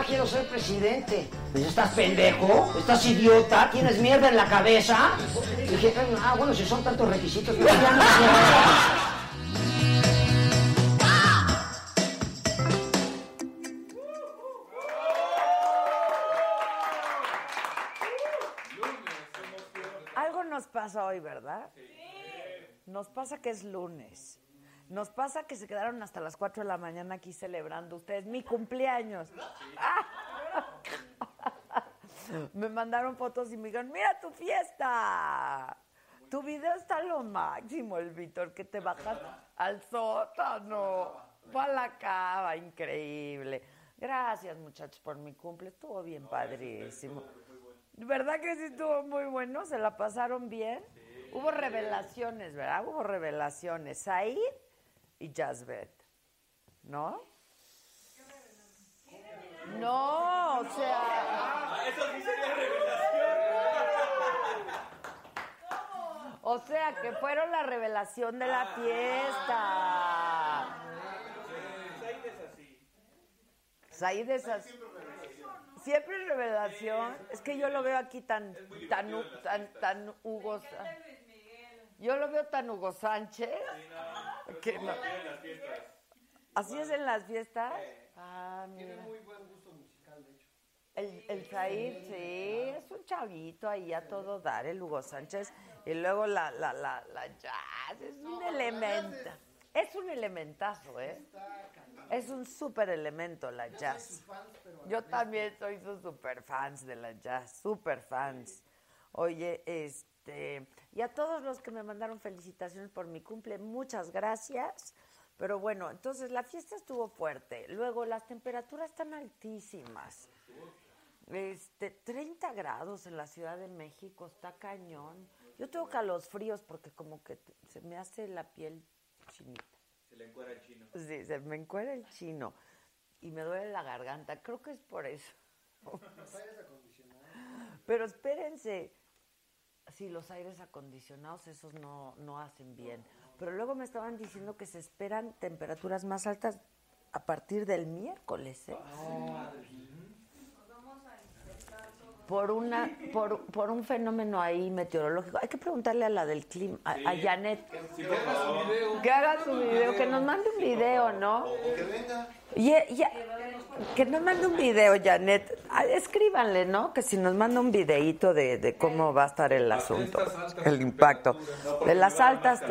mamá, quiero ser presidente. Pues, ¿Estás pendejo? ¿Estás idiota? ¿Tienes mierda en la cabeza? dije, ah, bueno, si son tantos requisitos, pues ya no sé. Algo nos pasa hoy, ¿verdad? Nos pasa que es lunes. Nos pasa que se quedaron hasta las 4 de la mañana aquí celebrando ustedes mi cumpleaños. me mandaron fotos y me dijeron, mira tu fiesta. Tu video está lo máximo, el Víctor, que te bajas al sótano. Va la cava, increíble. Gracias, muchachos, por mi cumple. Estuvo bien padrísimo. ¿Verdad que sí estuvo muy bueno? ¿Se la pasaron bien? Hubo revelaciones, ¿verdad? Hubo revelaciones. Said y Jasbet. ¿No? No, o sea. O sea, que fueron la revelación de la fiesta. Said es así. Siempre revelación. Es que yo lo veo aquí tan, tan, tan, tan. Sa- Yo lo veo tan Hugo Sánchez. que no. En las fiestas. ¿Así es en las fiestas? Ah, mira. El, el Said, sí, es un chavito ahí a todo dar, el Hugo Sánchez. Y luego la, la, la, la jazz, es un elemento. Es un elementazo, ¿eh? Es un súper elemento la jazz. Yo también soy sus super fans de la jazz, super fans. Oye, este, y a todos los que me mandaron felicitaciones por mi cumple, muchas gracias. Pero bueno, entonces la fiesta estuvo fuerte. Luego las temperaturas están altísimas. Este, 30 grados en la Ciudad de México, está cañón. Yo tengo calos fríos porque como que se me hace la piel chinita. Se le encuera el chino. Sí, se me encuera el chino y me duele la garganta. Creo que es por eso. Pero espérense, si los aires acondicionados, esos no, no hacen bien. Pero luego me estaban diciendo que se esperan temperaturas más altas a partir del miércoles, ¿eh? Por, una, por, por un fenómeno ahí meteorológico. Hay que preguntarle a la del clima, a, a Janet. Sí, por favor. Que haga su video, que nos mande un video, ¿no? que venga. Y, y- que nos mande un video, Janet. Escríbanle, ¿no? Que si nos manda un videíto de, de cómo va a estar el asunto, el impacto. De las altas.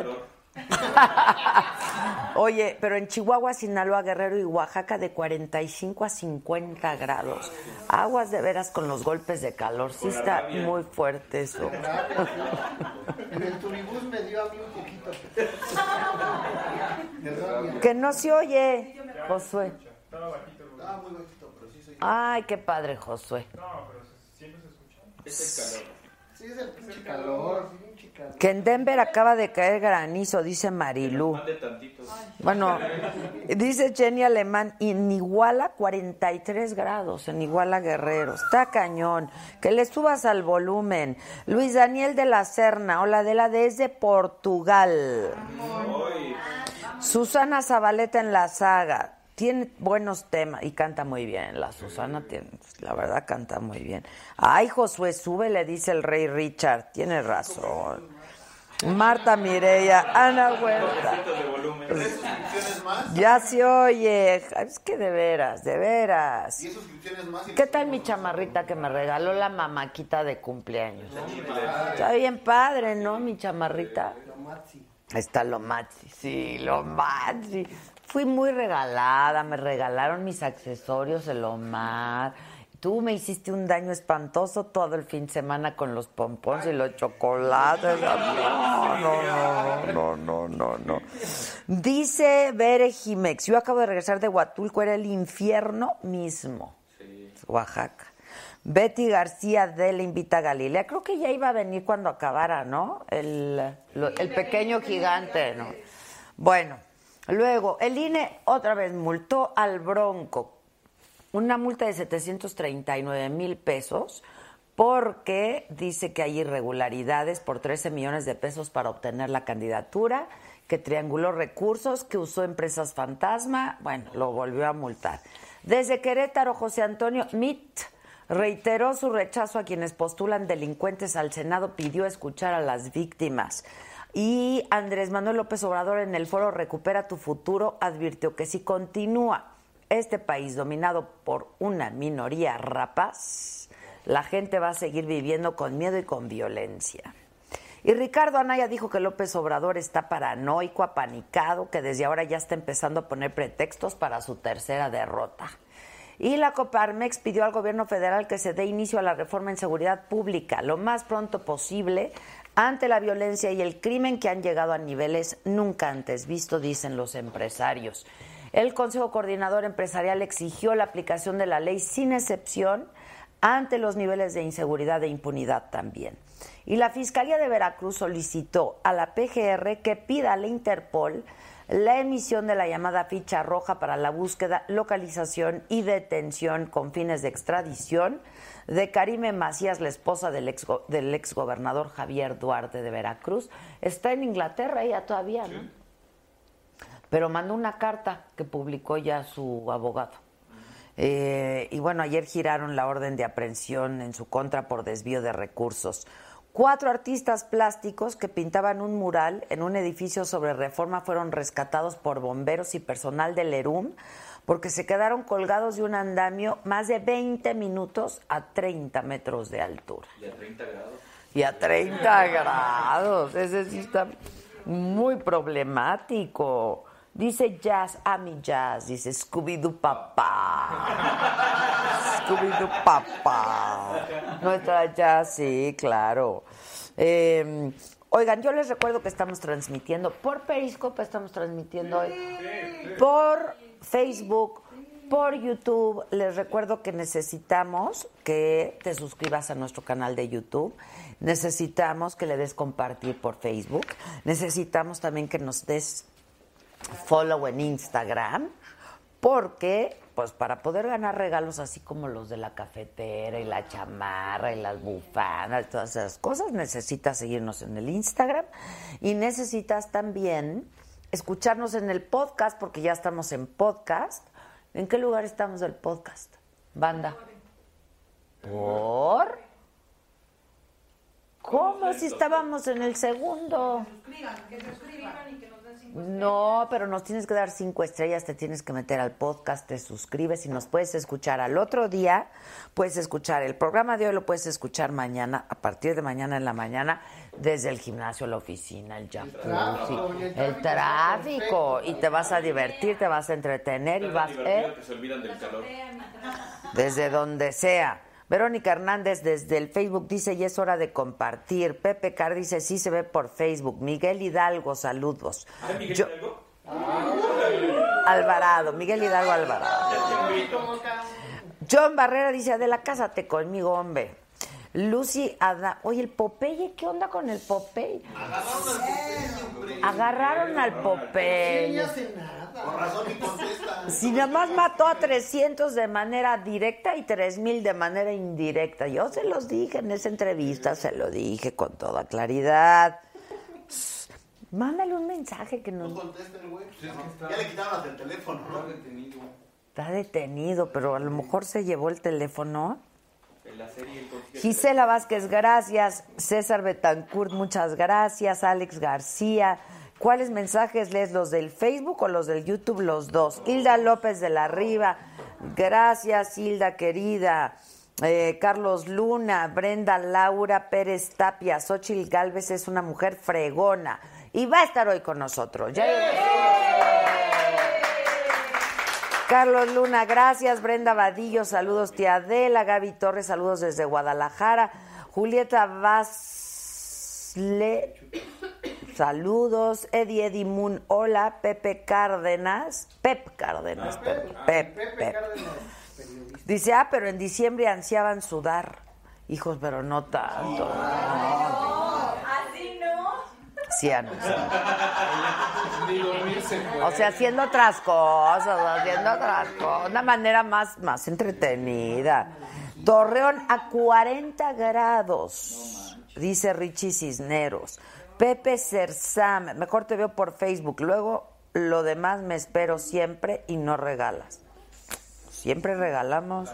Oye, pero en Chihuahua, Sinaloa, Guerrero y Oaxaca de 45 a 50 grados. Aguas de veras con los golpes de calor. Sí está muy fuerte eso. En el turibús me dio a mí un poquito. Que no se oye, Josué. Estaba muy bajito, pero sí soy. Ay, qué padre, Josué. Es el calor. Sí, es el pinche calor. Que en Denver acaba de caer granizo, dice Marilú. Bueno, dice Jenny Alemán, en Iguala 43 grados, en Iguala Guerrero. Está cañón. Que le subas al volumen. Luis Daniel de la Serna, hola de la desde Portugal. Susana Zabaleta en la saga. Tiene buenos temas y canta muy bien. La Susana tiene, la verdad canta muy bien. Ay, Josué, sube, le dice el rey Richard. Tiene razón. Marta Mireya, Ana Huerta. Ya se oye. Es que de veras, de veras. ¿Qué tal mi chamarrita que me regaló la mamaquita de cumpleaños? Está bien padre, ¿no? Mi chamarrita. Está lo maxi, sí, lo maxi. Fui muy regalada, me regalaron mis accesorios de lo más. Tú me hiciste un daño espantoso todo el fin de semana con los pompones y los chocolates. No, no, no, no, no, no, no. Dice Bere Jimex, yo acabo de regresar de Huatulco, era el infierno mismo. Oaxaca. Betty García de la invita a Galilea. Creo que ya iba a venir cuando acabara, ¿no? El, lo- el pequeño gigante, ¿no? Bueno, luego, el INE otra vez multó al Bronco. Una multa de 739 mil pesos porque dice que hay irregularidades por 13 millones de pesos para obtener la candidatura, que trianguló recursos, que usó empresas fantasma, bueno, lo volvió a multar. Desde Querétaro, José Antonio Mit reiteró su rechazo a quienes postulan delincuentes al Senado, pidió escuchar a las víctimas. Y Andrés Manuel López Obrador en el foro Recupera tu futuro advirtió que si continúa este país dominado por una minoría rapaz, la gente va a seguir viviendo con miedo y con violencia. Y Ricardo Anaya dijo que López Obrador está paranoico, apanicado, que desde ahora ya está empezando a poner pretextos para su tercera derrota. Y la Coparmex pidió al gobierno federal que se dé inicio a la reforma en seguridad pública lo más pronto posible ante la violencia y el crimen que han llegado a niveles nunca antes vistos, dicen los empresarios. El Consejo Coordinador Empresarial exigió la aplicación de la ley sin excepción ante los niveles de inseguridad e impunidad también. Y la Fiscalía de Veracruz solicitó a la PGR que pida a la Interpol la emisión de la llamada ficha roja para la búsqueda, localización y detención con fines de extradición de Karime Macías, la esposa del ex, del ex gobernador Javier Duarte de Veracruz. Está en Inglaterra ella todavía, ¿no? Pero mandó una carta que publicó ya su abogado. Eh, y bueno, ayer giraron la orden de aprehensión en su contra por desvío de recursos. Cuatro artistas plásticos que pintaban un mural en un edificio sobre reforma fueron rescatados por bomberos y personal del ERUM porque se quedaron colgados de un andamio más de 20 minutos a 30 metros de altura. Y a 30 grados. Y a 30 grados. Ese sí está muy problemático. Dice Jazz, a mi Jazz, dice Scooby-Doo papá. Scooby-Doo papá. Nuestra Jazz, sí, claro. Eh, oigan, yo les recuerdo que estamos transmitiendo por Periscope, estamos transmitiendo hoy por Facebook, por YouTube. Les recuerdo que necesitamos que te suscribas a nuestro canal de YouTube. Necesitamos que le des compartir por Facebook. Necesitamos también que nos des follow en Instagram, porque pues para poder ganar regalos así como los de la cafetera y la chamarra y las bufandas, todas esas cosas, necesitas seguirnos en el Instagram y necesitas también escucharnos en el podcast, porque ya estamos en podcast. ¿En qué lugar estamos del podcast? Banda. ¿Por? ¿Cómo si estábamos en el segundo? No, pero nos tienes que dar cinco estrellas, te tienes que meter al podcast, te suscribes y nos puedes escuchar al otro día. Puedes escuchar el programa de hoy, lo puedes escuchar mañana, a partir de mañana en la mañana, desde el gimnasio, la oficina, el jacuzzi, el tráfico. Y te vas a divertir, te vas a entretener y vas, ¿eh? que se olvidan del calor. Desde donde sea. Verónica Hernández desde el Facebook dice, y es hora de compartir. Pepe Car dice, sí se ve por Facebook. Miguel Hidalgo, saludos. ¿Ah, Miguel Yo- Hidalgo? Alvarado, Miguel Hidalgo Alvarado. John Barrera dice, Adela, cásate conmigo, hombre. Lucy Ada, oye, el Popeye, ¿qué onda con el Popeye? Agarraron al Popeye. hace nada. Por razón ni contesta. Si nada más mató a 300 de manera directa y 3000 de manera indirecta. Yo se los dije en esa entrevista, se lo dije con toda claridad. Mándale un mensaje que No nos contesta el güey. pues, Ya le quitaron hasta el teléfono, ¿no? está detenido, pero a lo mejor se llevó el teléfono. En la serie el concierto. Gisela Vázquez, gracias. César Betancourt, muchas gracias. Alex García. ¿Cuáles mensajes lees? ¿Los del Facebook o los del YouTube? Los dos. Hilda López de la Riva. Gracias, Hilda querida. Eh, Carlos Luna, Brenda Laura Pérez Tapia, Xochil Galvez es una mujer fregona y va a estar hoy con nosotros. Carlos Luna, gracias. Brenda Vadillo, saludos. Tía Adela, Gaby Torres, saludos desde Guadalajara. Julieta Vasle, saludos. Eddie Eddie Moon, hola. Pepe Cárdenas, Pep Cárdenas, perdón. Pep, Pepe Pep. Cárdenas. Dice, ah, pero en diciembre ansiaban sudar. Hijos, pero no tanto. Así no. Sí, ansiaban. Ni dormir se puede. O sea, haciendo otras cosas, haciendo otras cosas. Una manera más, más entretenida. Torreón a 40 grados, dice Richie Cisneros. Pepe Cersam, mejor te veo por Facebook. Luego, lo demás me espero siempre y no regalas. siempre regalamos.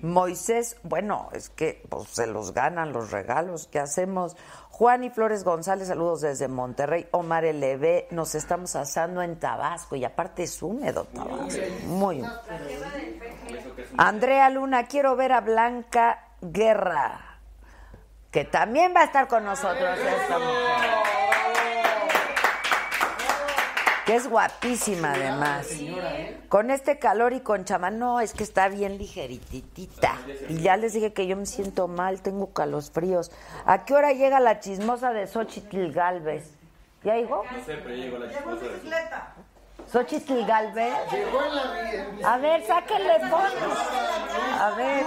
Moisés, bueno, es que pues, se los ganan los regalos. ¿Qué hacemos? Juan y Flores González, saludos desde Monterrey. Omar Eleve, nos estamos asando en Tabasco y aparte es húmedo Tabasco. Muy húmedo. Andrea Luna, quiero ver a Blanca Guerra, que también va a estar con nosotros esta mujer. Que es guapísima además. Con este calor y con chama, no, es que está bien ligeritita. Y ya les dije que yo me siento mal, tengo calos fríos. ¿A qué hora llega la chismosa de Xochitl Galvez? ¿Ya llegó? No sé, pero llegó la chismosa Xochitl Galvez. Llegó en la en- A ver, sáquenle fotos. A ver.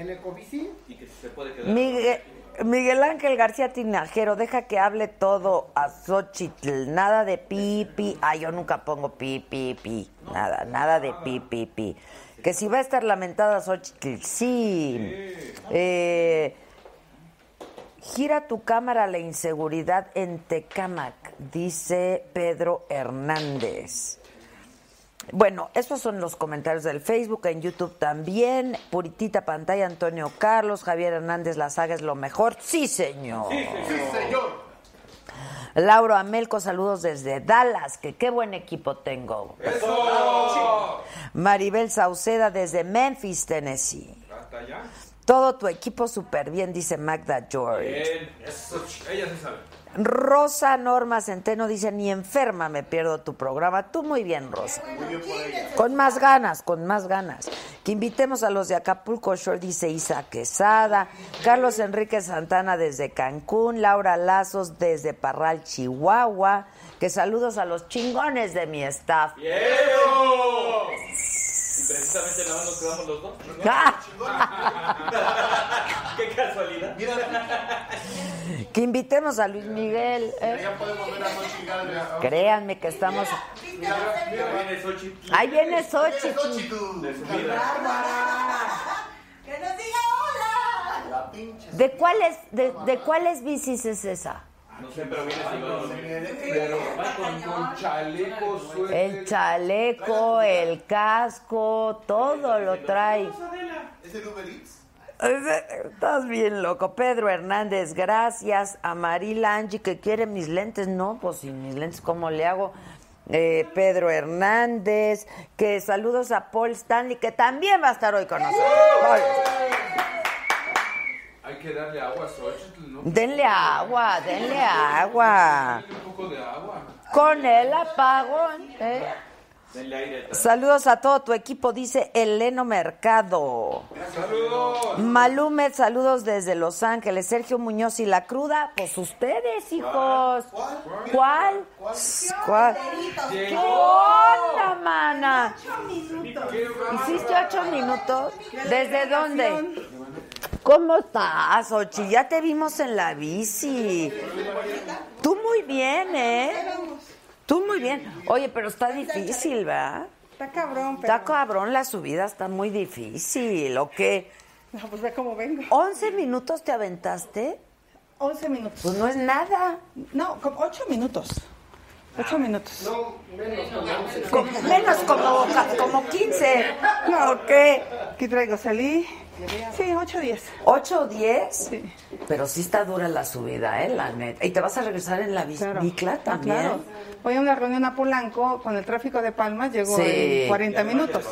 En Ecobici. Y que se puede quedar. Miguel, Miguel Ángel García Tinajero, deja que hable todo a Xochitl. Nada de pi, pi. Ah, yo nunca pongo pi, pi, pi. Nada, nada de pi, pi, pi. Que si va a estar lamentada Xochitl, sí. Eh, gira tu cámara a la inseguridad en Tecamac, dice Pedro Hernández. Bueno, esos son los comentarios del Facebook, en YouTube también. Puritita pantalla, Antonio Carlos, Javier Hernández, la saga es lo mejor. Sí, señor. Sí, señor. Lauro Amelco, saludos desde Dallas, que qué buen equipo tengo. Maribel Sauceda desde Memphis, Tennessee. Hasta allá. Todo tu equipo súper bien, dice Magda George. Bien, eso, ella sí sabe. Rosa Norma Centeno dice, ni enferma me pierdo tu programa. Tú muy bien, Rosa. Con más ganas, con más ganas. Que invitemos a los de Acapulco Shore, dice Isa Quesada. Carlos Enrique Santana desde Cancún. Laura Lazos desde Parral, Chihuahua. Que saludos a los chingones de mi staff. ¡Bien! Precisamente nada más nos quedamos los dos. ¡Qué casualidad! Que invitemos a Luis Miguel. ¿eh? Ya podemos ver a Xochitl Galvez. Créanme que estamos... Mira, viene Xochitl. Ahí viene Xochitl. Xochitl. De su vida. ¡Que nos diga hola! La pinche. ¿De cuáles, de, de cuáles bicis es esa? No sé, pero viene Pero va con, con chaleco, suéter. El chaleco, el casco, todo lo trae. ¿Es el Uber Eats? Estás bien loco. Pedro Hernández, gracias. A Marila Angie que quiere mis lentes. No, pues sin mis lentes, ¿cómo le hago? Eh, Pedro Hernández, que saludos a Paul Stanley, que también va a estar hoy con nosotros. Paul, Hay que darle agua a Xochitl, ¿no? denle agua, denle agua. Dale un poco de agua. Con el apagón. ¿eh? Denle aire. Saludos a todo tu equipo, dice Eleno Mercado. ¡Saludos! Malumet, saludos desde Los Ángeles. Sergio Muñoz y la cruda, pues ustedes, hijos. ¿Cuál? ¿Cuál? ¿Qué onda, mana? ¿Hiciste ocho minutos? ¿Desde dónde? ¿Cómo estás, Ochi? Ya te vimos en la bici. Tú muy bien, ¿eh? Tú muy bien. Oye, pero está difícil, ¿verdad? Está cabrón, pero... Está cabrón, la subida está muy difícil. ¿O qué? No, pues ve cómo vengo. ¿11 minutos te aventaste? 11 minutos. Pues no es nada. No, como 8 minutos. 8 minutos. No, menos como 11. Co- menos como, como 15. ¿O qué? ¿Qué traigo? Salí. Sí, 8 10. ¿8 o 10? Sí. Pero sí está dura la subida, ¿eh? La neta. ¿Y te vas a regresar en la Claro. bicicla Ah, también? claro. Voy a una reunión a Polanco con el tráfico de Palmas, llego Sí. en 40 minutos.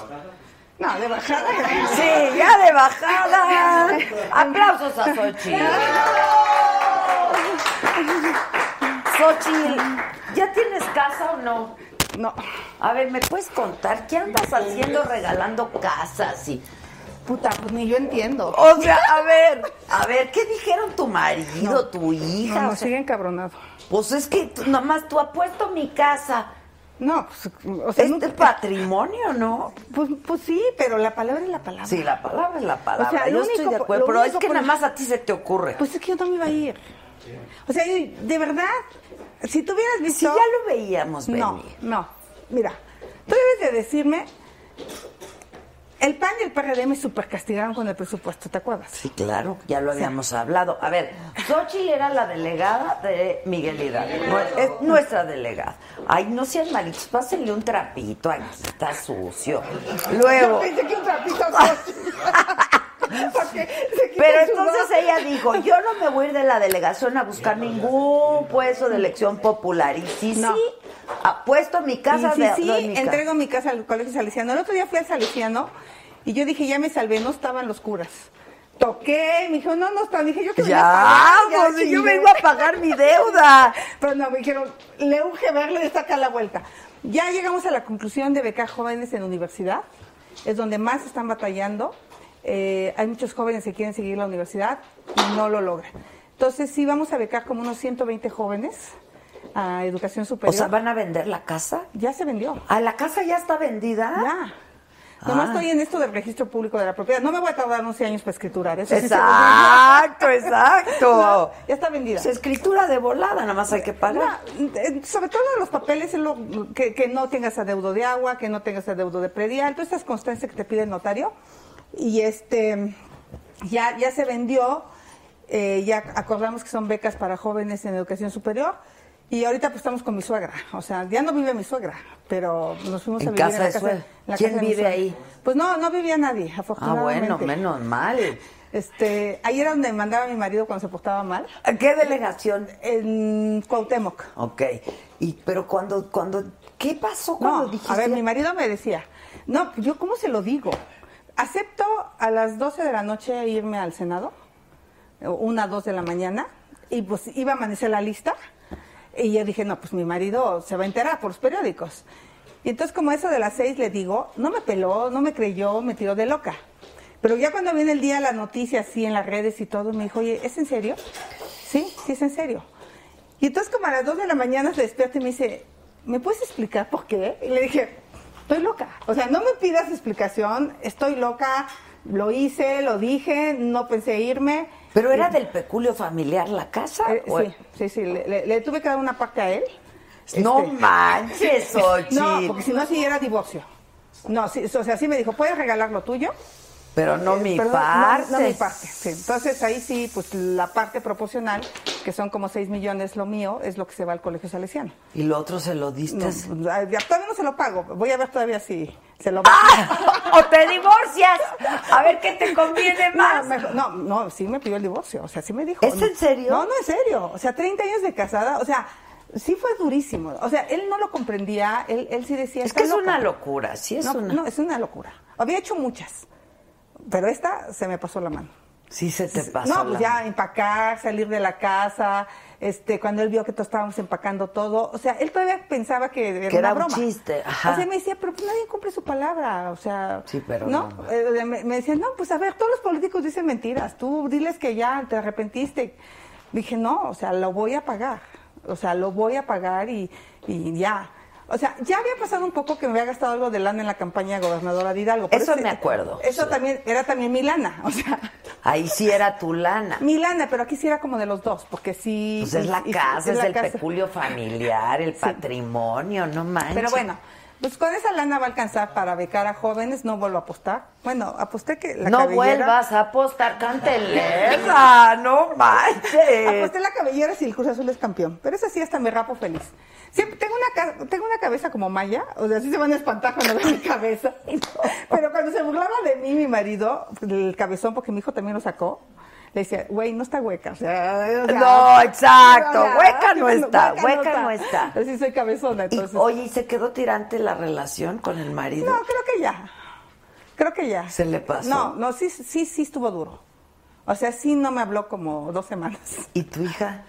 No, de bajada. Sí, ya de bajada. Aplausos a Xochitl. Xochitl, ¿ya tienes casa o no? No. A ver, ¿me puedes contar qué andas haciendo regalando casas y Puta, pues ni yo entiendo. O sea, a ver, a ver, ¿qué dijeron tu marido, tu hija? No, no, O sea, sigue encabronado. pues es que tú- nomás tú apuesto mi casa. No, pues, o sea, Es nunca- de patrimonio, ¿no? pues, pues sí, pero la palabra es la palabra. Sí, la palabra es la palabra. O sea, Yo estoy de acuerdo, pero es que nada más a ti se te ocurre. Pues es que yo no me iba a ir. O sea, de verdad, si tú hubieras si visto... ya lo veíamos venir. No, no. Mira, tú debes de decirme El PAN y el PRD me super castigaron con el presupuesto, ¿te acuerdas? Sí, claro, ya lo habíamos hablado. A ver, Xochitl era la delegada de Miguel Hidalgo. Es nuestra delegada. Ay, no sean malitos, pásenle un trapito. Ay, está sucio. Luego. Yo pensé que un trapito Porque se quita Pero entonces ella dijo, yo no me voy a ir de la delegación a buscar ningún puesto de elección popular. Y No. sí, apuesto mi casa y sí, de sí, doy mi casa. entrego mi casa al colegio salesiano. El otro día fui al salesiano y yo dije, ya me salvé, no estaban los curas. Toqué, me dijo, no, no están. Dije, yo que venía a Ya, pagar, pues, yo chingué. vengo a pagar mi deuda. Pero no, me dijeron, le urge verle de sacar la vuelta. Ya llegamos a la conclusión de becar jóvenes en universidad, es donde más están batallando. Eh, hay muchos jóvenes que quieren seguir la universidad y no lo logran. Entonces, sí, vamos a becar como unos 120 jóvenes a educación O superior. sea, ¿van a vender la casa? Ya se vendió. ¿A la casa ya está vendida? Ya. Nomás Ah. estoy en esto del registro público de la propiedad. No me voy a tardar 11 años para escriturar. Eso sí se. Exacto, exacto. No, ya está vendida. Es escritura de volada, nada más hay que pagar. No, eh, sobre todo los papeles, es lo, que, que no tengas adeudo de agua, que no tengas adeudo de predial, todas estas constancias que te pide el notario. Y este ya, ya se vendió, eh, ya acordamos que son becas para jóvenes en educación superior. Y ahorita pues estamos con mi suegra. O sea, ya no vive mi suegra, pero nos fuimos En a vivir casa en la de casa, en la ¿Quién casa de vive ahí? Pues no, no vivía nadie, Ah, afortunadamente. bueno, menos mal. Este, ahí era donde mandaba mi marido cuando se portaba mal, ¿A qué delegación? en Cuauhtémoc. Ok. Y, pero cuando, cuando, ¿qué pasó cuando No, dijiste? a ver, mi marido me decía, no, yo cómo se lo digo. Acepto a las 12 de la noche irme al Senado, una, dos de la mañana, y pues iba a amanecer la lista, y yo dije, no, pues mi marido se va a enterar por los periódicos. Y entonces como eso de las seis le digo, no me peló, no me creyó, me tiró de loca. Pero ya cuando viene el día la noticia así en las redes y todo, me dijo, oye, ¿es en serio? Sí, sí es en serio. Y entonces como a las 2 de la mañana se despierta y me dice, ¿me puedes explicar por qué? Y le dije, estoy loca. O sea, no me pidas explicación, estoy loca, lo hice, lo dije, no pensé irme. ¿Pero era del peculio familiar la casa? Eh, ¿O- sí, sí, sí, le, le- le tuve que dar una parte a él. No Este, manches, Xochitl. No, porque si no, sí era divorcio. No, sí, o sea, sí me dijo, ¿puedes regalar lo tuyo? Pero no Eh, mi perdón, parte. No, no mi parte, sí. Entonces ahí sí, pues la parte proporcional, que son como 6 millones lo mío, es lo que se va al colegio salesiano. Y lo otro se lo diste. No, pues, ya todavía no se lo pago. Voy a ver todavía si se lo ¡Ah! ¡O te divorcias! A ver qué te conviene más. No, mejor- no, no, sí me pidió el divorcio. O sea, sí me dijo. ¿Es en serio? No, no, en serio. O sea, 30 años de casada. O sea, sí fue durísimo. O sea, él no lo comprendía. Él, él sí decía. Es "Está que es loca". una locura, sí es no, una. no, es una locura. Había hecho muchas. Pero esta se me pasó la mano. Sí se te pasó. No, pues la- ya empacar, salir de la casa, este, cuando él vio que todos estábamos empacando todo, o sea, él todavía pensaba que era, Que era una un broma. chiste, ajá. O sea, me decía, pero pues nadie cumple su palabra, o sea, Sí, pero ¿no? no. Eh, me, me decía, no, pues a ver, todos los políticos dicen mentiras, tú diles que ya te arrepentiste. Dije, no, o sea, lo voy a pagar, o sea, lo voy a pagar y, y ya. O sea, ya había pasado un poco que me había gastado algo de lana en la campaña gobernadora de Hidalgo. Eso ese- me acuerdo, Eso sí. también, era también mi lana, o sea, Ahí sí era tu lana. mi lana, pero aquí sí era como de los dos, porque sí. Pues es la y- y- casa, es la el casa. peculio familiar, el patrimonio, no manches. Pero bueno, pues con esa lana va a alcanzar para becar a jóvenes, no vuelvo a apostar. Bueno, aposté que la no cabellera. vuelvas a apostar, cantelera, no manches. Aposté la cabellera si el Cruz Azul es campeón. Pero esa sí hasta me rapo feliz. Siempre tengo una, tengo una cabeza como maya, o sea, sí se van a espantar cuando vean mi cabeza. Pero cuando se burlaba de mí, mi marido, el cabezón, porque mi hijo también lo sacó, le decía, güey, no está hueca. O sea, o sea, No, exacto, hueca no está, hueca no está. Así soy cabezona, Y, entonces. oye, ¿y se quedó tirante la relación con el marido? No, creo que ya. Creo que ya. ¿Se le pasó? No, no, sí, sí, sí estuvo duro. O sea, sí no me habló como dos semanas. ¿Y tu hija?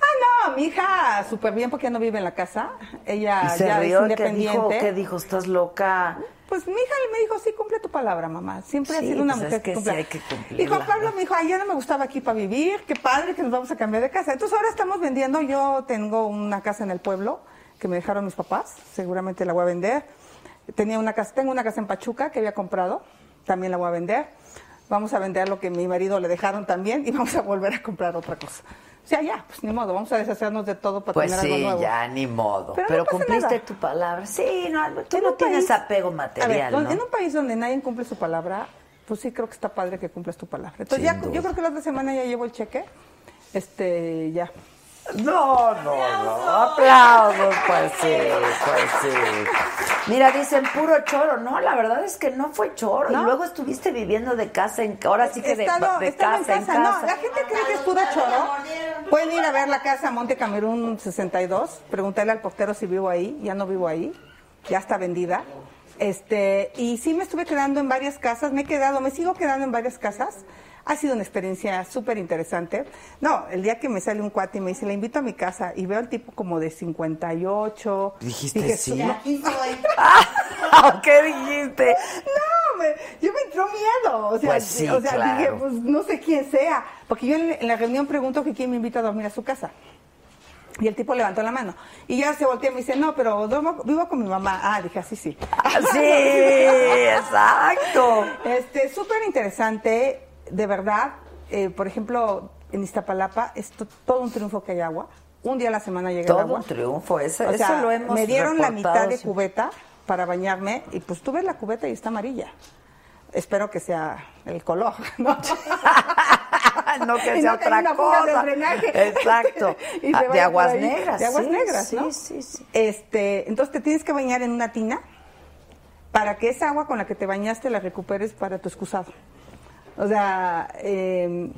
Ah, no, mi hija súper bien porque ya no vive en la casa. Ella ¿Y se ya rió? es ¿Qué dijo? independiente. ¿Qué dijo? ¿Estás loca? Pues mi hija me dijo, sí, cumple tu palabra, mamá. Siempre ha sido una pues mujer es que sí cumple. hay que cumplirla, Y Juan Pablo me dijo, ay, ya no me gustaba aquí para vivir, qué padre que nos vamos a cambiar de casa. Entonces ahora estamos vendiendo, yo tengo una casa en el pueblo que me dejaron mis papás, seguramente la voy a vender. Tenía una casa, tengo una casa en Pachuca que había comprado, también la voy a vender. Vamos a vender lo que mi marido le dejaron también y vamos a volver a comprar otra cosa. Sea, ya, pues ni modo, vamos a deshacernos de todo para Pues tener algo sí, nuevo. ya, ni modo. Pero Pero, no cumpliste nada. tu palabra. Sí, no, tú En no tienes país- apego A ver, material, en un país donde nadie cumple su palabra, pues sí creo que está padre que cumplas tu palabra. Entonces Sin ya, duda. yo creo que la otra semana ya llevo el cheque. Este, ya. No, no, no. Aplausos, pues sí, pues sí. Mira, dicen puro choro. No, la verdad es que no fue choro. ¿No? Y luego estuviste viviendo de casa en ahora sí que de, estado- de casa en casa. No, la gente cree que es puro choro. Pueden ir a ver la casa Monte Camerún 62, preguntarle al portero si vivo ahí, ya no vivo ahí, ya está vendida. Este, y sí me estuve quedando en varias casas, me he quedado, me sigo quedando en varias casas. Ha sido una experiencia súper interesante. No, el día que me sale un cuate y me dice, le invito a mi casa y veo al tipo como de 58. Dijiste Dije, sí. "No, ¿Qué dijiste? no, me, yo me entró miedo. O sea, Pues sí, o sea claro. dije, pues no sé quién sea. Porque yo en, en la reunión pregunto que quién me invita a dormir a su casa. Y el tipo levantó la mano. Y ya se voltea y me dice, no, pero duermo- vivo con mi mamá. Ah, dije, así sí. Sí, exacto. Este, súper interesante, de verdad. Eh, por ejemplo, en Iztapalapa es to- todo un triunfo que hay agua. Un día a la semana llega el Todo agua. un triunfo, eso, O eso sea, lo hemos me dieron la mitad de cubeta para bañarme y pues tuve la cubeta y está amarilla. Espero que sea el color, ¿no? no que Y sea no otra una fuga de cosa. Exacto. Y Ah, de aguas negras. De aguas sí, negras, sí, ¿no? Sí, sí, Este, entonces te tienes que bañar en una tina para que esa agua con la que te bañaste la recuperes para tu excusado. O sea, eh,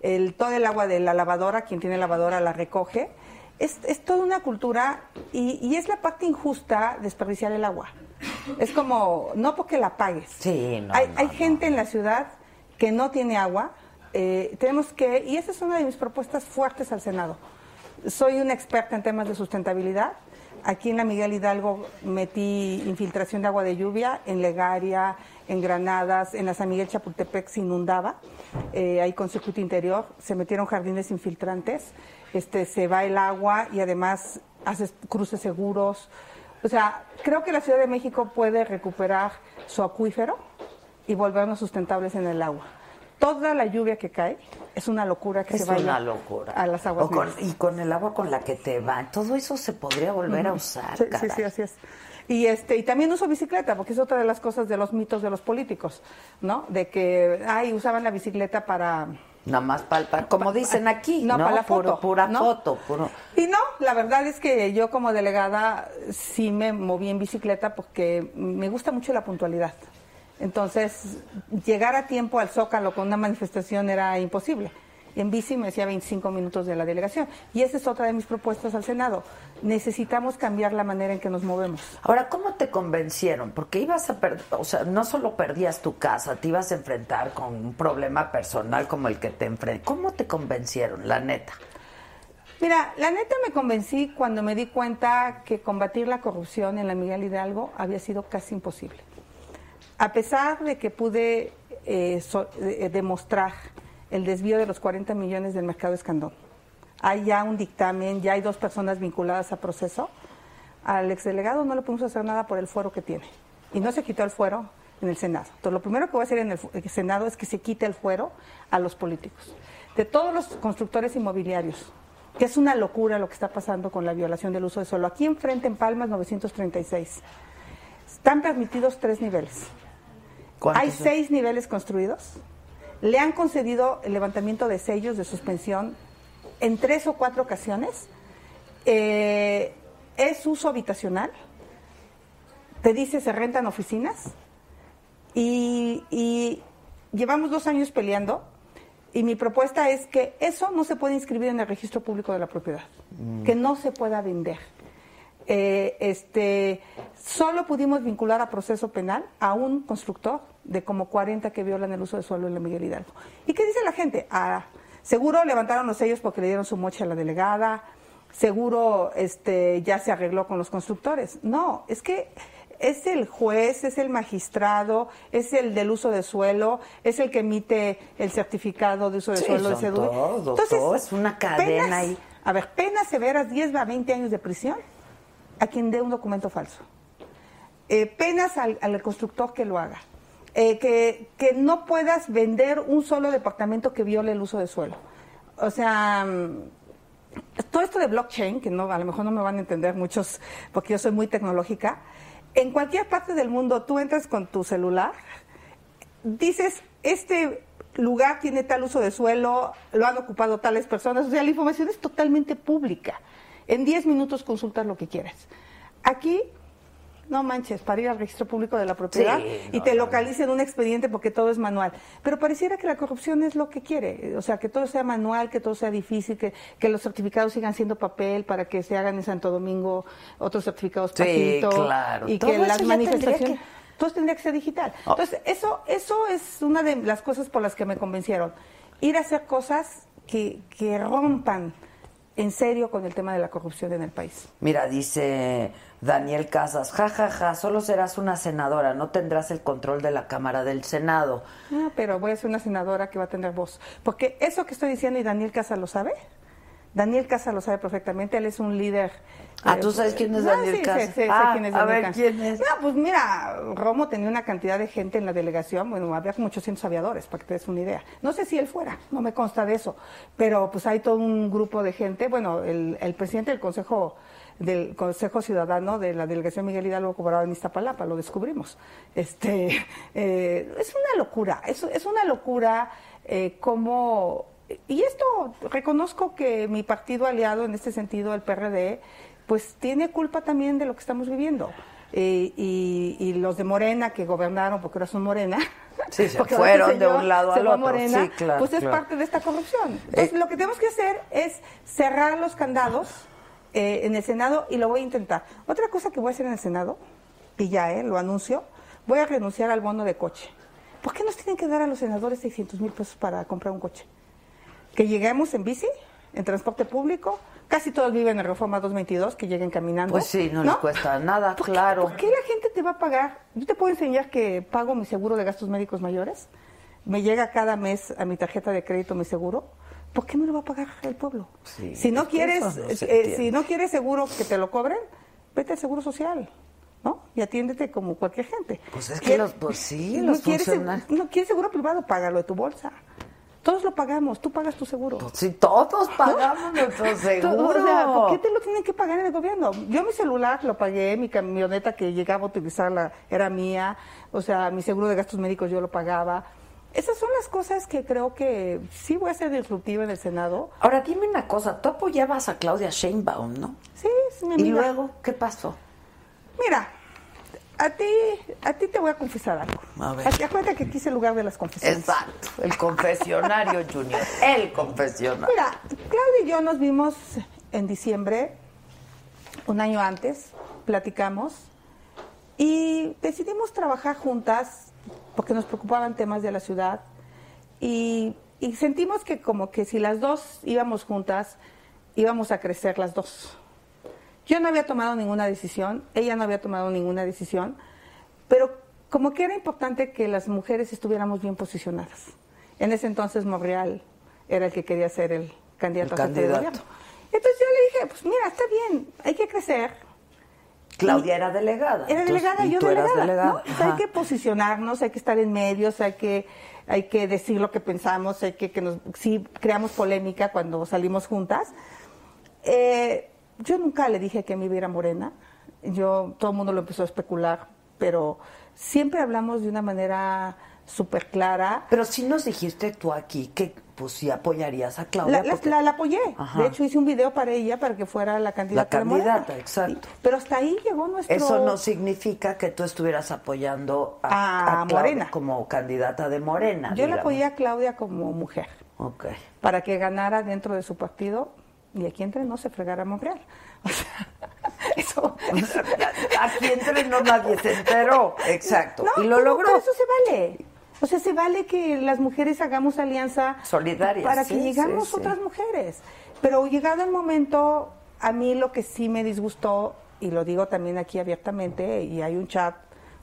el, todo el agua de la lavadora, quien tiene lavadora la recoge. Es, es toda una cultura y, y es la parte injusta desperdiciar el agua. Es como, no porque la pagues. Sí, no, hay no, hay no. gente en la ciudad que no tiene agua. eh, tenemos que, y esa es una de mis propuestas fuertes al Senado. Soy una experta en temas de sustentabilidad. Aquí en la Miguel Hidalgo metí infiltración de agua de lluvia, en Legaria, en Granadas, en la San Miguel Chapultepec se inundaba, eh, ahí con circuito interior, se metieron jardines infiltrantes, este, se va el agua y además haces cruces seguros. O sea, creo que la Ciudad de México puede recuperar su acuífero y volvernos sustentables en el agua. Toda la lluvia que cae es una locura que Es se vaya una locura. a las aguas O con- negras. y con el agua con la que te van. Todo eso se podría volver a usar. Sí, sí, sí, así es. Y este y también uso bicicleta, porque es otra de las cosas de los mitos de los políticos, ¿no? De que ay, usaban la bicicleta para Nada más palpar, como dicen aquí, No, ¿no? para la Puro- foto, pura ¿no? foto, puro. Y no, la verdad es que yo como delegada sí me moví en bicicleta porque me gusta mucho la puntualidad. Entonces, llegar a tiempo al Zócalo con una manifestación era imposible. En bici me hacía 25 minutos de la delegación. Y esa es otra de mis propuestas al Senado. Necesitamos cambiar la manera en que nos movemos. Ahora, ¿cómo te convencieron? Porque ibas a perder, o sea, no solo perdías tu casa, te ibas a enfrentar con un problema personal como el que te enfrenté. ¿Cómo te convencieron, la neta? Mira, la neta me convencí cuando me di cuenta que combatir la corrupción en la Miguel Hidalgo había sido casi imposible. A pesar de que pude eh, eh, demostrar el desvío de los 40 millones del mercado Escandón, hay ya un dictamen, ya hay dos personas vinculadas a proceso, al exdelegado no le pudimos hacer nada por el fuero que tiene. Y no se quitó el fuero en el Senado. Entonces, lo primero que voy a hacer en el Senado es que se quite el fuero a los políticos. De todos los constructores inmobiliarios, que es una locura lo que está pasando con la violación del uso de suelo. Aquí enfrente en Palmas 936 están permitidos tres niveles. ¿Cuántos Hay son? seis niveles construidos. Le han concedido el levantamiento de sellos de suspensión en tres o cuatro ocasiones. Eh, es uso habitacional. Te dice se rentan oficinas. Y, y llevamos dos años peleando. Y mi propuesta es que eso no se puede inscribir en el registro público de la propiedad, que no se pueda vender. Eh, este, solo pudimos vincular a proceso penal a un constructor de como 40 que violan el uso de suelo en la Miguel Hidalgo. ¿Y qué dice la gente? Ah, seguro levantaron los sellos porque le dieron su moche a la delegada, seguro este, ya se arregló con los constructores. No, es que es el juez, es el magistrado, es el del uso de suelo, es el que emite el certificado de uso de Sí, suelo de son CEDUE. todos, todo, es una cadena penas- ahí. A ver, penas severas, 10 a 20 años de prisión a quien dé un documento falso. Eh, penas al, al constructor que lo haga. Eh, que, que no puedas vender un solo departamento que viole el uso de suelo. O sea, mm, todo esto de blockchain, que no, a lo mejor no me van a entender muchos, porque yo soy muy tecnológica, en cualquier parte del mundo tú entras con tu celular, dices, este lugar tiene tal uso de suelo, lo han ocupado tales personas, o sea, la información es totalmente pública. En 10 minutos consultas lo que quieras. Aquí, no manches, para ir al registro público de la propiedad Sí, y no, te no, localicen un expediente porque todo es manual. Pero pareciera que la corrupción es lo que quiere, o sea, que todo sea manual, que todo sea difícil, que, que los certificados sigan siendo papel para que se hagan en Santo Domingo otros certificados Sí, claro. y Todo que las manifestaciones todo tendría que ser digital. Oh. Entonces, eso, eso es una de las cosas por las que me convencieron. Ir a hacer cosas que, que rompan en serio con el tema de la corrupción en el país. Mira, dice Daniel Casas, ja, ja, ja, solo serás una senadora, no tendrás el control de la Cámara del Senado. Ah, pero voy a ser una senadora que va a tener voz. Porque eso que estoy diciendo y Daniel Casa lo sabe. Daniel Casa lo sabe perfectamente, él es un líder. Ah, eh, ¿tú sabes quién es ah, Daniel sí, Casa? sé- sé- sé Ah, quién es a Daniel ver, Casa. ¿quién es? No, pues mira, Romo tenía una cantidad de gente en la delegación, bueno, había como 800 aviadores, para que te des una idea. No sé si él fuera, no me consta de eso, pero pues hay todo un grupo de gente, bueno, el, el presidente del Consejo del Consejo Ciudadano de la delegación Miguel Hidalgo cobraba en Iztapalapa, lo descubrimos. Este, eh, es una locura, es, es una locura eh, como... Y esto, reconozco que mi partido aliado en este sentido, el PRD, pues tiene culpa también de lo que estamos viviendo. Eh, y, y los de Morena que gobernaron, porque ahora son Morena, Sí, se fueron este de un lado al otro. Morena, Sí, claro, pues es claro. parte de esta corrupción. Entonces, Eh, lo que tenemos que hacer es cerrar los candados eh, en el Senado y lo voy a intentar. Otra cosa que voy a hacer en el Senado, y ya, eh, lo anuncio, voy a renunciar al bono de coche. ¿Por qué nos tienen que dar a los senadores 600 mil pesos para comprar un coche? Que lleguemos en bici, en transporte público, casi todos viven en Reforma 222, que lleguen caminando. Pues sí, no, les cuesta nada, ¿Por qué- claro. ¿Por qué la gente te va a pagar? Yo te puedo enseñar que pago mi seguro de gastos médicos mayores. Me llega cada mes a mi tarjeta de crédito mi seguro. ¿Por qué me lo va a pagar el pueblo? Sí, si no quieres, no eh, si no quieres seguro que te lo cobren, vete al seguro social, ¿no? Y atiéndete como cualquier gente. Pues es que ¿Quieres- los- pues sí, no los quieres, funcionarios- no quieres seguro privado, págalo de tu bolsa. Todos lo pagamos, tú pagas tu seguro. Si todos pagamos nuestro seguro. O sea, ¿por qué te lo tienen que pagar en el gobierno? Yo mi celular lo pagué, mi camioneta que llegaba a utilizarla era mía, o sea, mi seguro de gastos médicos yo lo pagaba. Esas son las cosas que creo que sí voy a ser disruptiva en el Senado. Ahora dime una cosa, tú apoyabas a Claudia Sheinbaum, ¿no? Sí, es mi Y amiga. luego, ¿qué pasó? Mira, a ti, a ti te voy a confesar algo. A ver. Aquí, acuérdate que aquí es el lugar de las confesiones. Exacto, el confesionario, Junior. El confesionario. Mira, Claudia y yo nos vimos en diciembre, un año antes, platicamos y decidimos trabajar juntas porque nos preocupaban temas de la ciudad y, y sentimos que como que si las dos íbamos juntas, íbamos a crecer las dos. Yo no había tomado ninguna decisión, ella no había tomado ninguna decisión, pero como que era importante que las mujeres estuviéramos bien posicionadas. En ese entonces Monreal era el que quería ser el candidato El a de candidato. gobierno. Entonces yo le dije, pues mira, está bien, hay que crecer. Claudia era delegada. Era entonces, delegada, y yo delegada. delegada. ¿no? Pues hay Ajá. que posicionarnos, hay que estar en medios, hay que, hay que decir lo que pensamos, hay que, que nos, sí creamos polémica cuando salimos juntas. Eh, yo nunca le dije que a mí viera morena. Yo, todo el mundo lo empezó a especular, pero siempre hablamos de una manera súper clara. Pero sí nos dijiste tú aquí que pues sí apoyarías a Claudia. La, la- porque- la- la apoyé. Ajá. De hecho, hice un video para ella para que fuera la candidata. La de candidata, exacto. Pero hasta ahí llegó nuestro. Eso no significa que tú estuvieras apoyando a, A Claudia Morena. como candidata de Morena. Yo la digamos. apoyé a Claudia como mujer. Ok. para que ganara dentro de su partido y aquí entre no se fregara Monreal. O sea, eso, eso- Aquí entre no nadie se enteró. Exacto. No, y lo logró. eso se vale. O sea, se vale que las mujeres hagamos alianza Solidarias, para sí, que llegamos sí, sí. otras mujeres. Pero llegado el momento, a mí lo que sí me disgustó, y lo digo también aquí abiertamente, y hay un chat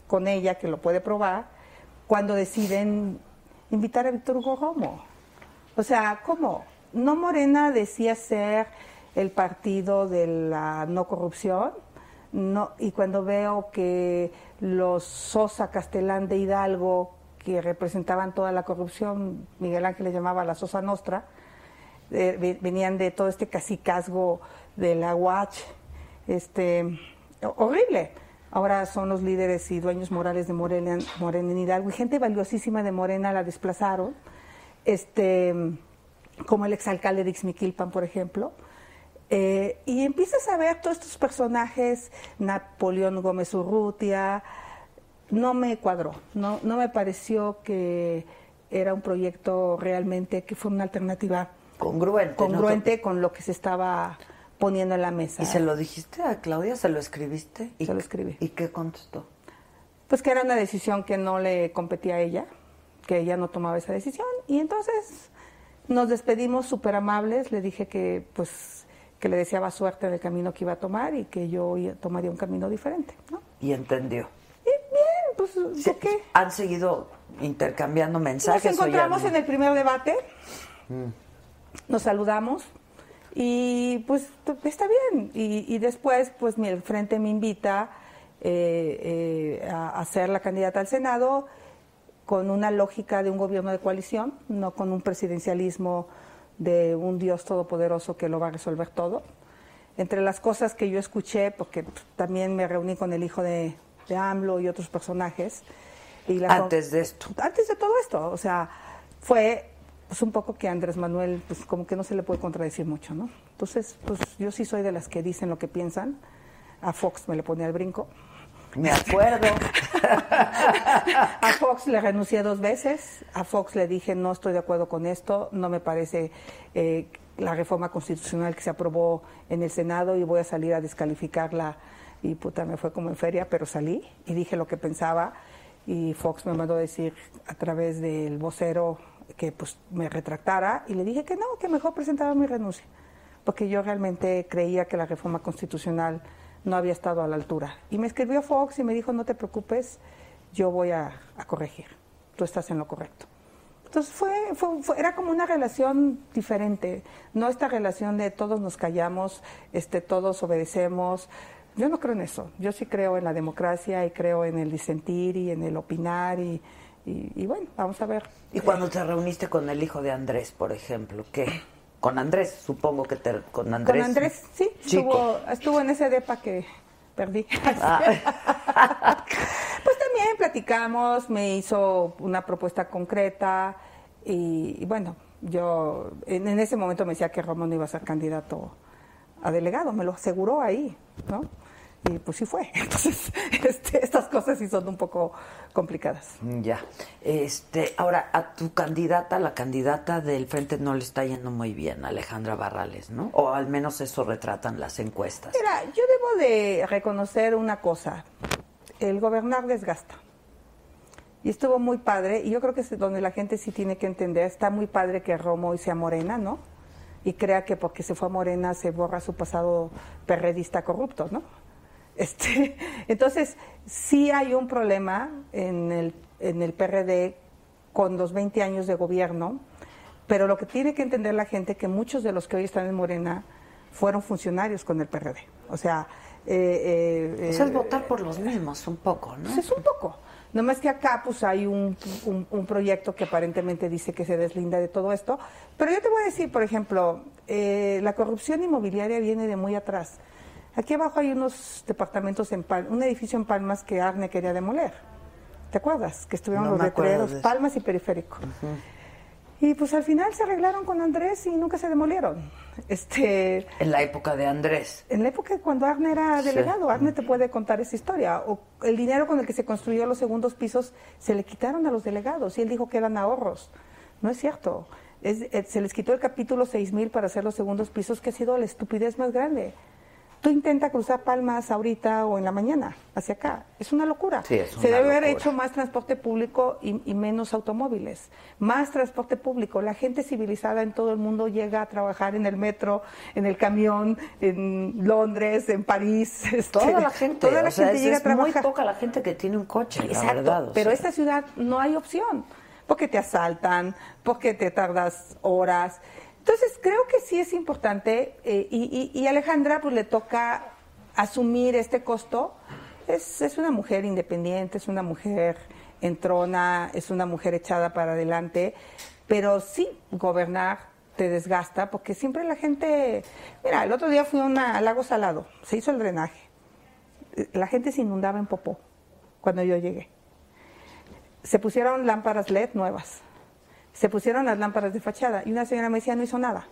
con ella que lo puede probar, cuando deciden invitar a Víctor Hugo Romo. O sea, ¿cómo? No Morena decía ser el partido de la no corrupción, no, y cuando veo que los Sosa Castellán de Hidalgo, que representaban toda la corrupción, Miguel Ángel le llamaba la Sosa Nostra, eh, ve- venían de todo este cacicazgo de la UACH, este, horrible. Ahora son los líderes y dueños morales de Morena, Morena en Hidalgo y gente valiosísima de Morena la desplazaron, este, como el exalcalde de Ixmiquilpan, por ejemplo. Eh, y empiezas a ver todos estos personajes, Napoleón Gómez Urrutia, no me cuadró, no, no me pareció que era un proyecto realmente que fue una alternativa Congruente. ¿no? congruente con lo que se estaba poniendo en la mesa. ¿Y se lo dijiste a Claudia? ¿Se lo escribiste? ¿Y Se lo escribí. ¿Y qué contestó? Pues que era una decisión que no le competía a ella, que ella no tomaba esa decisión. Y entonces nos despedimos súper amables, le dije que pues que le deseaba suerte en el camino que iba a tomar y que yo tomaría un camino diferente, ¿no? Y entendió. Y bien, pues Sí, ¿por qué? ¿Han seguido intercambiando mensajes? Nos encontramos en el primer debate, Mm. nos saludamos y pues está bien. Y, y después, pues mi, el frente me invita eh, eh, a, a ser la candidata al Senado con una lógica de un gobierno de coalición, no con un presidencialismo de un Dios todopoderoso que lo va a resolver todo. Entre las cosas que yo escuché, porque también me reuní con el hijo de, de AMLO y otros personajes. Y la- Antes de esto. antes de todo esto, o sea, fue pues un poco que Andrés Manuel, pues como que no se le puede contradecir mucho, ¿no? Entonces, pues yo sí soy de las que dicen lo que piensan. A Fox me le pone al brinco. Me acuerdo. A Fox le renuncié dos veces. A Fox le dije, no estoy de acuerdo con esto, no me parece eh, la reforma constitucional que se aprobó en el Senado y voy a salir a descalificarla. Y puta, me fue como en feria, pero salí y dije lo que pensaba. Y Fox me mandó decir a través del vocero que pues me retractara y le dije que no, que mejor presentaba mi renuncia. Porque yo realmente creía que la reforma constitucional no había estado a la altura. Y me escribió Fox y me dijo, no te preocupes, yo voy a, corregir, tú estás en lo correcto. Entonces fue, fue- era como una relación diferente, no esta relación de todos nos callamos, este, todos obedecemos. Yo no creo en eso, yo sí creo en la democracia y creo en el disentir y en el opinar y- y bueno, vamos a ver. ¿Y cuando te reuniste con el hijo de Andrés, por ejemplo? ¿Qué? Con Andrés, supongo que te... Con Andrés. Con Andrés, sí, Chico. estuvo, estuvo en ese depa que perdí. Ah. Pues también platicamos, me hizo una propuesta concreta y, y bueno, yo en, en ese momento me decía que Romo no iba a ser candidato a delegado, me lo aseguró ahí, ¿no? Y pues sí fue. Entonces, este, estas cosas sí son un poco complicadas. Ya. Este, ahora, a tu candidata, la candidata del frente no le está yendo muy bien, Alejandra Barrales, ¿no? O al menos eso retratan las encuestas. Mira, yo debo de reconocer una cosa. El gobernar desgasta. Y estuvo muy padre, y yo creo que es donde la gente sí tiene que entender, está muy padre que Romo hoy sea morena, ¿no? Y crea que porque se fue a morena se borra su pasado perredista corrupto, ¿no? Este, entonces, sí hay un problema en el, en el PRD con los 20 años de gobierno, pero lo que tiene que entender la gente es que muchos de los que hoy están en Morena fueron funcionarios con el PRD. O sea, eh, eh, es eh, votar por los mismos, un poco, ¿no? pues es un poco. Nomás que acá pues hay un, un- un proyecto que aparentemente dice que se deslinda de todo esto. Pero yo te voy a decir, por ejemplo, eh, la corrupción inmobiliaria viene de muy atrás. Aquí abajo hay unos departamentos en Palmas, un edificio en Palmas que Arne quería demoler. ¿Te acuerdas? Que estuvieron No los letreros, de. Palmas y Periférico. Y pues al final se arreglaron con Andrés y nunca se demolieron. Este, En la época de Andrés. en la época cuando Arne era Sí. delegado, Arne te puede contar esa historia. O el dinero con el que se construyó los segundos pisos se le quitaron a los delegados y él dijo que eran ahorros. No es cierto. Es- eh, se les quitó el capítulo 6000 para hacer los segundos pisos, que ha sido la estupidez más grande. Tú intenta cruzar Palmas ahorita o en la mañana, hacia acá. Es una locura. Sí, es Se una debe haber hecho más transporte público y, y menos automóviles. Más transporte público. La gente civilizada en todo el mundo llega a trabajar en el metro, en el camión, en Londres, en París. este, Toda la gente. Toda la o sea, gente es, llega a es muy trabajar. poca la gente que tiene un coche, la Exacto, verdad. o pero sea. esta ciudad no hay opción, porque te asaltan, porque te tardas horas. Entonces creo que sí es importante eh, y, y- y Alejandra pues le toca asumir este costo. Es, es una mujer independiente, es una mujer entrona, es una mujer echada para adelante, pero sí gobernar te desgasta, porque siempre la gente... Mira, el otro día fui a una, al lago Salado, se hizo el drenaje. La gente se inundaba en popó cuando yo llegué. Se pusieron lámparas LED nuevas. Se pusieron las lámparas de fachada. Y una señora me decía, no hizo nada.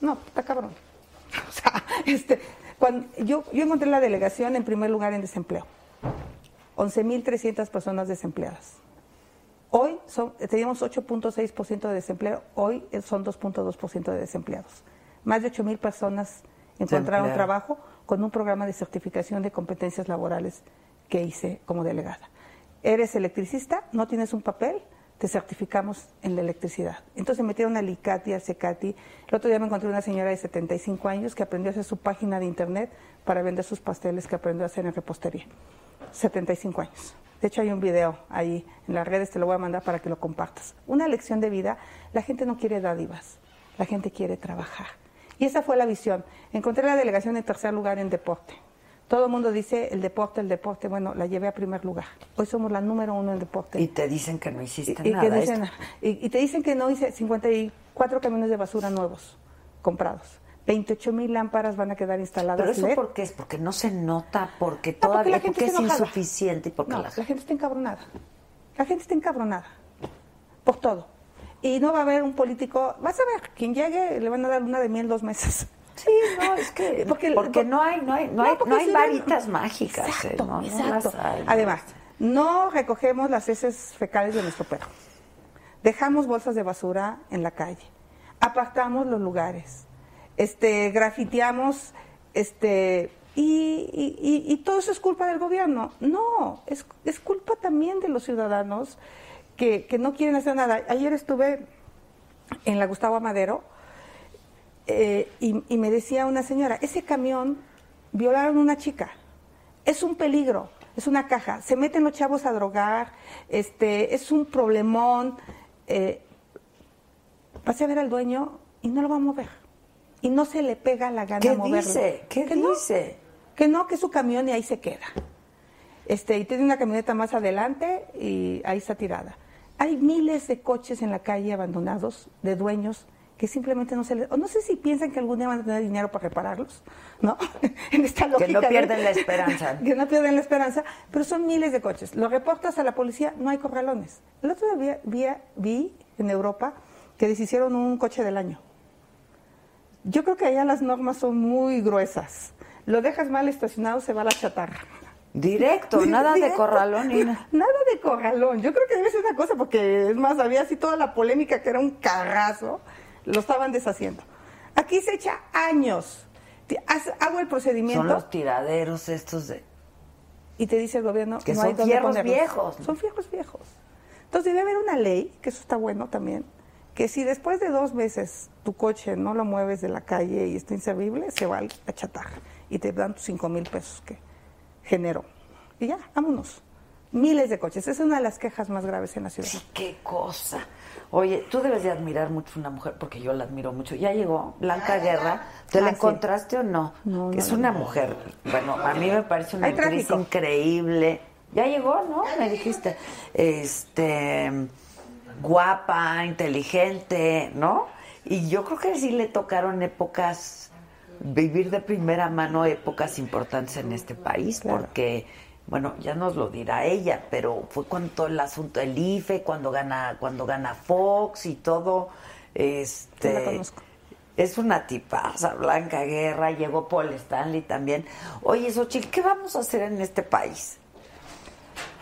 No, está cabrón. O sea, este, cuando, yo, yo encontré la delegación en primer lugar en desempleo. 11.300 personas desempleadas. Hoy son, teníamos 8.6% de desempleo, hoy son 2.2% de desempleados. Más de 8.000 personas encontraron trabajo con un programa de certificación de competencias laborales que hice como delegada. Eres electricista, no tienes un papel, te certificamos en la electricidad. Entonces metieron al ICATI, al CECATI. El otro día me encontré una señora de 75 años que aprendió a hacer su página de internet para vender sus pasteles que aprendió a hacer en repostería. 75 años. De hecho, hay un video ahí en las redes, te lo voy a mandar para que lo compartas. Una lección de vida, la gente no quiere dádivas, la gente quiere trabajar. Y esa fue la visión. Encontré la delegación en tercer lugar en deporte. Todo el mundo dice el deporte, el deporte. Bueno, la llevé a primer lugar. Hoy somos la número uno en deporte. Y te dicen que no hiciste Y, nada. dicen, y, y te dicen que no hice 54 camiones de basura nuevos, comprados. 28 mil lámparas van a quedar instaladas. Pero eso por qué es, porque no se nota, porque No, porque todavía la gente porque es enojada. insuficiente y porque No, la la gente gente está encabronada. La gente está encabronada. Por todo. Y no va a haber un político. Vas a ver, quien llegue le van a dar una de miel dos meses. Sí, no, es que Porque- porque, por- no hay no hay no, No, hay, porque no hay varitas mágicas, ¿eh? Exacto, no, no exacto. las hay. Además, no recogemos las heces fecales de nuestro perro. Dejamos bolsas de basura en la calle. Apartamos los lugares. Este, grafiteamos, este, y, y- y- y todo eso es culpa del gobierno. No, es, es culpa también de los ciudadanos que, que no quieren hacer nada. Ayer estuve en la Gustavo Amadero eh, y, y me decía una señora, ese camión violaron a una chica, es un peligro, es una caja, se meten los chavos a drogar, este, es un problemón, eh, pasé a ver al dueño y no lo va a mover, y no se le pega la gana ¿Qué moverlo. dice? ¿Qué Que no, dice? que no, que es su camión y ahí se queda. Este, y tiene una camioneta más adelante y ahí está tirada. Hay miles de coches en la calle abandonados de dueños que simplemente no se les... o no sé si piensan que algún día van a tener dinero para repararlos, ¿no? en esta Que no lógica de- pierden la esperanza. que no pierden la esperanza, pero son miles de coches. Lo reportas a la policía, no hay corralones. El otro día vi, vi en Europa que deshicieron un coche del año. Yo creo que allá las normas son muy gruesas. Lo dejas mal estacionado, se va a la chatarra. Directo, nada de corralón. Nada de corralón. Yo creo que debe ser una cosa, porque es más, había así toda la polémica que era un carrazo, lo estaban deshaciendo. Aquí se echa años. Hago el Son procedimiento los tiraderos estos de y te dice el gobierno Que no son hay dónde fierros ponerlos. viejos. Son fierros viejos. Entonces debe haber una ley, que eso está bueno también, que si después de dos meses tu coche no lo mueves de la calle y está inservible, se va a la chatarra y te dan tus cinco mil pesos que generó. Y ya, vámonos. Miles de coches. Esa es una de las quejas más graves en la ciudad. qué cosa. Oye, tú debes de admirar mucho a una mujer, porque yo la admiro mucho. Ya llegó Blanca Guerra. ¿Te la Ah, sí. encontraste o no? No, no, es no, una no. mujer, bueno, a mí me parece una Hay actriz tráfico. increíble. Ya llegó, ¿no? Me dijiste. Este, guapa, inteligente, ¿no? Y yo creo que sí le tocaron épocas, vivir de primera mano épocas importantes en este país, Claro. porque, bueno, ya nos lo dirá ella, pero fue cuando todo el asunto del IFE, cuando gana, cuando gana Fox y todo, este... La conozco. Es una tipaza, Blanca Guerra, llegó Paul Stanley también. Oye, Xochitl, ¿qué vamos a hacer en este país?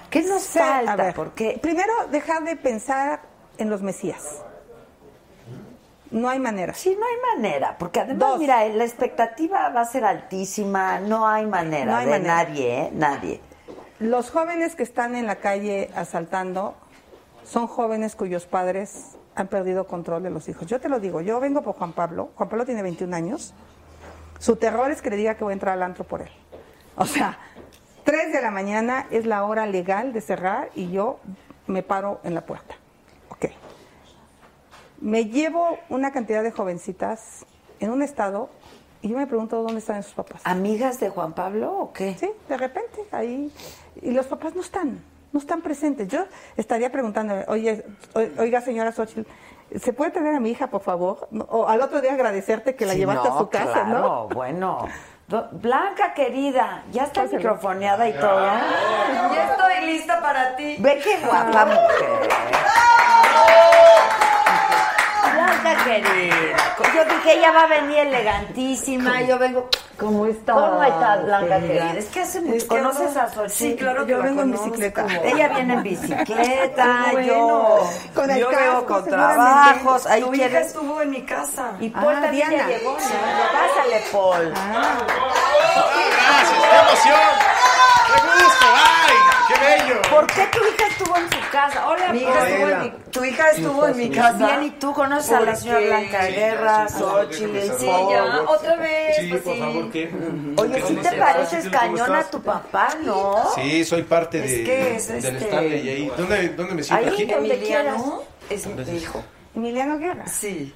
¿Qué nos a falta? ver, Porque Primero, dejar de pensar en los mesías. No hay manera. Sí, no hay manera, porque además, Dos. mira, la expectativa va a ser altísima, no hay manera No hay de manera. nadie, ¿eh? Nadie. Los jóvenes que están en la calle asaltando son jóvenes cuyos padres han perdido control de los hijos. Yo te lo digo, yo vengo por Juan Pablo. Juan Pablo tiene 21 años. Su terror es que le diga que voy a entrar al antro por él. O sea, 3 de la mañana es la hora legal de cerrar y yo me paro en la puerta. Ok. Me llevo una cantidad de jovencitas en un estado y yo me pregunto dónde están sus papás. ¿Amigas de Juan Pablo o qué? Sí, de repente, ahí. Y los papás no están, no están presentes. Yo estaría preguntándome, oye, oiga, señora Xochitl, ¿se puede tener a mi hija, por favor? No, O al otro día agradecerte que la Sí, llevaste no, a su casa, claro, ¿no? bueno. Blanca, querida, ya está Pásale. microfoneada y todo. Ya estoy lista para ti. Ve qué guapa mujer. Blanca querida. Yo dije, ella va a venir elegantísima. Yo vengo. ¿Cómo está? ¿Cómo estás, Blanca querida? Es que hace mucho. Es que ¿Conoces a Xochitl? Sí, claro que Yo vengo en bicicleta. Ella viene en bicicleta, Bueno, yo, Con el yo casco, veo con trabajos. Ahí Tu hija estuvo en mi casa. Y Paul Ah, también ya Diana. llegó. ¿no? Pásale, Paul. Gracias, qué emoción. Qué gusto, ay, qué bello. ¿Por qué tu hija estuvo en su casa? Hola, Mi hija estuvo en mi, tu hija estuvo en mi casa. Bien, ¿y tú conoces a la señora Blanca Guerra, Xochitl, Sí, ya, otra vez. Sí, pues por sí. favor, ¿qué? Oye, ¿sí te pareces cañón a tu papá, no? Sí, soy parte Es de, que es del este- Stanley ahí. ¿Dónde, dónde me siento? Ahí. ¿Aquí? Donde quieras. Emiliano es mi hijo. Emiliano Guerra. Sí.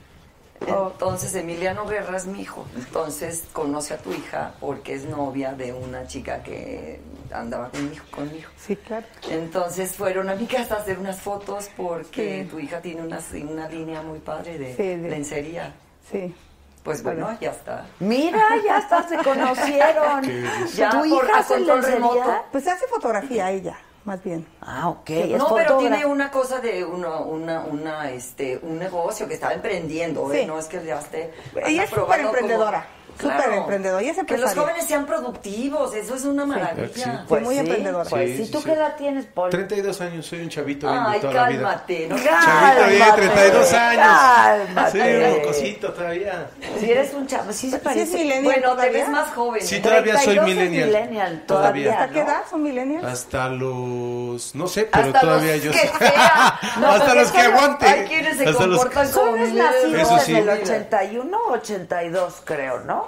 Oh. Entonces Emiliano Guerra es mi hijo. Entonces conoce a tu hija porque es novia de una chica que andaba con mi hijo. Con mi hijo. Sí, claro. Entonces fueron a mi casa a hacer unas fotos porque Sí. tu hija tiene una, una línea muy padre de Sí, de- lencería. Sí. Pues bueno, ya está. Mira, ya hasta se conocieron. Ya, ¿Tu por- hija a hace control lencería? remoto. Pues hace fotografía ella, más bien. Ah, ok. es no, pero tiene una cosa de una, una, una, este, un negocio que está emprendiendo, ¿eh? Sí. No es que ya esté. Ella es súper emprendedora, como- súper emprendedora, ella es Que los jóvenes sean productivos, eso es una maravilla. Fue muy emprendedora. Pues Sí, sí, sí, ¿tú sí. qué edad tienes, Paul? 32 años, soy un chavito bien de Ay, toda la vida. cálmate, ¿no? Chavito bien, 32 años. Cálmate. Sí, un mocosito todavía. Si eres un chavo, sí se Sí, parece. es millennial Bueno, te todavía. ves más joven. Sí, todavía soy 32 es millennial. millennial, todavía. ¿Hasta qué ¿no? edad son millennials? Hasta los. No sé, pero Hasta todavía los yo. que sea. No, Hasta los que es aguante. Hay quienes se comportan como Son millennials. nacidos sí. en el 81 o 82, creo, ¿no?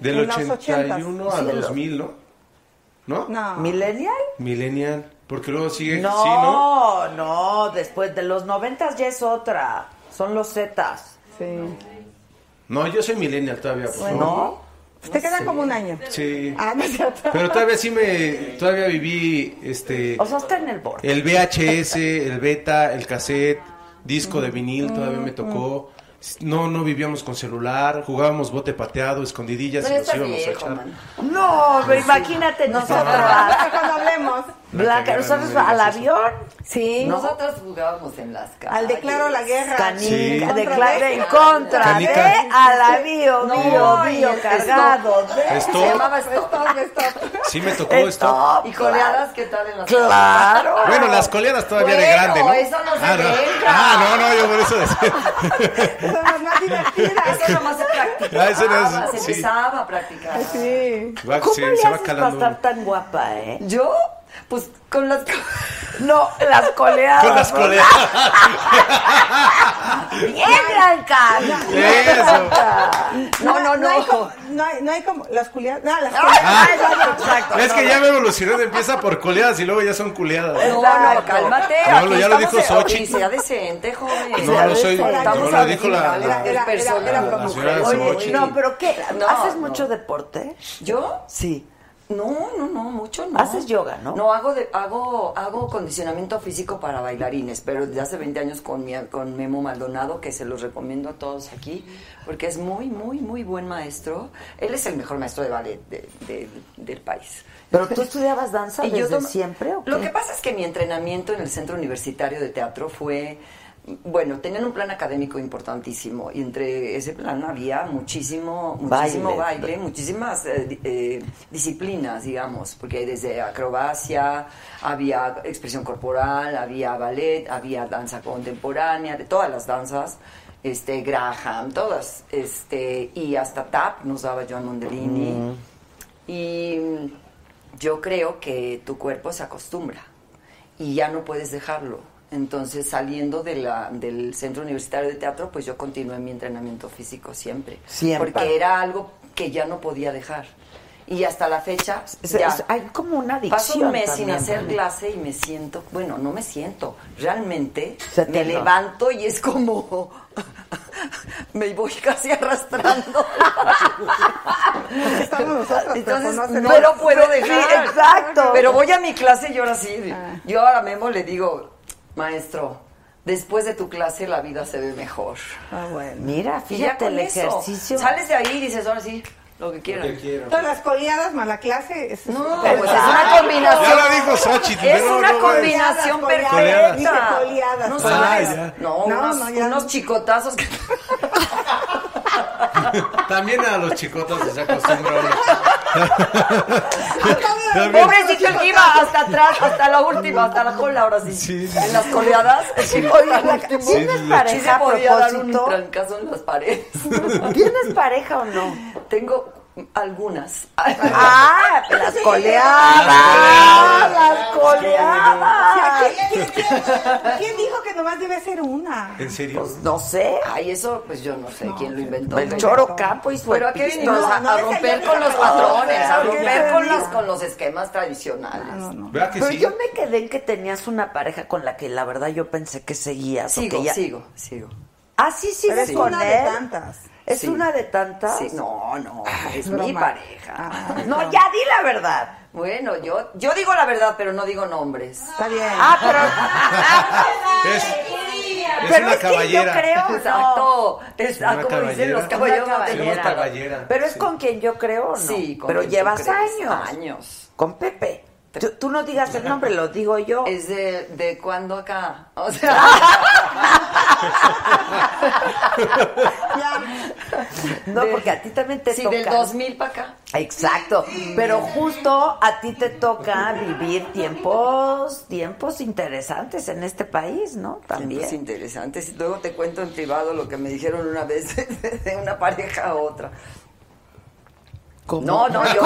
Del En los 81 a Sí, lo- 2000, ¿no? ¿No? No. ¿Millennial? Millennial. Porque luego sigue. No, Sí, ¿no? no, después de los 90 ya es otra. Son los Zetas. Sí. No, yo soy millennial todavía, por favor. ¿No? Te quedan como un año. Sí. Ah, no es cierto. Pero todavía sí me. Todavía viví este. O sea, está en el borde. El VHS, el beta, el cassette, disco de vinil, todavía me tocó. No, no vivíamos con celular, jugábamos bote pateado, escondidillas y nos íbamos a echar. man. No, pero imagínate nosotros. Cuando hablemos. Blanca, nosotros al avión. Sí. Nosotras jugábamos en las calles. Al declaro la guerra. Canica, Sí. declara en contra Canica. de a la bio, No, bio, y bio, el cargado stop. de... Stop. Se llamaba Stop. Stop, stop. Sí me tocó esto. Stop, ¿Y coleadas qué tal en las Claro. Bueno, las coleadas todavía de grande, ¿no? eso no se ah, no. deja. Ah, no, no, yo por eso decía. Más. Eso nomás se practicaba, Ah, eso no es- se sí. empezaba a practicar. Sí. Va- ¿Cómo le se va haces para calando. estar tan guapa, eh? ¿Yo? Pues con las... No, las coleadas. Con las ¿no? coleadas. Bien, Blanca. Eso. Blanca. No, no, No hay no. como, no hay, no hay como las culiadas. No, las Ah, culiadas. exacto. Es que ya me evolucionó, empieza por coleadas y luego ya son culeadas. No, Exacto. no, cálmate. No, ya lo dijo oye, sea decente, joven. No, no soy. No, lo dijo la. Oye, Xochitl. no, pero ¿qué? No, ¿Haces no. mucho deporte? ¿Yo? Sí. No, no, no, mucho no. Haces yoga, ¿no? No, hago, de, hago, hago condicionamiento físico para bailarines, pero desde hace 20 años con, mi, con Memo Maldonado, que se los recomiendo a todos aquí, porque es muy, muy, muy buen maestro. Él es el mejor maestro de ballet de- de- del país. ¿Pero tú estudiabas danza Y yo desde toma- siempre o qué? Lo que pasa es que mi entrenamiento en el Centro Universitario de Teatro fue, bueno, tenían un plan académico importantísimo y entre ese plan había muchísimo, muchísimo Baile. baile, muchísimas eh, eh, disciplinas, digamos, porque desde acrobacia, había expresión corporal, había ballet, había danza contemporánea, de todas las danzas. Este, Graham, todas, este, y hasta tap nos daba John Mondellini. Y mm, yo creo que tu cuerpo se acostumbra y ya no puedes dejarlo. Entonces, saliendo de la, del Centro Universitario de Teatro, pues yo continué mi entrenamiento físico siempre. Siempre. Porque era algo que ya no podía dejar. Y hasta la fecha, Es- ya. es- hay como una adicción Paso un mes sin hacer ¿no? clase y me siento, bueno, no me siento, realmente Se me levanto y es como, me voy casi arrastrando. Estamos nosotros, Entonces no se no lo puedo dejar. Sí, exacto. Pero voy a mi clase y ahora sí. Yo ahora Memo le digo, maestro, después de tu clase la vida se ve mejor. Ah, bueno. Mira, fíjate con el eso, ejercicio. Sales de ahí y dices, ahora sí, lo que quieran. Que. Todas las coleadas más la clase es No, pues es una combinación. Ya lo dijo Xochitl, Es no, una no, combinación Coleadas, perfecta. coleadas. No sabes. No, No, unos, no, ya unos no. chicotazos que... También a los chicotas se acostumbra. Pobrecito el que iba hasta atrás, hasta la última, hasta la cola, ahora sí. Sí, sí, en las coleadas. Sí, ¿Tienes sí. Pareja se a podía dar un propósito? trancazo en las paredes. ¿Tienes pareja o no? Tengo algunas. Ah, las coleadas. Las coleadas. ¿Quién, dijo que nomás debe ser una? ¿En serio? Pues no sé. Ay, eso, pues yo no sé quién lo inventó. El Choro Campo y su Pero a qué venimos a, No, a no, romper con los no, patrones, a no, romper no, con no. los, con los esquemas tradicionales. ¿Verdad que Pero sí? yo me quedé en que tenías una pareja con la que la verdad yo pensé que seguías. o Sigo, que ya- sigo, sigo. Ah, sí, es con una él. de tantas. ¿Es Sí. una de tantas? Sí, no, no, es broma. mi pareja. Ah, No, ya di la verdad. Bueno, yo, yo digo la verdad, pero no digo nombres. Está bien. Ah, pero. Es, es pero una es que caballera. yo creo. no. Exacto, como dicen los caballeros. Caballera. Pero es Sí. con quien yo creo, ¿no? Sí, con Pero llevas años. Años. Con Pepe. Tú, tú no digas el nombre, lo digo yo. Es de, de cuándo acá. O sea, No, porque a ti también te sí, toca. del 2000 para acá. Exacto, pero justo a ti te toca vivir tiempos, tiempos interesantes en este país, ¿no? También. Es interesante. Si Luego te cuento en privado lo que me dijeron una vez de una pareja a otra. No, no, yo.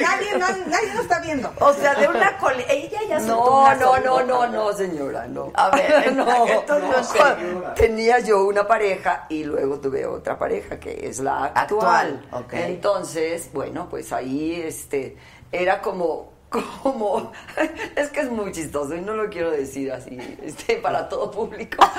Nadie, nadie, nos está viendo. O sea, de una coli... Ella ya No, una no, no, no, no, señora, no. A ver, no, entonces, no, tenía yo una pareja y luego tuve otra pareja que es la actual. Actual, ok. Entonces, bueno, pues ahí este era como como es que es muy chistoso y no lo quiero decir así, este para todo público.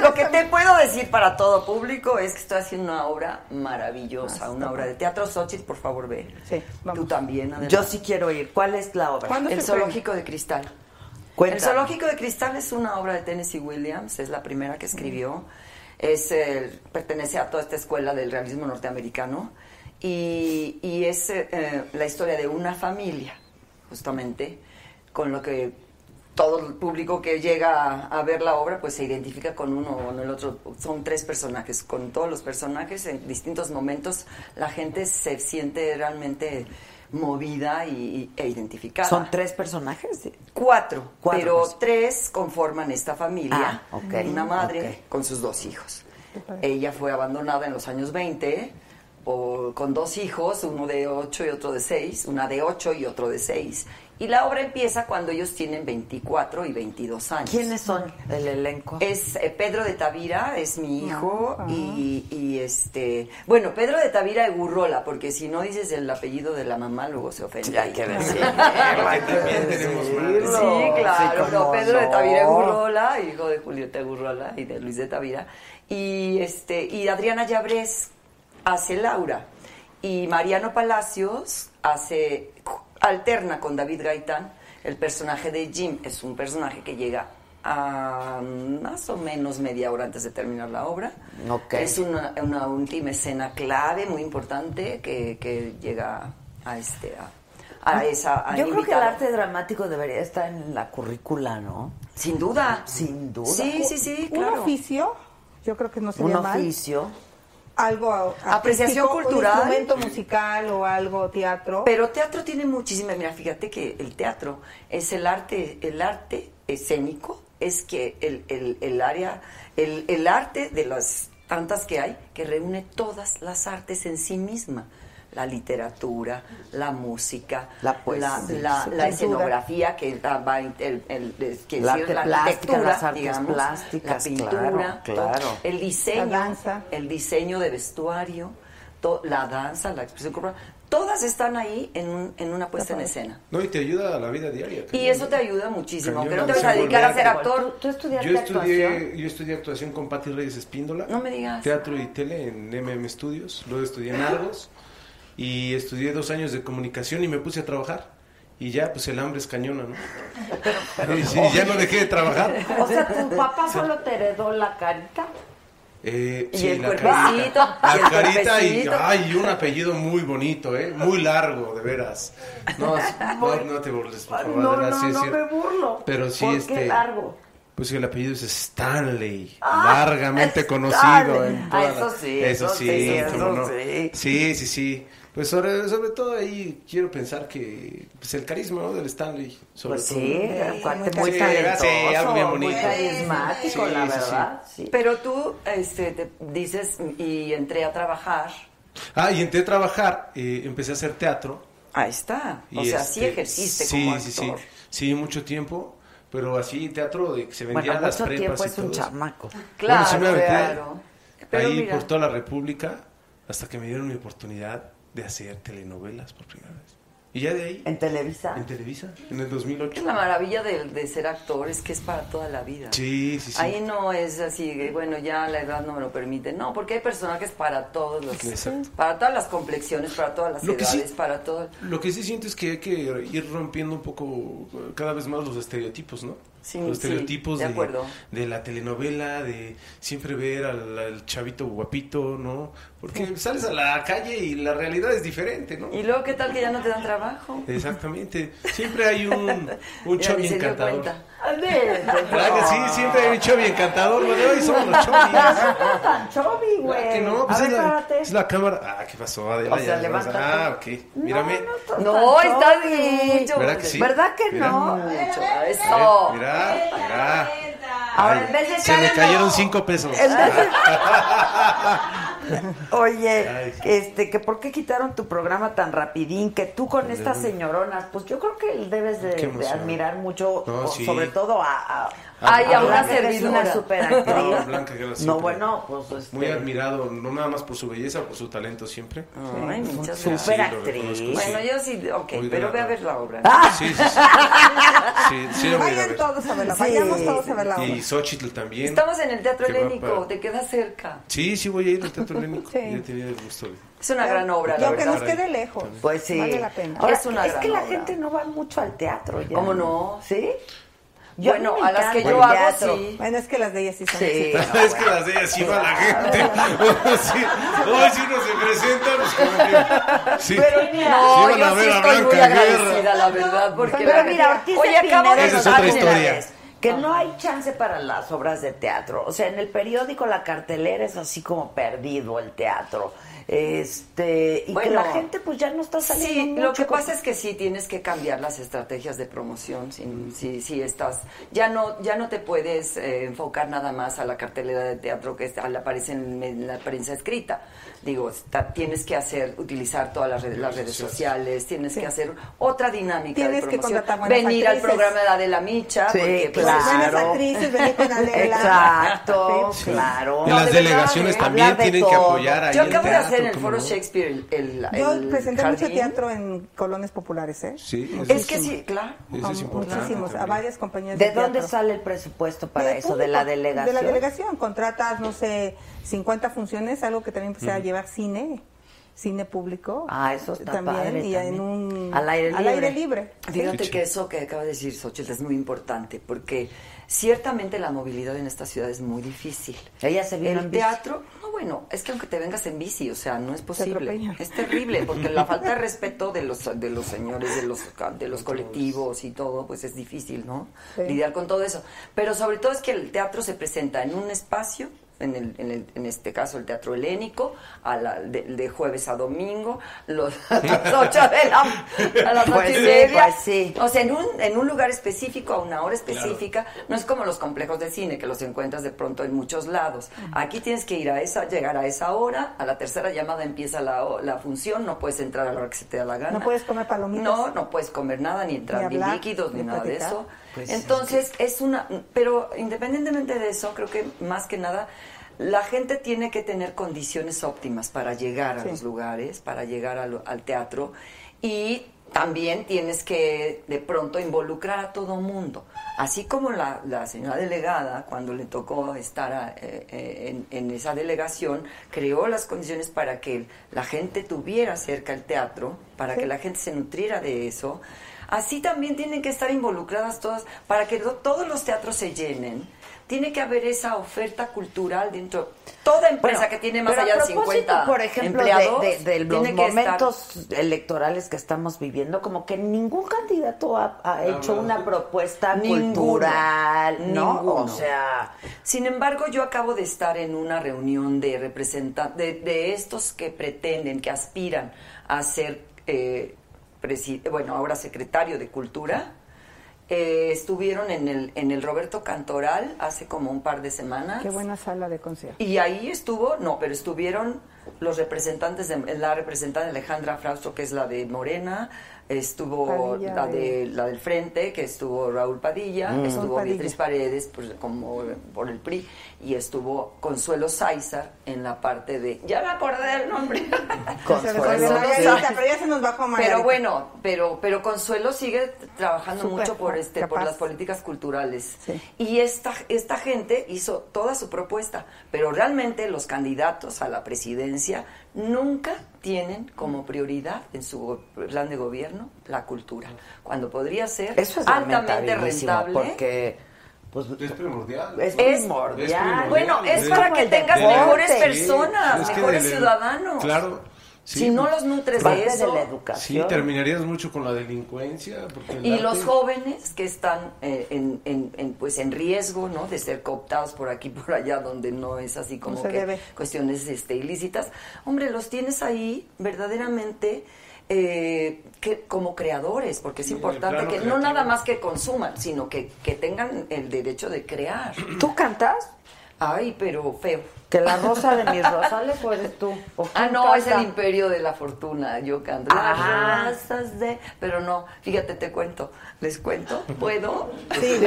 Lo que te puedo decir para todo público es que estoy haciendo una obra maravillosa, una obra de teatro. Xochitl, por favor, ve. Sí, vamos. Tú también. Yo sí quiero ir. ¿Cuál es la obra? ¿Cuándo El? Zoológico de Cristal. El Zoológico de Cristal es una obra de Tennessee Williams, es la primera que escribió. Es, eh, pertenece a toda esta escuela del realismo norteamericano y, y es eh, eh, la historia de una familia, justamente, con lo que todo el público que llega a, a ver la obra pues se identifica con uno o con el otro. Son tres personajes, con todos los personajes en distintos momentos la gente se siente realmente movida y, e identificada. ¿Son tres personajes? Cuatro, Cuatro pero personas. tres conforman esta familia. Ah. Una madre con sus dos hijos. Ella fue abandonada en los años 20 por- con dos hijos, uno de ocho y otro de seis, una de ocho y otro de seis. Y la obra empieza cuando ellos tienen 24 y 22 años. ¿Quiénes son el elenco? Es eh, Pedro de Tavira, es Ah, mi hijo, y, y, este... Bueno, Pedro de Tavira de Gurrola, porque si no dices el apellido de la mamá, luego se ofende. Hay que decirlo, hay que decirlo. Sí, claro, Sí, no, Pedro de. Tavira Gurrola, hijo de Julieta Gurrola y de Luis de Tavira. Y este y Adriana Llabrés hace Laura. Y Mariano Palacios hace alterna con David Gaitán. El personaje de Jim es un personaje que llega a más o menos media hora antes de terminar la obra. Es una, una última escena clave, muy importante, que, que llega a este a, a esa a Yo creo que el arte dramático debería estar en la currícula, ¿no? Sin duda. Sin duda. Sí, sí, sí, Un claro. oficio, yo creo que no sería Un mal. oficio. Algo Apreciación cultural. Un instrumento musical o algo, teatro. Pero teatro tiene muchísima, mira, fíjate que el teatro es el arte, el arte escénico, es que el, el, el área, el, el arte de las tantas que hay, que reúne todas las artes en sí misma. La literatura, la música, La poesía, la, escenografía, que va, va el, el- el- que arte la las artes digamos, plásticas, la pintura, claro, todo, el diseño, La danza. el diseño de vestuario, to- la danza, la expresión corporal, todas están ahí en, un- en una puesta en escena. No, y te ayuda a la vida diaria. Y eso te ayuda muchísimo, aunque no te vas a dedicar a ser actor. ¿Tú, tú estudiaste Yo actuación? estudié, yo estudié actuación con Patti Reyes Espíndola. No me digas. Teatro y tele en MM Studios. Luego estudié en Argos. Y estudié dos años de comunicación y me puse a trabajar. y ya, pues el hambre es cañona, ¿no? y sí, ya no dejé de trabajar. O sea, tu papá solo te heredó la carita. Eh, Y sí, el la cuerpecito, carita. y el La carita y, ay, un apellido muy bonito, ¿eh? Muy largo, de veras. No, no, no te burles, por favor. No, no, sí, no sí. me burlo. Pero sí, ¿Por este... qué largo? Pues el apellido es Stanley, Ah, largamente Stanley. conocido. En Ah, eso sí, eso eso sí, sí, cómo eso no. sí. Sí, sí, sí. Pues sobre, sobre todo ahí quiero pensar que pues el carisma ¿no? del Stanley. Sobre Pues todo. sí, cuate muy talentoso, sí, algo bien muy bonito. carismático, Sí, la sí, sí. verdad. sí. Pero tú este, te dices, y entré a trabajar. Ah, y entré a trabajar, eh, empecé a hacer teatro. Ahí está. O sea, este, sí ejerciste sí, como actor. sí, sí, mucho tiempo, pero así teatro de que se vendía Bueno, en las prepas tiempo y es un todo chamaco. Claro, Bueno, sí me aventé claro. Pero ahí mira, por toda la República hasta que me dieron mi oportunidad de hacer telenovelas por primera vez. Y ya de ahí, ¿En Televisa? en Televisa, en el 2008. es la maravilla de, de ser actor es que es para toda la vida. Sí, sí, sí. Ahí no es así, que, bueno, ya la edad no me lo permite. No, porque hay personajes para todos los, Exacto. para todas las complexiones, para todas las Lo que sí- edades, para todo. Lo que sí siento es que hay que ir rompiendo un poco eh, cada vez más los estereotipos, ¿no? Sí, los sí, estereotipos de de, acuerdo. de la telenovela, de siempre ver al, al chavito guapito, ¿no? Porque sales a la calle y la realidad es diferente, ¿no? Y luego, ¿qué tal que ya no te dan trabajo? Exactamente. Siempre hay un, un dio encantador. cuenta. ¿Verdad que sí? Siempre hay un chovi encantador. De hoy somos los chovis. tan chovi, güey. ¿Verdad que no? Pues a es, ver, la, párate. es la cámara. Ah, ¿qué pasó? Adela? O sea, Ya, ya, levántate. Ah, ok. Mírame. No, está mucho. ¿Verdad que sí? ¿Verdad que Mira. no? Mucho. Eso. Mira, mira. Ahora, Ay, en vez de se me cayeron cinco pesos. En vez de- Oye, Ay. este, que por qué quitaron tu programa tan rapidín, que tú con estas señoronas, pues yo creo que debes de, admirar mucho, No, o sí. sobre todo a, a, Ay, a una servidora. una superactriz. Blanca, que era No, siempre bueno, pues este, Muy admirado, no nada más por su belleza, por su talento siempre. Ay, muchas Sí, gracias. sí, lo superactriz. reconozco, Bueno, sí. yo sí, ok, Muy pero ve a ver la obra. Sí, sí, sí. Sí, sí voy a Vayan ver. todos a verla, Sí. vayamos todos a ver la obra. Y Xochitl también. Estamos en el Teatro Helénico, guapa. te queda cerca. Sí, sí voy a ir al Teatro Helénico. Sí. Ya tenido el gusto de... Es una gran obra, Y la aunque verdad. nos quede lejos, Pues sí. vale la pena. Ahora, Es una es gran que la obra. gente no va mucho al teatro ya. ¿Cómo no? ¿Sí? Yo Bueno, a las que yo hago, sí. Bueno, es que las de ellas sí son Sí. exitosas. es que las de ellas sí va la gente. sí. Hoy sí no se presentan, pues como que... Sí. Pero mira, No, Sí, van a yo sí a estoy muy agradecida, la verdad, porque Pero la mira, Ortiz Oye, acabo de es nos otra historia. que no hay chance para las obras de teatro. O sea, en el periódico la cartelera es así como perdido el teatro. Este, y que Bueno, la gente pues ya no está saliendo Sí, mucho lo que con- pasa es que sí tienes que cambiar las estrategias de promoción. Si, si, si estás, ya no, ya no te puedes eh, enfocar nada más a la cartelera de teatro que está- aparece en, en la prensa escrita. Digo, está- tienes que hacer, utilizar todas las redes, las redes sociales, tienes que hacer otra dinámica Tienes de que promoción. contratar buenas Venir al actrices. programa de Adela Micha, Sí, porque pues, claro. Buenas actrices, venir con Adela. Exacto, Sí. claro. Y No, las de delegaciones también de tienen que todo. apoyar ahí Yo acabo de hacer en el ¿cómo Foro no? Shakespeare el, el, Yo el presenté mucho jardín. teatro en colonias populares, ¿eh? Sí, eso Es que es- sí, claro. Eso es importante. Muchísimos, a varias compañías ¿De de dónde teatro. sale el presupuesto para eso? ¿De la delegación? De la delegación. Contratas, no sé, 50 funciones, algo que también empecé a llevar cine, cine público. Ah, eso está también, padre Y también. en un... Al aire Al libre. aire libre. Fíjate Sí. que eso que acaba de decir Xochitl es muy importante porque ciertamente la movilidad en esta ciudad es muy difícil. Ella se vino El en bici. teatro, no bueno, es que aunque te vengas en bici, o sea, no es posible. Es terrible porque la falta de respeto de los de los señores de los de los colectivos y todo, pues es difícil, ¿no? Sí. Lidiar con todo eso. Pero sobre todo es que el teatro se presenta en un espacio en, el, en, el- en este caso el teatro helénico, a la, de, de jueves a domingo, los, a las 8 de la, a las Pues ocho y sí, media. pues sí. O sea, en un, en un lugar específico, a una hora específica, no es como los complejos de cine, que los encuentras de pronto en muchos lados. Aquí tienes que ir a esa, llegar a esa hora, a la tercera llamada empieza la, o- la función, no puedes entrar a la hora que se te da la gana. No puedes comer palomitas. No, no puedes comer nada, ni entrar Ni líquidos, ni ni nada de eso. Pues Entonces, es una... Pero independientemente de eso, creo que más que nada... La gente tiene que tener condiciones óptimas para llegar a Sí. los lugares, para llegar al, al teatro y también tienes que de pronto involucrar a todo mundo. Así como la, la señora delegada, cuando le tocó estar a- eh, eh, en, en esa delegación, creó las condiciones para que la gente tuviera cerca el teatro, para que la gente se nutriera de eso. Así también tienen que estar involucradas todas, para que lo- todos los teatros se llenen. Tiene que haber esa oferta cultural dentro. Toda empresa Bueno, que tiene más allá de propósito, 50 por ejemplo, de- empleados, de, de los tiene que estar- momentos electorales que estamos viviendo, como que ningún candidato ha, ha hecho una propuesta Ninguno. cultural, ¿no? Ninguno. O sea, Sin embargo, yo acabo de estar en una reunión de representantes, de, de estos que pretenden, que aspiran a ser, eh, bueno, ahora secretario de Cultura. Eh, estuvieron en el, en el Roberto Cantoral hace como un par de semanas. Qué buena sala de concierto. Y ahí estuvo, no, pero estuvieron los representantes, de, la representante Alejandra Fraustro, que es la de Morena, estuvo Padilla la, de- la del Frente, que estuvo Raúl Padilla, Mm. estuvo Padilla. Beatriz Paredes, pues, como por el PRI, y estuvo Consuelo Sáizar en la parte de... Ya me acordé del nombre. Consuelo, fue sí. Pero ya se nos bajó Margarita. Pero bueno, pero pero Consuelo sigue trabajando mucho por este por las políticas culturales. Sí. Y esta esta gente hizo toda su propuesta, pero realmente los candidatos a la presidencia nunca tienen como prioridad en su plan de gobierno la cultura, cuando podría ser eso es altamente rentable. porque pues, Es primordial. es Es- primordial. es primordial. Bueno, es Es para que tengas deporte. mejores Sí, personas, que mejores ciudadanos. Claro. Sí. si no los nutres de la Sí, educación. terminarías mucho con la delincuencia. Y arte- los jóvenes que están eh, en, en- en, pues en riesgo, ¿no? De ser cooptados por aquí, por allá, donde no es así como No que debe. cuestiones este, ilícitas. Hombre, los tienes ahí verdaderamente eh, que, como creadores, porque es Sí, importante que no nada más que consuman, sino que, que tengan el derecho de crear. ¿Tú cantas? Ay, pero feo. Que la rosa de mis rosales o eres tú. ¿O Ah, no, es el imperio de la fortuna. Yo canto. Ah. Las razas de. Pero no, fíjate, te cuento. ¿Les cuento? ¿Puedo? Sí,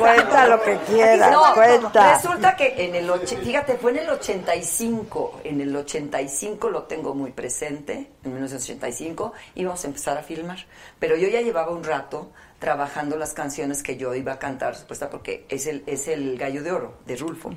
cuenta lo que quieras, No, cuenta. resulta que en el och- fíjate, fue en el 85, en el 85 lo tengo muy presente, en 1985 íbamos a empezar a filmar, pero yo ya llevaba un rato trabajando las canciones que yo iba a cantar, supuesta porque es el es el Gallo de Oro de Rulfo.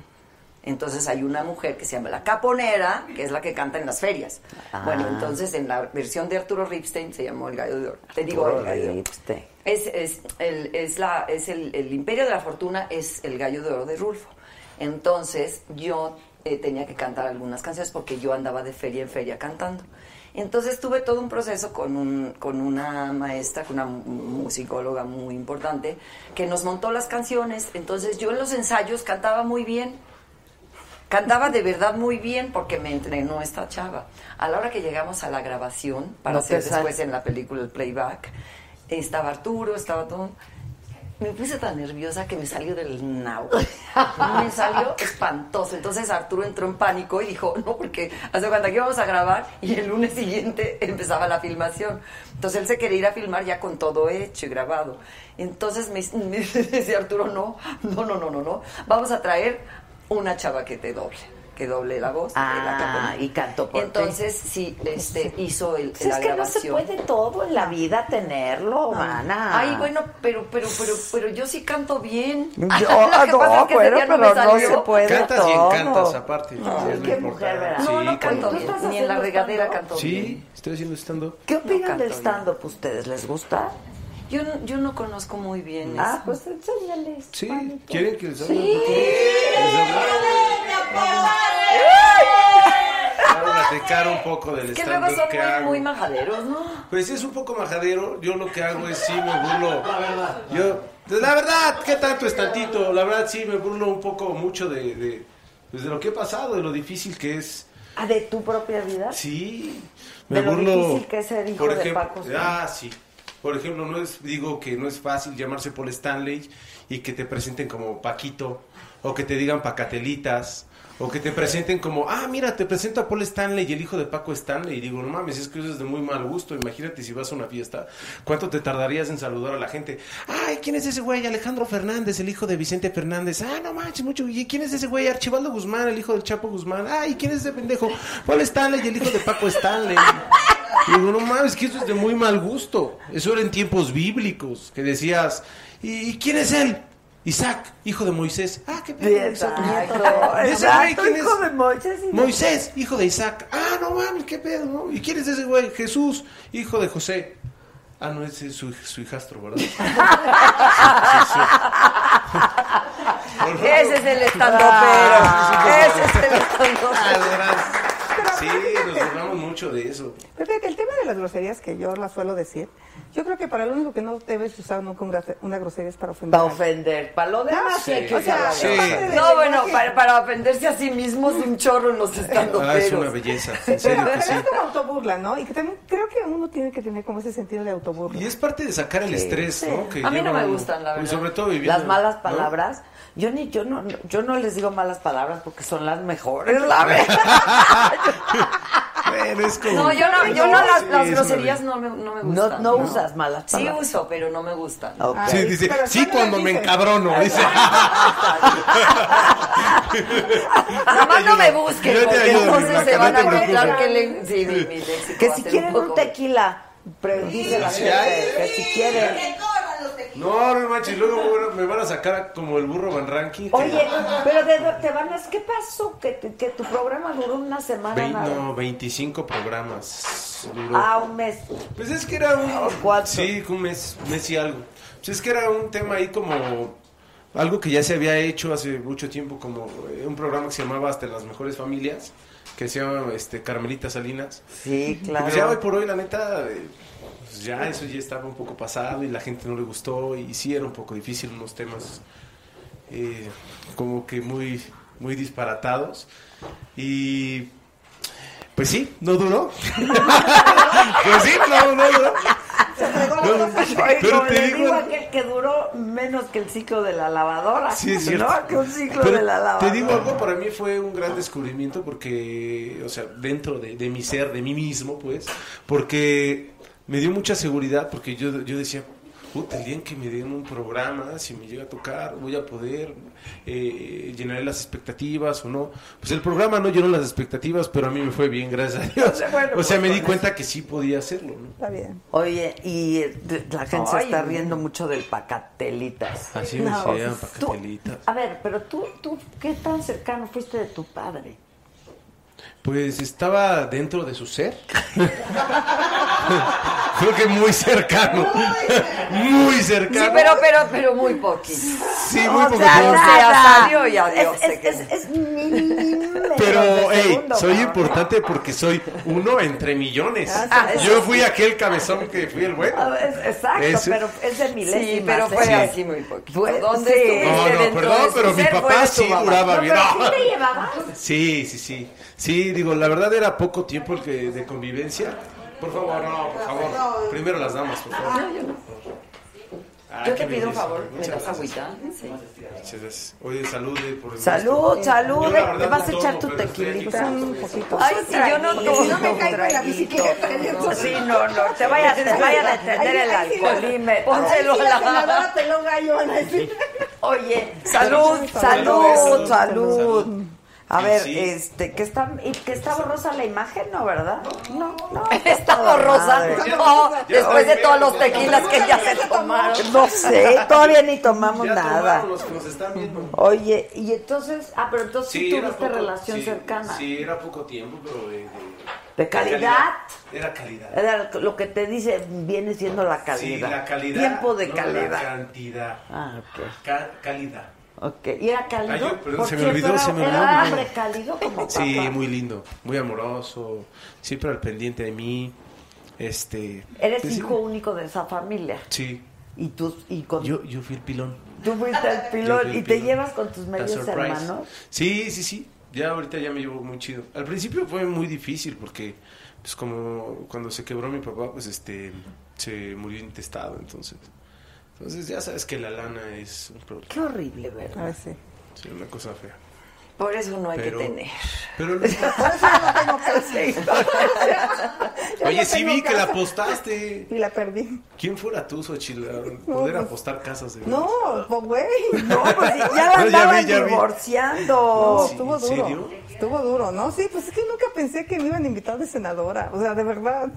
Entonces hay una mujer que se llama la Caponera, que es la que canta en las ferias. Ah. Bueno, entonces en la versión de Arturo Ripstein se llamó el Gallo de Oro. Te digo, el Gallo. Ripstein. Es, es, el, es, la, es el, el imperio de la fortuna, es el gallo de oro de Rulfo. Entonces yo eh, tenía que cantar algunas canciones porque yo andaba de feria en feria cantando. Entonces tuve todo un proceso con, un, con una maestra, con una mu- musicóloga muy importante, que nos montó las canciones. Entonces yo en los ensayos cantaba muy bien. Cantaba de verdad muy bien porque me entrenó esta chava. A la hora que llegamos a la grabación, para No hacer sale. después en la película el playback, estaba Arturo, estaba todo. Me puse tan nerviosa que me salió del nabo. Me salió espantoso. Entonces Arturo entró en pánico y dijo, no, porque hace cuenta que íbamos a grabar y el lunes siguiente empezaba la filmación. Entonces él se quería ir a filmar ya con todo hecho y grabado. Entonces me, me decía Arturo, no, no, no, no, no, no. Vamos a traer una chava que te doble, que doble la voz. la Ah, caponera". y cantó por. Entonces sí, este, hizo el, Pues la es que no se puede todo en la vida tenerlo, mana. Ay, bueno, pero, pero, pero, pero yo sí canto bien. Yo, Lo que no, pasa es que bueno, no pero no salió. se puede Cantas y todo. encantas, aparte. Ay, Es lo qué importante. mujer, ¿verdad? No, no Sí, canto ¿Tú bien. Ni en la regadera canto Sí, bien. estoy haciendo stand-up. ¿Qué opinan canto del stand-up ustedes? ¿Les gusta? Yo, no- yo no conozco muy bien Ah, eso. pues enséñales. Sí, manito. ¿quieren que les hable Sí. un poquito? Quiero platicar un poco del Es que luego son que muy, hago. muy majaderos, ¿no? Pues es un poco majadero. Yo lo que hago es sí me burlo. La verdad. Yo, pues, la verdad, ¿qué tanto es tantito? La verdad sí me burlo un poco mucho de, de, pues, de lo que he pasado, de lo difícil que es. ¿Ah, de tu propia vida? Sí. De Me lo burlo. difícil que es ser hijo por de ejemplo, Paco, sí. Ah, sí. Por ejemplo, no es, digo que no es fácil llamarse Paul Stanley y que te presenten como Paquito, o que te digan Pacatelitas, o que te presenten como, ah, mira, te presento a Paul Stanley el hijo de Paco Stanley. Y digo, no mames, es que eso es de muy mal gusto. Imagínate si vas a una fiesta, ¿cuánto te tardarías en saludar a la gente? Ay, ¿quién es ese güey? Alejandro Fernández, el hijo de Vicente Fernández. Ah, no manches, mucho. ¿Y quién es ese güey? Archibaldo Guzmán, el hijo del Chapo Guzmán. Ay, ¿quién es ese pendejo? Paul Stanley el hijo de Paco Stanley. Digo, no mames, que eso es de muy mal gusto. Eso era en tiempos bíblicos, que decías, ¿y, y quién es él? Isaac, hijo de Moisés. Ah, qué pedo, Isaac. ¿Y ese güey quién hijo es? de Moisés y Moisés, hijo de Isaac. Ah, no mames, qué pedo, ¿no? ¿Y quién es ese güey? Jesús, hijo de José. Ah, no, ese es su, su hijastro, ¿verdad? Ese es el estando Ah, pero. Ese es el estando Ah, de veras. Sí, mucho de eso. Pero fíjate, el tema de las groserías que yo las suelo decir, yo creo que para lo único que no debes usar nunca una grosería es para ofender. Para ofender. Para lo demás sí hay que O sea, Sí. del No, bueno, para, para ofenderse a sí mismo es un chorro en los estando Ah, es una belleza, en Pero, serio que pero sí. es como autoburla, ¿no? Y que también creo que uno tiene que tener como ese sentido de autoburla. Y es parte de sacar el estrés, ¿no? Que A mí no me gustan, la Y verdad. sobre todo viviendo. Las malas ¿no? palabras. Yo ni yo no yo no les digo malas palabras porque son las mejores, la verdad. Bueno, es como... No, yo no, yo no las, groserías no me, no me No, gustan. no usas malas Sí uso, pero no me gustan. Sí, dice, Pero sí ¿cuándo cuando me encabrono, dice. Nada más no me busquen, te porque ayudo, entonces se no van te a preocupes. que le... Sí, mi, Que si quieren un poco- tequila, dice la gente que si quieren. No, no manches, luego bueno, me van a sacar como el burro Van Ranking. Oye, pero de, te van a ¿qué pasó? Que, tu- que tu programa duró una semana Vein- nada. no, 25 programas. duró. Ah, un mes. Pues es que era un... Cuatro. Sí, un mes, un mes y algo. Pues es que era un tema ahí como... Algo que ya se había hecho hace mucho tiempo, como eh, un programa que se llamaba Hasta las Mejores Familias, que se llama este, Carmelita Salinas. Sí, Y Pues ya hoy claro. por hoy, la neta, eh, pues ya eso ya estaba un poco pasado y la gente no le gustó y sí era un poco difícil unos temas eh, como que muy, muy disparatados. Y pues sí, no duró. pues sí, no, no duró. No, pero te digo, digo aquel que duró menos que el ciclo de la lavadora. Sí, es cierto. No, que un ciclo Pero de la lavadora. Te digo algo, para mí fue un gran descubrimiento porque, o sea, dentro de, de mi ser, de mí mismo, pues, porque me dio mucha seguridad, porque yo, yo decía, puta, el día en que me den un programa, si me llega a tocar, voy a poder, eh, llenaré las expectativas o no. Pues el programa no llenó las expectativas, pero a mí me fue bien, gracias a Dios. Bueno, o sea, pues, me di cuenta que sí podía hacerlo, ¿no? Está bien. Oye, y eh, la gente se está riendo mucho del pacatelitas. Así me No, decían, Tú- pacatelitas. a ver, pero tú, tú, ¿qué tan cercano fuiste de tu padre? Pues estaba dentro de su ser. Creo que muy cercano. Muy cercano. Sí, pero, pero, pero muy poquito. Sí, muy O poco sea, Es, Pero, hey, soy importante porque soy uno entre millones. Ah, sí. Yo fui aquel cabezón que fui el bueno. Ah, es- Exacto, pero es de milésimas. Sí, pero fue ¿eh? así muy poquito. ¿Dónde sí. estuviste No, no, perdón, pero mi papá sí No, bien. sí te llevabas. Sí, sí, sí. Sí, digo, la verdad era poco tiempo el que de convivencia. Por favor, no, por favor. Primero las damas, por favor. Ah, Yo qué te pido un favor, ¿me Muchas das agüita? Sí. Muchas gracias. Oye, salude por el Salud, salud. Yo, verdad, ¿Te vas a echar tomo, tu tequilita? Un poquito. Ay, si yo no tomo. No me caigo en la bicicleta. Sí, no, no, te vaya, te vaya a detener el alcoholímetro. Pónselo a la senadora peló gallo, van a decir. Oye, salud, salud, Salud. salud. A Sí, ver, sí. este, que está, y que está borrosa la imagen, ¿no, verdad? No, no. Está borrosa. madre. No, después de todos los tequilas que ya se tomaron. No sé, todavía ni tomamos Ya nada. tomaron los que nos están viendo. Oye, y entonces, ah, pero entonces sí, tuviste poco- relación sí, cercana. Sí, era poco tiempo, pero de, de- ¿De calidad? Era calidad. Era lo que te dice, viene siendo la Sí, calidad. la calidad. Tiempo de no calidad. La cantidad. Ah, ok. Ca- calidad. Ok, ¿y era cálido? Ay, yo- perdón, Por se me olvidó, era, se me era olvidó. hombre cálido como Sí, papá. muy lindo, muy amoroso, siempre al pendiente de mí. Este. Eres pues sí. hijo único de esa familia. Sí. Y tú, y con, Yo, yo fui el pilón. tú fuiste el pilón el y te llevas con tus medios hermanos. Sí, sí, sí. Ya ahorita ya me llevo muy chido. Al principio fue muy difícil porque, pues como cuando se quebró mi papá, pues este, se murió intestado, entonces. Entonces ya sabes que la lana es un problema. Qué horrible, ¿verdad? ver, sí. Sí, una cosa fea. Por eso no hay Pero- que tener. Pero lo- Por eso no tengo casa. Oye, no sí vi que la casa. apostaste. Y la perdí. ¿Quién fuera tú, Xochitl, poder pues- apostar casas de No, pues güey. No, pues ya la No, ya andaban vi, ya divorciando. No, Sí, estuvo ¿en duro. serio? Estuvo duro, ¿no? Sí, pues es que nunca pensé que me iban a invitar de senadora. O sea, de verdad.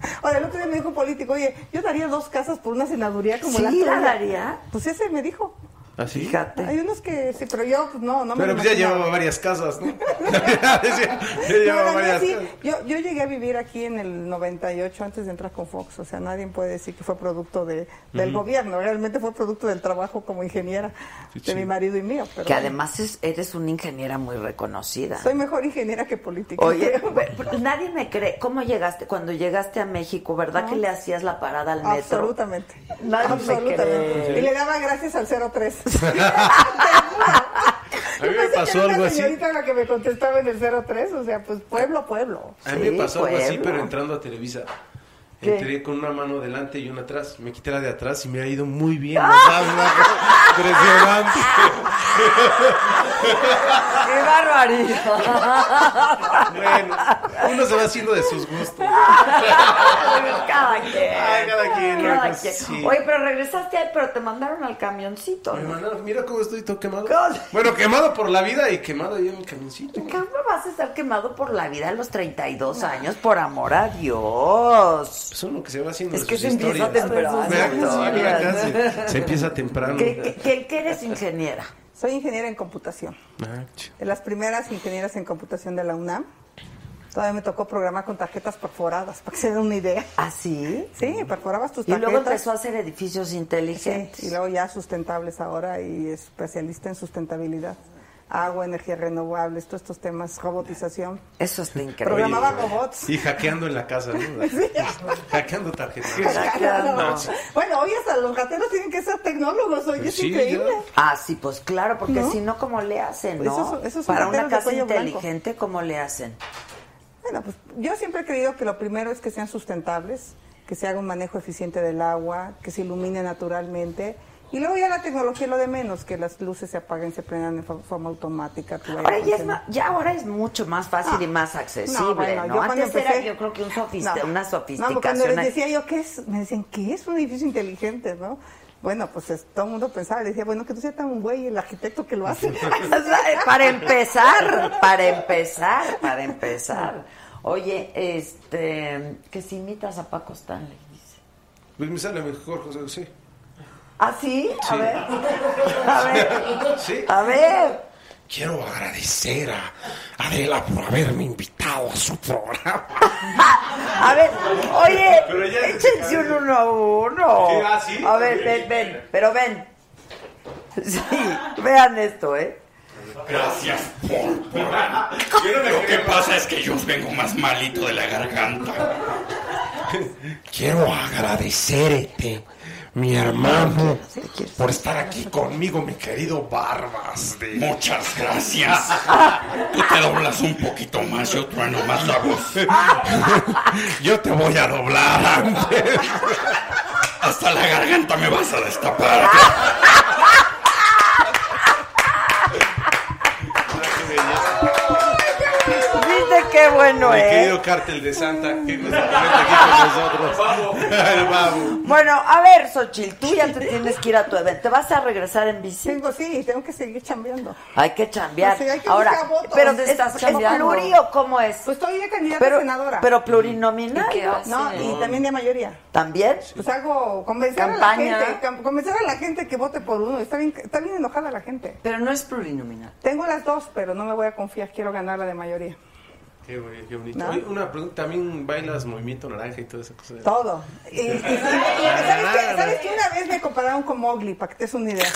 Ahora, el otro día me dijo un político, oye, yo daría dos casas por una senaduría como ¿Sí la la tuya. daría? Pues ese me dijo. ¿Así? Fíjate. Hay unos que sí, pero yo pues, no, no me Pero pues ya llevaba varias casas, ¿no? ya No, llevaba la mía varias sí, casas. yo, yo llegué a vivir aquí en el 98 antes de entrar con Fox, o sea, nadie puede decir que fue producto de, del gobierno, realmente fue producto del trabajo como ingeniera de mi marido y mío. Pero Que bueno, además es- eres una ingeniera muy reconocida. soy mejor ingeniera que política. Oye, nadie me cree. ¿Cómo llegaste? Cuando llegaste a México, ¿verdad que le hacías la parada al metro? Absolutamente. Nadie me cree. Y le daba gracias al 03. A mí me pasó algo así. señorita la que me contestaba en el 03, o sea, pues pueblo, pueblo. A mí me pasó algo así, pero entrando a Televisa. ¿Qué? Entré con una mano delante y una atrás. Me quité la de atrás y me ha ido muy bien. ¡Ah! Impresionante. ¡Qué barbaridad! Bueno, uno se va haciendo de sus gustos. cada quien. Ay, cada quien, Cada pues, quien. sí. Oye, pero regresaste ahí, pero te mandaron al camioncito. Me ¿no? mandaron, mira cómo estoy todo quemado. ¿Cómo? Bueno, quemado por la vida y quemado ahí en el camioncito. ¿Cómo vas a estar quemado por la vida a los 32 años? Por amor a Dios. Pues uno que se va haciendo Es de que sus se empieza historias. temprano. ¿Verdad que sí? Historias. ¿Verdad que Se, empieza temprano. ¿Qué, qué, qué- qué eres ingeniera? Soy ingeniera en computación. Ah, De las primeras ingenieras en computación de la UNAM. Todavía me tocó programar con tarjetas perforadas, para que se den una idea. ¿Ah, sí? Sí, perforabas tus Y tarjetas. luego empezó a hacer edificios Sí, inteligentes. y luego ya sustentables ahora y especialista en sustentabilidad. Agua, energías renovables, todos estos temas, robotización. Eso está increíble. Programaba robots. Y hackeando en la casa, ¿no? Hackeando tarjetas. Hackeando. Bueno, hoy hasta los rateros tienen que ser tecnólogos, oye, Pues es sí, increíble. Ah, sí, pues claro, porque ¿No? si no, ¿cómo le hacen, Pues no? esos son Para una casa blanco. inteligente, ¿cómo le hacen? Bueno, pues yo siempre he creído que lo primero es que sean sustentables, que se haga un manejo eficiente del agua, que se ilumine naturalmente. Y luego ya la tecnología es lo de menos, que las luces se apaguen, se prendan de fo- forma automática. Ahora ya, es ya ahora es mucho más fácil Ah. y más accesible, No, ¿no? bueno, yo Antes era empecé- yo creo que un No. una No, porque sofisticación. cuando les decía yo, ¿qué es? Me decían, ¿qué es un edificio inteligente, no? Bueno, pues es- todo el mundo pensaba, decía, bueno, que tú seas tan güey el arquitecto que lo hace. Eh, para empezar, para empezar, para empezar. Oye, este, que si imitas a Paco Stanley, dice. Pues me sale mejor José José. ¿Ah, sí? A Sí. ver. A ver. Sí. A ver. Quiero agradecer a Adela por haberme invitado a su programa. A ver, oye, échense un uno a uno. Sí, ah. A ver, ven, ven, pero ven. Sí, vean esto, ¿eh? Gracias por... Lo que pasa es que yo vengo más malito de la garganta. Quiero agradecerte, mi hermano, por estar aquí conmigo, mi querido Barbas. De... Muchas gracias. Tú te doblas un poquito más, yo trueno más la voz. Yo te voy a doblar antes. Hasta la garganta me vas a destapar. Qué bueno Mi es? querido cártel de Santa, que nos comenta aquí con nosotros. El babu. Bueno, a ver, Xochitl, tú ya te tienes que ir a tu evento. ¿Te vas a regresar en bici? Tengo, sí, tengo que seguir chambeando. Hay que chambear. Pues sí, hay que Ahora, votos. pero ¿Dónde ¿es, estás es chambeando? pluri o cómo es? Pues estoy de candidata pero, a senadora. pero plurinominal, ¿Y qué ¿no? hace? no, y también de mayoría. ¿También? Pues hago convencer Campaña. a la gente, cam- convencer a la gente que vote por uno. Está bien, está bien enojada la gente. Pero no es plurinominal. Tengo las dos, pero no me voy a confiar. Quiero ganar la de mayoría. Qué, bonito, qué bonito. ¿No? Oye, una pregunta, ¿también bailas movimiento naranja y toda esa cosa? Todo. Y, y- y- ¿sabes, qué? ¿Sabes qué? Una vez me compararon con Mowgli, para que te des una idea.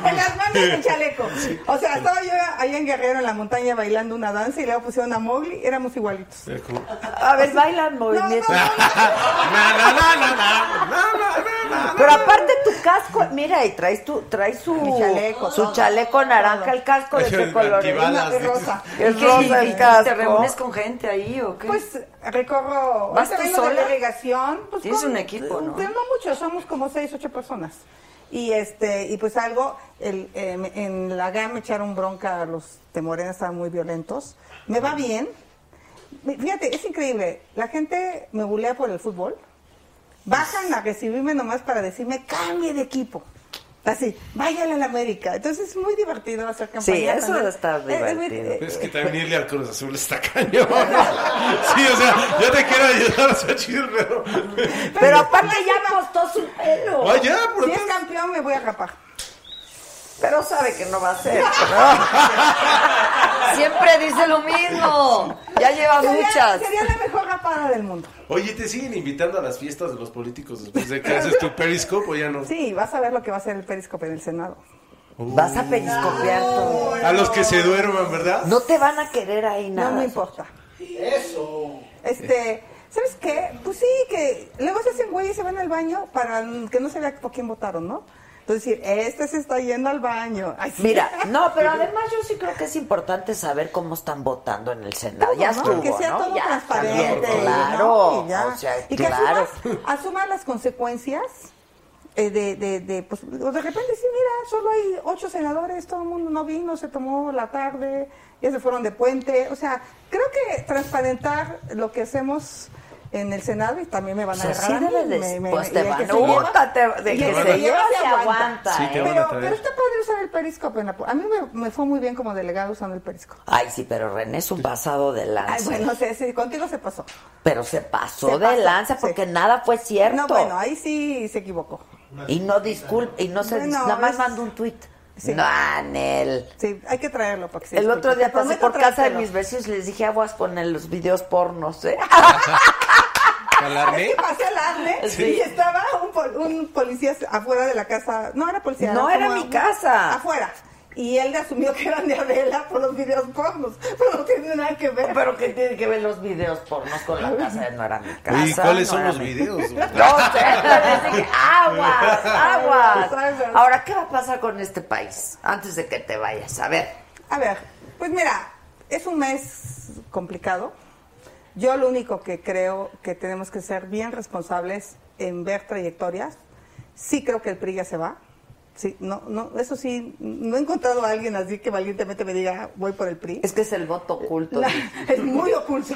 en las manos del chaleco. O sea, estaba yo allá en Guerrero, en la montaña, bailando una danza y luego pusieron a Mowgli. Éramos igualitos. A ver, bailan movimiento. Pero aparte tu casco, mira, y traes tu, traes su chaleco, su chaleco naranja, el casco de qué color rosa. Es rosa ¿Y- el casco. ¿Te reúnes con gente ahí o qué? Pues recorro. ¿Vas tú vengo de sola? delegación. Pues, Tienes con- un equipo, ¿no? Pero no mucho, somos como seis, ocho personas. Y este y pues algo, el, eh, en la GAM me echaron bronca, los de Morena estaban muy violentos. Me va bien. Fíjate, es increíble. La gente me bulea por el fútbol. Bajan a recibirme nomás para decirme, cambie de equipo. Así, váyale a la América. Entonces es muy divertido hacer campaña. Sí, eso también. está Es- es muy- divertido. Es que también irle al Cruz Azul está cañón. Sí, o sea, yo te quiero ayudar a Xochitl, pero... Pero aparte ya apostó su pelo. Ah, ya, por Si es campeón me voy a rapar. Pero sabe que no va a ser. Siempre dice lo mismo. Ya lleva Sería, muchas. sería la mejor rapada del mundo. Oye, ¿te siguen invitando a las fiestas de los políticos después de que haces tu periscope o ya no? Sí, vas a ver lo que va a hacer el periscope en el Senado. Vas a periscopiar todo. A los que se duerman, ¿verdad? No te van a querer ahí nada. No me importa. Eso. Este, ¿sabes qué? Pues sí, que luego se hacen güey y se van al baño para que no se vea por quién votaron, ¿no? Entonces decir, este se está yendo al baño. Mira, no, pero además yo sí creo que es importante saber cómo están votando en el Senado. Ya ¿no? estuvo, que sea ¿no? todo Ya, transparente, ¿no? claro. Y ya. O sea, y que claro. asumas, asumas las consecuencias eh, de, de, de, pues, de repente sí, mira, solo hay ocho senadores, todo el mundo no vino, se tomó la tarde, ya se fueron de puente. O sea, creo que transparentar lo que hacemos en el Senado y también me van a O sea, agarrar sí a mí, me- me- pues te van que a- se lleva- Puta, te- de y que el se lleva lleva se se aguanta. Sí, ¿eh? Pero, pero está padre usar el periscope. En la, a mí me, me fue muy bien como delegado usando el periscope. Ay, sí, pero René es un pasado de lanza. Ay, bueno, sí, sí, contigo se pasó. Pero se pasó Se de pasó, lanza sí. porque nada fue cierto. No, bueno, ahí sí se equivocó. Y no disculpe, y no se Bueno, nada más es- mandó un tuit. Sí. No, Anel. Sí, hay que traerlo para que se El otro día Te pasé por casa de mis vecinos y les dije aguas con los videos pornos, ¿eh? ¿Calarme? Es que pasé al arne Sí. y estaba un, pol- un policía afuera de la casa. No era policía. No, era mi casa. Afuera. Y él asumió que eran de Adela por los videos pornos. Pero no tiene nada que ver. Pero que tiene que ver los videos pornos con la casa, no era mi casa. ¿Y cuáles no son los mi- videos? No sé, aguas. Aguas. Ahora, ¿qué va a pasar con este país? Antes de que te vayas, a ver. A ver, pues mira, es un mes complicado. Yo lo único que creo que tenemos que ser bien responsables en ver trayectorias. Sí creo que el PRI ya se va. Sí, no, no, eso sí, no he encontrado a alguien así que valientemente me diga voy por el PRI. Es que es el voto oculto. Es muy oculto.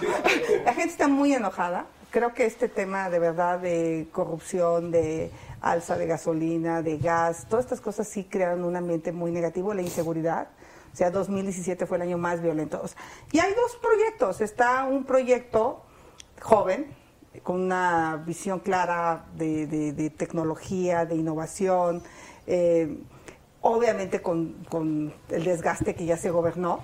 La gente está muy enojada. Creo que este tema de verdad de corrupción, de alza de gasolina, de gas, todas estas cosas sí crearon un ambiente muy negativo, la inseguridad. O sea, 2017 fue el año más violento. O sea, y hay dos proyectos. Está un proyecto joven, con una visión clara de, de- de tecnología, de innovación, eh, obviamente con, con el desgaste que ya se gobernó,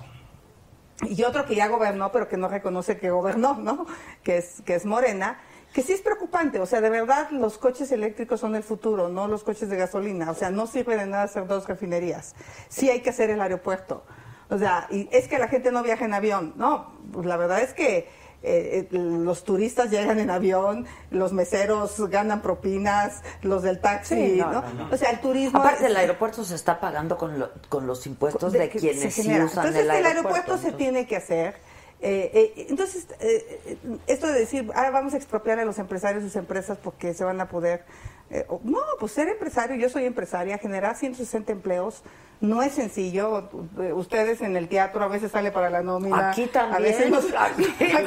y otro que ya gobernó, pero que no reconoce que gobernó, ¿no? Que es, que es Morena, que sí es preocupante. O sea, de verdad, los coches eléctricos son el futuro, no los coches de gasolina. O sea, no sirve de nada hacer dos refinerías. Sí hay que hacer el aeropuerto. O sea, y es que la gente no viaja en avión. No, pues la verdad es que eh, eh, los turistas llegan en avión, los meseros ganan propinas, los del taxi, Sí, no, no, no, no. O sea, el turismo... Aparte, es- el aeropuerto se está pagando con, lo- con los impuestos de, quienes sí usan entonces el el aeropuerto. aeropuerto se tiene que hacer eh, eh, entonces eh, eh, esto de decir ah vamos a expropiar a los empresarios sus empresas porque se van a poder eh, no pues ser empresario yo soy empresaria generar 160 empleos no es sencillo ustedes en el teatro a veces sale para la nómina Aquí también, a veces nos- aquí aquí también.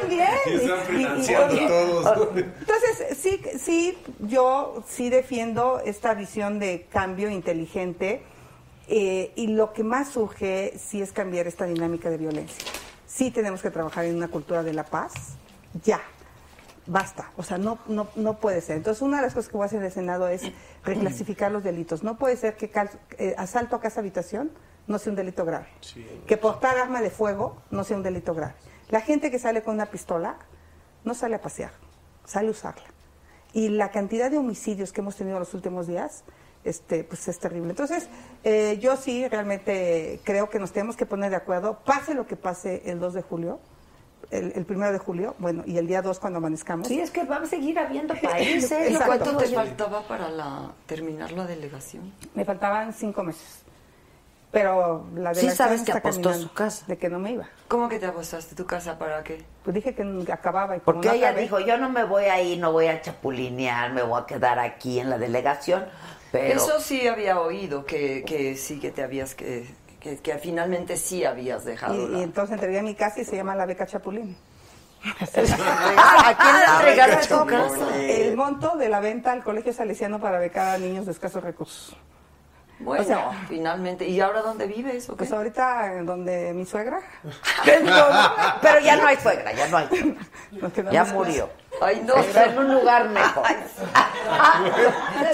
también Y están Y- y- financiando y- todos. entonces, sí, sí, yo sí defiendo esta visión de cambio inteligente eh, y lo que más surge sí es cambiar esta dinámica de violencia. Sí tenemos que trabajar en una cultura de la paz, ya, basta, o sea, no, no, no puede ser. Entonces, una de las cosas que voy a hacer en el Senado es reclasificar los delitos. No puede ser que cal- eh, asalto a casa habitación no sea un delito grave, que portar arma de fuego no sea un delito grave. La gente que sale con una pistola no sale a pasear, sale a usarla. Y la cantidad de homicidios que hemos tenido los últimos días, este, pues es terrible. Entonces, eh, yo sí realmente creo que nos tenemos que poner de acuerdo, pase lo que pase el 2 de julio, el, el primero de julio, bueno, y el día 2 cuando amanezcamos. Sí, es que van a seguir habiendo países. Que ¿Cuánto te faltaba para la, terminar la delegación? Me faltaban cinco meses. Pero la Sí delegación sabes que está apostó su casa. De que no me iba. ¿Cómo que te apostaste tu casa para qué? Pues dije que acababa. Y Porque no ella acabé- dijo, yo no me voy a ir, no voy a chapulinear, me voy a quedar aquí en la delegación. Pero Eso sí había oído, que, que sí que te habías, que, que, que finalmente sí habías dejado Y, la- y entonces entregué mi casa y se llama la beca Chapulín. ¿A quién le entregaste tu casa? El monto de la venta al Colegio Salesiano para becar a niños de escasos recursos. Bueno, O sea- finalmente. ¿Y ahora dónde vives? o qué? Pues ahorita donde mi suegra. Pero ya no hay suegra, ya no hay. Ya murió. Ay, no. Está en un lugar mejor.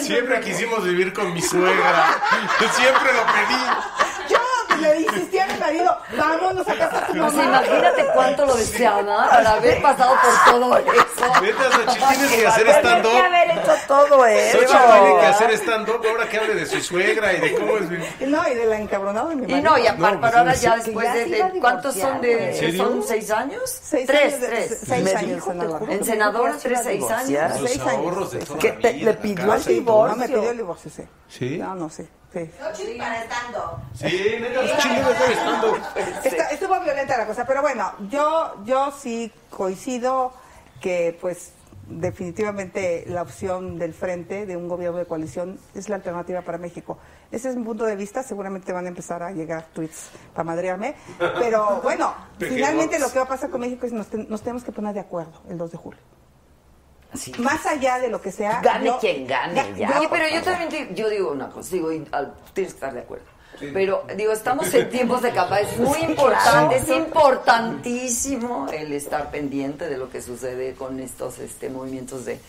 Siempre quisimos vivir con mi suegra. Siempre lo pedí. Le insistí a mi marido, vámonos a casa de tu Pues mamá. imagínate cuánto lo deseaba para haber pasado por todo eso. Neta, Xochitl, tienes que hacer stand-up. Tenía que haber hecho todo eso. Xochitl tiene que hacer stand-up ahora que hable de su suegra y de cómo es. No, y de la encabronada de mi Y marido. no, y aparte, No, pues, ahora ya después ya de, de- a ¿cuántos son de, son seis años? Seis tres, años de- tres. seis Me años dijo, en senadora, a tres, seis años. Los Seis años. ahorros de toda Que la te- vida, le pidió el y todo. No, me divorcio. pidió el divorcio, sí. ¿Sí? No, no sé. Sí. Sí, neta, Xochitl debe estar stand-up. Está- estuvo violenta la cosa, pero bueno, yo, yo sí coincido que pues definitivamente la opción del frente de un gobierno de coalición es la alternativa para México. Ese es mi punto de vista, seguramente van a empezar a llegar tweets para madrearme, pero bueno, finalmente lo que va a pasar con México es que nos, ten- nos tenemos que poner de acuerdo el 2 de julio. Sí. Más allá de lo que sea... Gane yo- quien gane, ya. Oye, pero yo también te- yo digo una cosa, digo, y al- tienes que estar de acuerdo. Pero digo, estamos en tiempos de campaña, es muy importante, es importantísimo el estar pendiente de lo que sucede con estos este, movimientos de,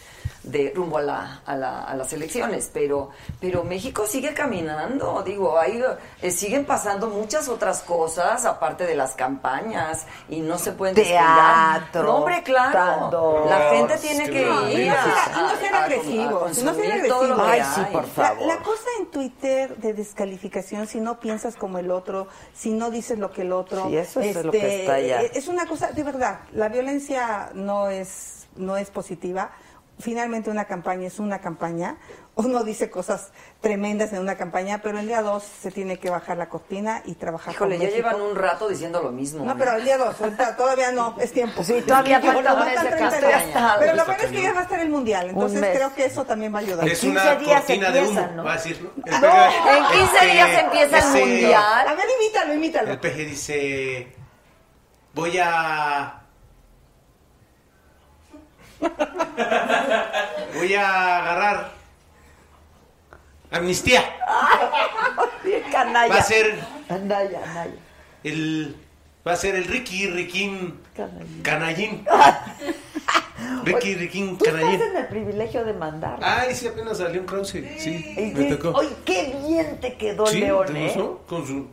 de rumbo a, la, a, la- a las elecciones. Pero, pero México sigue caminando, digo, ahí eh, siguen pasando muchas otras cosas aparte de las campañas y no se pueden descuidar. Teatro, No, hombre, claro. tanto. La gente tiene que no, ir y no a, no sean agresivos, no sean que Ay, sí, por La, favor. la cosa en Twitter de descalificación, si no piensas como el otro, si no dices lo que el otro, este, Sí, eso es lo que está allá. Es una cosa, de verdad, la violencia no es, no es positiva. Finalmente una campaña es una campaña. Uno dice cosas tremendas en una campaña, pero el día dos se tiene que bajar la cortina y trabajar Híjole, con ya llevan un rato diciendo lo mismo. No, ¿eh? pero el día dos, ahorita todavía no, es tiempo. Sí, todavía falta un faltan mes de 30 campaña. días. Pero lo bueno es que ya va a estar el mundial, entonces creo que eso también va a ayudar. Es 15 una días cortina de humo, empiezan, ¿no? va a decir, ¿no? PG en 15 este, días empieza el mundial. A ver, imítalo, imítalo. El PG dice, voy a... Voy a agarrar amnistía. Bien canalla. Va a ser Anaya, Anaya. el... Va a ser el Ricky Riquín Canallín. Canallín. Ricky Riquín Tú Canallín. estás en el privilegio de mandar. Ay, sí, apenas salió un Krause. Sí, Y me tocó. Oye, qué bien te quedó Sí, León, ¿te ¿eh? Con su...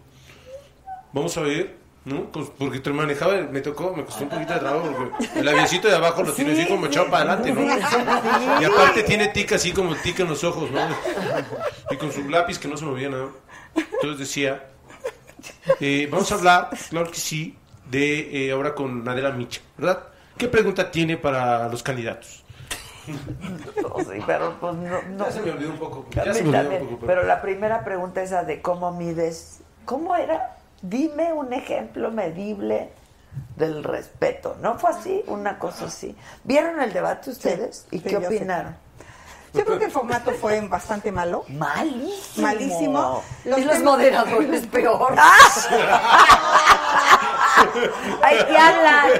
Vamos a ver, ¿no? Con- Porque te manejaba, me tocó, me costó un poquito de trabajo porque el avioncito de abajo lo tiene así como echado para adelante, ¿no? Y aparte tiene tic así como tic en los ojos, ¿no? Y con su lápiz que no se movía nada. Entonces decía, eh, vamos a hablar, claro que sí, de eh, ahora con Adela Micha, ¿verdad? ¿Qué pregunta tiene para los candidatos? No, sí, pero pues no, no. Ya se me olvidó un poco. Ya se me olvidó también. un poco. Pero la primera pregunta es esa de cómo mides. ¿Cómo era? Dime un ejemplo medible del respeto. ¿No fue así? Una cosa así. ¿Vieron el debate ustedes? ¿Y sí, qué opinaron? Yo creo que el formato fue bastante malo. Malísimo. Malísimo. y los temas- moderadores peor. ¡Hay que hablar!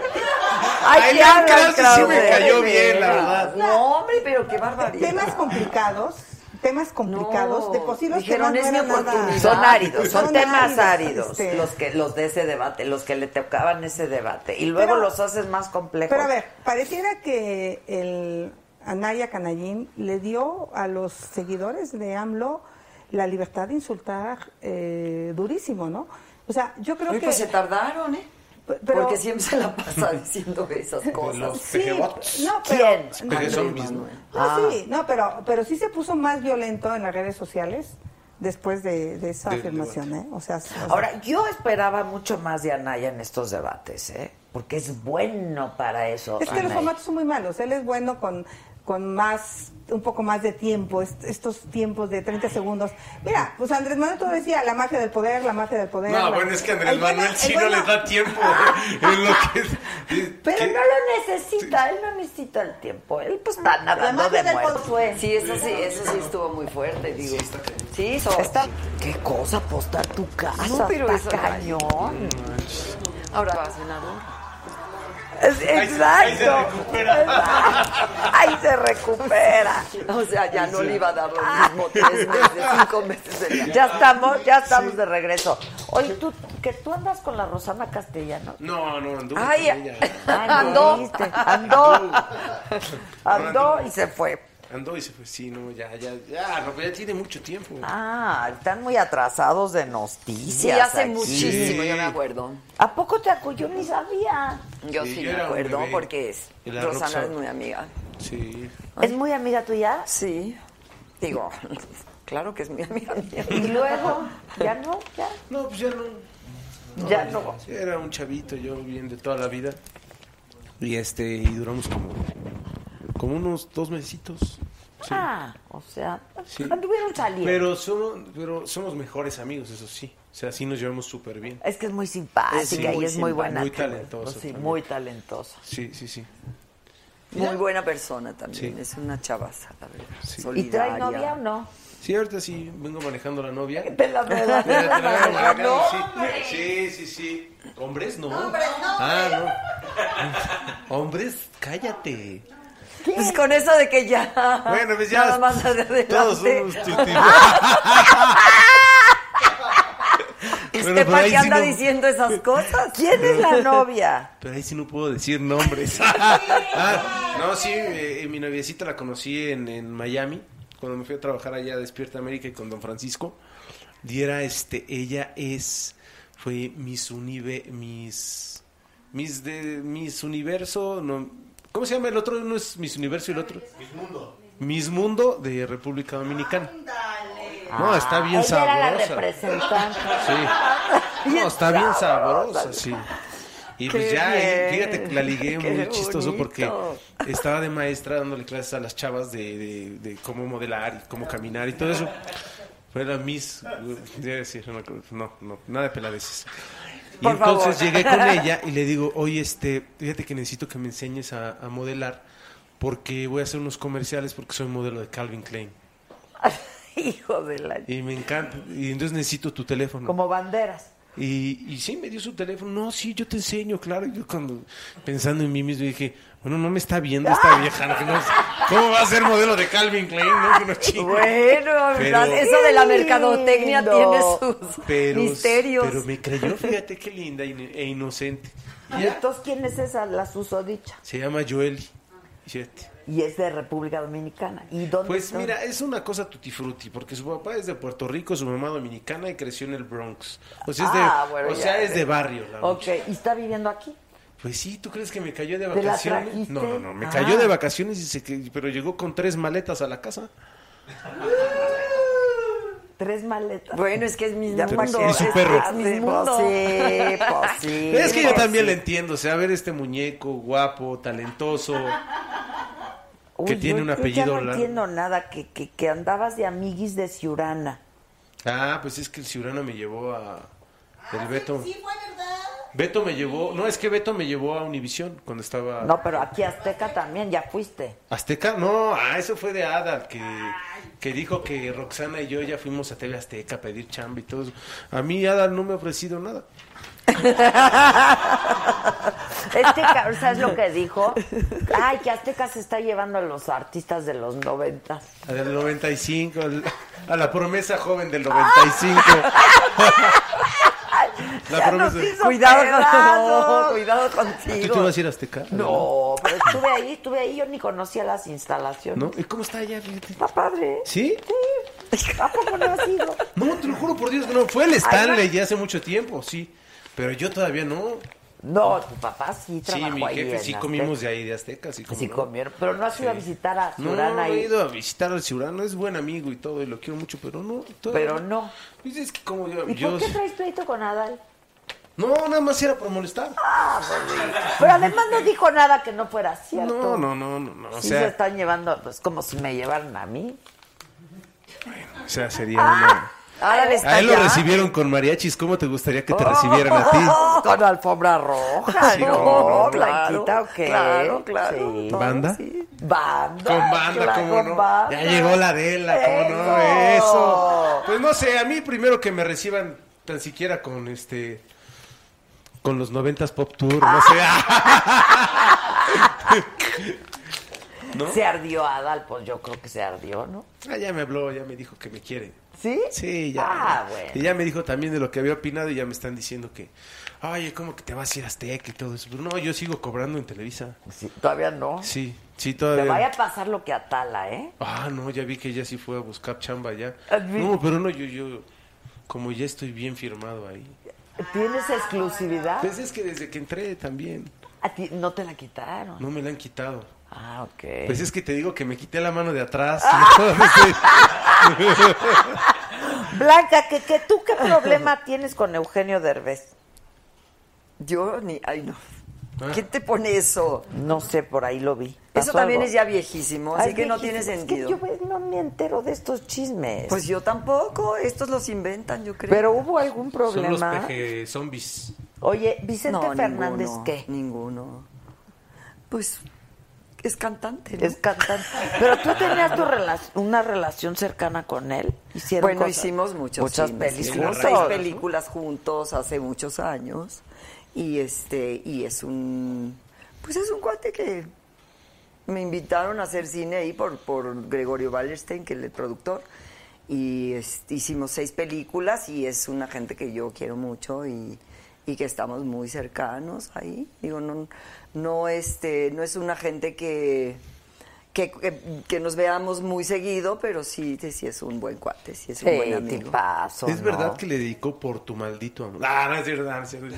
¡Hay Ay, hablar, clase sí me cayó bien, la verdad. No, hombre, pero qué barbaridad. Temas complicados, temas complicados. No, de por sí los dijeron, temas es no eran nada-. Son áridos, son Son temas áridos, áridos, este. los que los de ese debate, los que le tocaban ese debate y luego Pero- los haces más complejos. Pero a ver, pareciera que el Anaya Canallín le dio a los seguidores de AMLO la libertad de insultar eh, durísimo, ¿no? O sea, yo creo Oye, que... pues se tardaron, ¿eh? Pero- Porque siempre se la pasa diciendo esas cosas. Sí, no, pero, ¿Quién? Sí, no, pero, pero sí se puso más violento en las redes sociales después de, de esa afirmación, ¿eh? O sea, o sea, Ahora, yo esperaba mucho más de Anaya en estos debates, ¿eh? Porque es bueno para eso. Es que los formatos son muy malos. Él es bueno con, con más, un poco más de tiempo, est- estos tiempos de 30 segundos. Mira, pues Andrés Manuel todo decía la magia del poder, la magia del poder. No, la- bueno, es que Andrés El bueno- Manuel sí no les da tiempo en lo que... Pero que- no lo necesita, él no necesita el tiempo. Él pues está nadando magia de poder. Sí, eso sí, eso sí estuvo muy fuerte, digo. Sí, so- Está- ¿Qué cosa apostar tu casa? No, pero está eso- cañón. Ahora va, senador. Exacto. Ahí se recupera. O sea, ya no le iba a dar lo mismo tres meses, cinco meses. de- Ya estamos, ya estamos de regreso. Oye, tú, que tú andas con la Rosana Castellano. No, no, anduve Ay, con ella. Andó, andó, andó y se fue. Andó y se fue. Sí, no, ya, ya, ya, no, pero ya tiene mucho tiempo. Ah, están muy atrasados de Sí, noticias. hace aquí. muchísimo, Sí. yo me acuerdo. ¿A poco te acuerdo? Yo ni sabía. Yo Sí, sí yo me acuerdo porque es, Rosana es muy amiga. Sí. ¿Es muy amiga tuya? Sí, digo, claro que es muy amiga mía. Y luego, ya no, ya, No, pues ya no. ya no. Sí, Era un chavito, yo bien de toda la vida. Y este, y duramos como, como unos dos mesecitos. Sí. Ah, o sea, Sí. anduvieron saliendo. Pero somos, pero somos mejores amigos, eso sí. O sea, sí nos llevamos súper bien. Es que es muy simpática Sí, y muy es muy buena. muy talentosa Sí, también. muy talentosa. Sí, sí, sí. Muy buena persona también, Sí. es una chavaza, la verdad. Sí. ¿Y trae novia o no? Sí, ahorita sí vengo manejando la novia. Te la Te vengo ¿No? sí. Sí, sí, sí. ¿Hombres? No. Ah, no. Hombres, cállate. Pues con eso de que ya. Bueno, pues ya. Nada más adelante. Todos somos tuti- Este Bueno, qué sí anda no- diciendo esas cosas. ¿Quién es la novia? Pero ahí sí no puedo decir nombres. Ah, no, sí, eh, mi noviecita la conocí en, en Miami, cuando me fui a trabajar allá a Despierta América y con Don Francisco. Y era este, ella es, fue Miss Unive, Miss, Miss de, Miss Universo, no, ¿cómo se llama el otro? Uno es Miss Universo y el otro. Miss Mundo. Miss Mundo de República Dominicana. No, está bien Ah, Ella era la sabrosa. representante. Sí. No, está bien sabrosa, sí. Y pues ya, ahí, bien, fíjate que la ligué qué muy chistoso porque estaba de maestra dándole clases a las chavas de, de, de cómo modelar y cómo caminar y todo eso. Fue la Miss, debe decir, no, no, no, nada de peladeces. Y Por entonces favor. llegué con ella y le digo, oye, este, fíjate que necesito que me enseñes a, a modelar porque voy a hacer unos comerciales porque soy modelo de Calvin Klein. Hijo de la... Y me encanta. Y entonces necesito tu teléfono. Como banderas. Y, y sí, me dio su teléfono. No, sí, yo te enseño, claro. Yo cuando, pensando en mí mismo, dije, bueno, no me está viendo esta vieja. ¿no? Que no- ¿Cómo va a ser modelo de Calvin Klein? No. Bueno, Pero- eso de la mercadotecnia lindo. tiene sus Pero, misterios. pero me creyó, fíjate qué linda e inocente. Y ¿Y ya, entonces quién es esa, la susodicha? se llama Joeli. Fíjate. Y es de República Dominicana. ¿Y dónde Pues está? mira, es una cosa tutti frutti, porque su papá es de Puerto Rico, su mamá dominicana y creció en el Bronx. O sea, es de, Ah, bueno, o ya. sea, es de barrio. La Ok, muchacha. ¿y está viviendo aquí? Pues sí, ¿tú crees que me cayó de ¿Te la vacaciones? No, no, no, me Ah. cayó de vacaciones y se que- pero llegó con tres maletas a la casa. Tres maletas. Bueno, es que es mi mundo. y su es- perro. es mi Pues mundo. sí, pues sí. es que yo pues también sí. le entiendo, o sea, a ver este muñeco guapo, talentoso. que tiene yo- un yo apellido ya no entiendo nada, que, que, que andabas de amiguis de Ciurana. Ah, pues es que el Ciurano me llevó a el Beto. Sí, fue verdad. Beto me llevó, no, es que Beto me llevó a Univisión cuando estaba No, pero aquí Azteca también, ya fuiste. Azteca, no, ah, eso fue de Adal, que, que dijo que Roxana y yo ya fuimos a TV Azteca a pedir chamba y todo eso. A mí Adal no me ha ofrecido nada. Este cabrón, ¿sabes lo que dijo? Ay, que Azteca se está llevando a los artistas de los noventas. A del 95, al- a la promesa joven del 95. la Ya nos promesa. hizo Cuidado, con, cuidado ¿Tú contigo. te vas a ir a Azteca? No, pero estuve ahí, estuve ahí, yo ni conocía las instalaciones. ¿No? ¿Y cómo está allá? Está padre. ¿Sí? Sí. ¿A poco no has ido? No, te lo juro por Dios que no. Fue el Stanley ya hace mucho tiempo, sí. Pero yo todavía no. No, tu papá sí Sí, trabajó mi ahí jefe en sí Azteca. comimos de ahí, de Azteca, sí, Sí no. comieron, pero no has ido a Sí. visitar a No, Ciurana he ido a visitar al Ciurano, es buen amigo y todo, y lo quiero mucho, pero no. Pero no. Pues es que como yo... ¿Y yo- por qué traes pleito con Adal? No, nada más era por molestar. Pero además no dijo nada que no fuera cierto. No, no, no, no, no, o Sí se están llevando, pues como si me llevaran a mí. o sea, sería una... Ahora le está A él lo recibieron con mariachis, ¿cómo te gustaría que te recibieran a ti? Con alfombra roja, Sí, ¿no? Blanquita, ¿o qué? claro, claro, Sí. ¿Banda? sí. Banda. Con banda, claro, cómo con no. banda. Ya llegó la Adela, cómo no, Eso. eso. Pues no sé, a mí primero que me reciban tan siquiera con este con los 90s Pop Tour, no sé. ¿No? Se ardió Adal, pues yo creo que se ardió, ¿no? Ah, ya me habló, ya me dijo que me quiere. ¿Sí? Sí, ya. Ah, bueno. Y ya me dijo también de lo que había opinado y ya me están diciendo que, oye, ¿cómo que te vas a ir a Azteca y todo eso? Pero no, yo sigo cobrando en Televisa. Sí, todavía no. Sí, sí, Te todavía. vaya a pasar lo que a Tala, ¿eh? Ah, no, ya vi que ella sí fue a buscar chamba ya. Ah, No, pero no, yo, yo, como ya estoy bien firmado ahí. ¿Tienes exclusividad? Pues es que desde que entré también, A ti no te la quitaron. no me la han quitado. Ah, ok. Pues es que te digo que me quité la mano de atrás. Blanca, ¿que, que tú qué problema tienes con Eugenio Derbez? Yo ni. Ay, no. Ah. ¿Quién te pone eso? No sé, por ahí lo vi. Eso ¿Pasó también algo? es ya viejísimo, así Ay, que no tiene Es que sentido. yo pues, no me entero de estos chismes. Pues yo tampoco, estos los inventan, yo creo. Pero hubo algún Son los problema. peje zombies. Oye, Vicente No, Fernández, ninguno, ¿qué? Ninguno. Pues es cantante. ¿no? Es cantante. Pero tú tenías tu rela- una relación cercana con él. Hicieron Bueno, cosas- hicimos muchos muchas juntos. seis películas juntos hace muchos años y este y es un pues es un cuate que me invitaron a hacer cine ahí por por Gregorio Wallerstein que es el productor y este, hicimos seis películas y es una gente que yo quiero mucho y, y que estamos muy cercanos ahí digo no no este no es una gente que que, que, que nos veamos muy seguido, pero sí, sí es un buen cuate, sí es un Sí, buen amigo. tipazo, Es ¿no? verdad que le dedicó por tu maldito amor. Ah, no es cierto, no es no.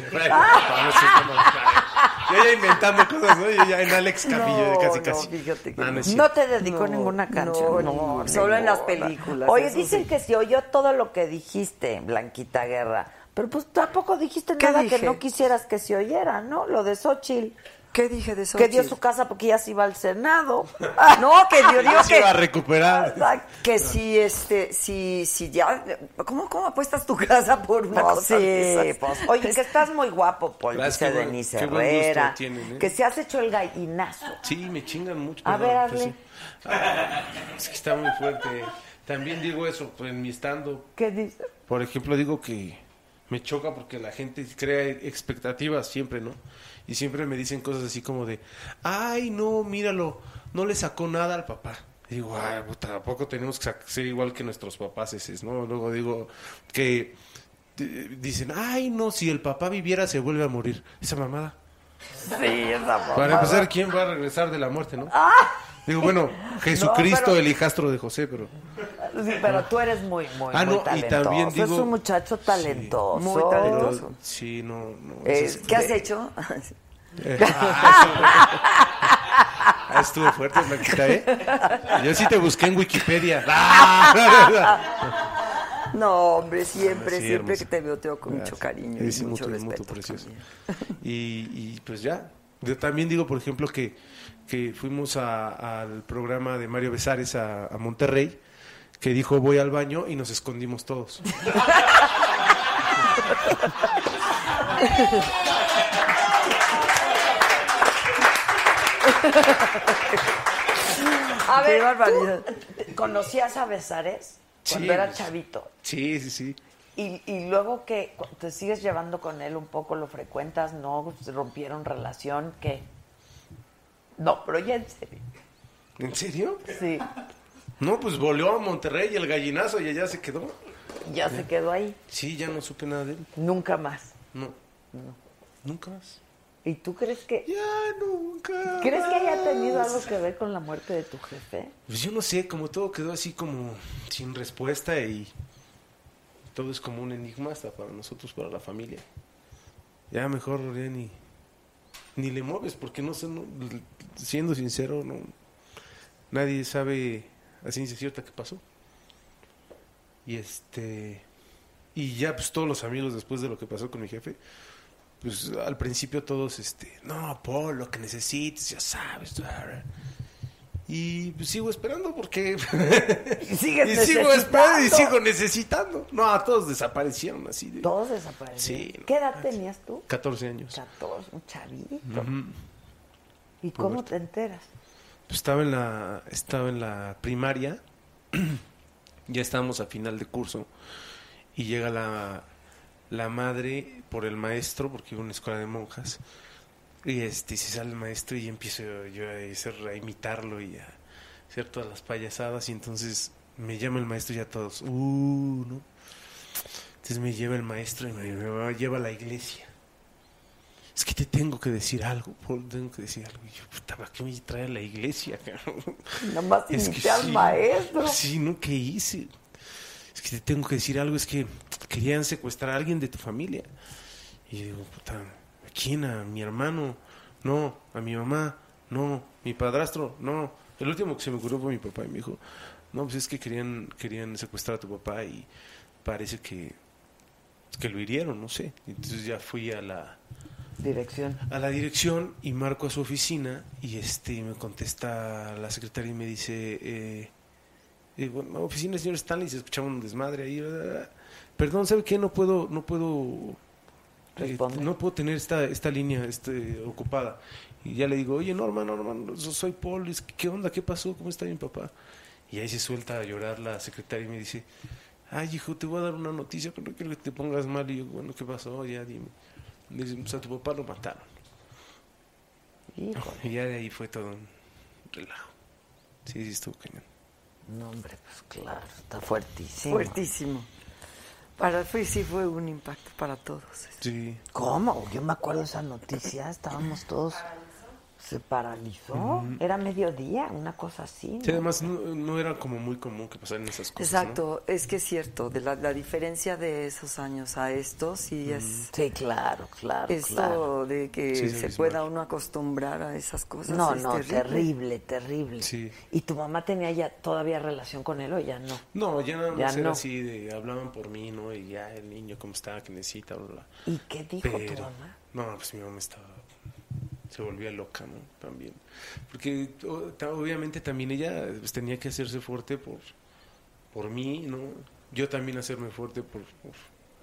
Yo ya inventando cosas, ¿no? Yo ya en Alex Camillo, No, casi, no, casi. fíjate que Ah, no te dedicó No, ninguna no, canción. no, solo en las películas, Oye, dicen sí. que se oyó todo lo que dijiste, Blanquita Guerra. Pero pues tampoco dijiste ¿Qué nada dije? que no quisieras que se oyera, ¿no? Lo de Xochitl. ¿Qué dije de eso? Que dio su casa porque ya se iba al Senado. No, que yo digo Ya se iba a que, recuperar. que si este, si, si ya, ¿cómo, cómo apuestas tu casa por una No, cosa sí, de esas? pues. Oye, que estás muy guapo, Paul, Gracias, buen- Denise qué buen gusto Herrera. tienen, ¿eh? Que se has hecho el gallinazo. Sí, me chingan mucho. A perdón, ver, pues hazle. sí. Ah, es que está muy fuerte. También digo eso pues, en mi estando. ¿Qué dice? Por ejemplo, digo que me choca porque la gente crea expectativas siempre, ¿no? Y siempre me dicen cosas así como de, ay, no, míralo, no le sacó nada al papá. Y digo, ay, puta, tampoco tenemos que ser igual que nuestros papás, ese, ¿no? Luego digo que eh, dicen, ay, no, si el papá viviera se vuelve a morir. Esa mamada. Sí, esa Para empezar, ¿quién va a regresar de la muerte, no? Digo, bueno, Jesucristo, pero- el hijastro de José, pero... Sí, pero tú eres muy, muy, Ah, muy no, y talentoso. Es un muchacho talentoso. Muy pero- talentoso. sí, no, no. Eh, es- ¿Qué has hecho? Eh, ah, eso- ah, estuvo fuerte, Blanquita, ¿eh? Yo sí te busqué en Wikipedia. Ah. No, hombre, siempre, Sí, siempre hermosa. que te veo te veo con mucho cariño y sí, mucho mutuo, respeto. precioso. Y, y, pues ya. Yo también digo, por ejemplo, que, que fuimos a- al programa de Mario Besares a, a Monterrey, que dijo voy al baño y nos escondimos todos. A Qué ver, barbaridad. ¿tú ¿conocías a Besares cuando Sí, era chavito? Sí, sí, sí. Y, y luego que te sigues llevando con él un poco, lo frecuentas, ¿no? ¿Rompieron relación? ¿Qué? No, pero ya en serio. ¿En serio? Sí, No, pues volvió a Monterrey el gallinazo y allá se quedó. ya se quedó ahí. Sí, ya no supe nada de él. Nunca más. No. Nunca más. ¿Y tú crees que... Ya nunca. ¿Crees que haya tenido algo que ver con la muerte de tu jefe? Pues yo no sé, como todo quedó así como sin respuesta y todo es como un enigma hasta para nosotros, para la familia. Ya mejor ya ni, ni le mueves porque no sé, no- siendo sincero, no, nadie sabe a ciencia cierta qué pasó. Y este y ya pues todos los amigos después de lo que pasó con mi jefe, pues al principio todos este, no, Paul, lo que necesites, ya sabes. Y pues sigo esperando porque Y sigues y sigo esperando y sigo necesitando. No, todos desaparecieron así de Todos desaparecieron. Sí, no ¿Qué edad tenías tú? 14 años. 14, un chavito. ¿Y cómo te enteras? Pues estaba en la estaba en la primaria. ya estábamos a final de curso y llega la la madre por el maestro, porque iba a una escuela de monjas. Y este, se sale el maestro y empiezo yo a, a imitarlo y a hacer todas las payasadas. Y entonces me llama el maestro y ya todos, uh, ¿no? Entonces me lleva el maestro y me lleva a la iglesia. Es que te tengo que decir algo, Paul, tengo que decir algo. Y yo, puta, ¿para qué me trae a la iglesia? cabrón? Nada más Es que al sí, maestro. Sí, ¿no? ¿Qué hice? Es que te tengo que decir algo, es que querían secuestrar a alguien de tu familia. Y yo digo, puta, ¿a quién? ¿A mi hermano? No, a mi mamá, no, mi padrastro, no. El último que se me ocurrió fue mi papá y me dijo, no, pues es que querían, querían secuestrar a tu papá y parece que, que lo hirieron, no sé. Entonces ya fui a la, Dirección. a la dirección y marco a su oficina y este me contesta la secretaria y me dice eh, eh, bueno, oficina señor Stanley se escuchaba un desmadre ahí perdón sabe qué no puedo no puedo eh, no puedo tener esta esta línea este, ocupada. Y ya le digo oye Norma Norma soy Paul qué onda qué pasó cómo está mi papá y ahí se suelta a llorar la secretaria y me dice ay hijo te voy a dar una noticia pero no quiero que te pongas mal y yo bueno qué pasó ya dime Dice, pues a tu papá lo mataron. Híjole. Y ya de ahí fue todo un relajo. Sí, sí, estuvo cañón. No, hombre, pues claro, está fuertísimo. Fuertísimo. Para fue, sí fue un impacto para todos. Sí. ¿Cómo? Yo me acuerdo de esa noticia, estábamos todos... Se paralizó, era mediodía, una cosa así. Sí, ¿no? además no, no era como muy común que pasaran esas cosas. Exacto, es que es cierto, de la, la diferencia de esos años a estos, sí es Sí, claro, claro, esto claro. de que Sí, se sí, pueda sí. uno acostumbrar a esas cosas. No, es no, terrible. terrible, terrible. Sí. ¿Y tu mamá tenía ya todavía relación con él o ya no? ¿no? No, ya nada más Ya era no. así de hablaban por mí, ¿no? Y ya el niño cómo está, que necesita, bla, bla. ¿Y qué dijo tu Pero- mamá? No, pues mi mamá estaba se volvía loca, ¿no? También. Porque obviamente también ella pues, tenía que hacerse fuerte por por mí, ¿no? Yo también hacerme fuerte por por,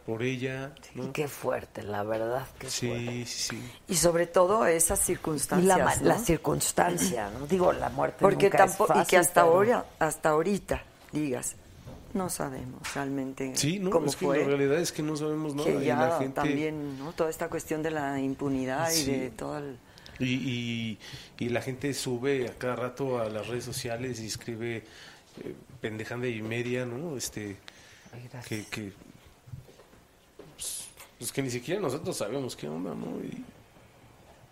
por ella, ¿no? Y qué fuerte, la verdad, qué Sí, fuerte. sí, sí. Y sobre todo esas Y circunstancias. la, ma- ¿no? la circunstancia, ¿no? Digo, la muerte Porque nunca es tampoco, y que fácil, hasta pero- ahora, hasta ahorita, digas, no sabemos realmente Sí, no, cómo es que fue. la realidad es que no sabemos nada que y ya la gente también, ¿no? Toda esta cuestión de la impunidad Sí. y de todo el... Y, y, y la gente sube a cada rato a las redes sociales y escribe eh, pendejanda y media, ¿no? Este, Ay, que, que pues, pues que ni siquiera nosotros sabemos qué onda, ¿no? Y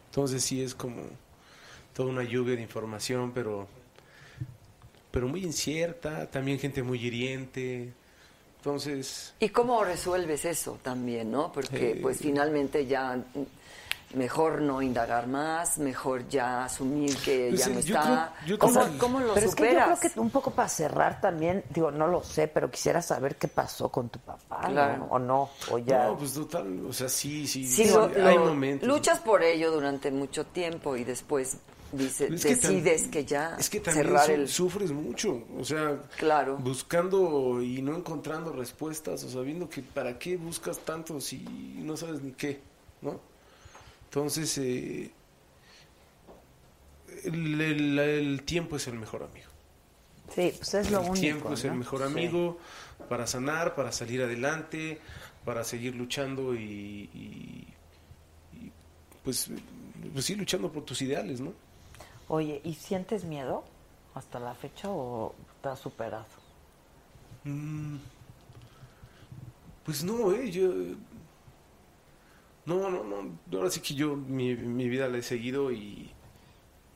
entonces sí es como toda una lluvia de información, pero pero muy incierta, también gente muy hiriente. Entonces, ¿Y cómo resuelves eso también, no? Porque Eh, pues finalmente ya mejor no indagar más, mejor ya asumir que Pues, ya no yo está. creo- yo ¿Cómo, creo que- cómo lo Pero es que yo creo que un poco para cerrar también, digo, no lo sé, pero quisiera saber qué pasó con tu papá, ¿no? O no, o ya... no, pues total, o sea, sí, sí, Sí, sí, lo- hay lo- momentos. luchas por ello durante mucho tiempo y después dices, Es que decides que ya es que también cerrar su- el... sufres mucho, o sea, Claro. buscando y no encontrando respuestas, o sabiendo que para qué buscas tanto si no sabes ni qué, ¿no? Entonces, eh, el, el- el tiempo es el mejor amigo. Sí, pues es lo el único, tiempo es el mejor Sí. amigo para sanar, para salir adelante, para seguir luchando y, y- y, pues, pues sí, luchando por tus ideales, ¿no? Oye, ¿y sientes miedo hasta la fecha o estás superado? Mm, Pues no, eh, yo... No, no, no, ahora sí que yo mi, mi vida la he seguido y,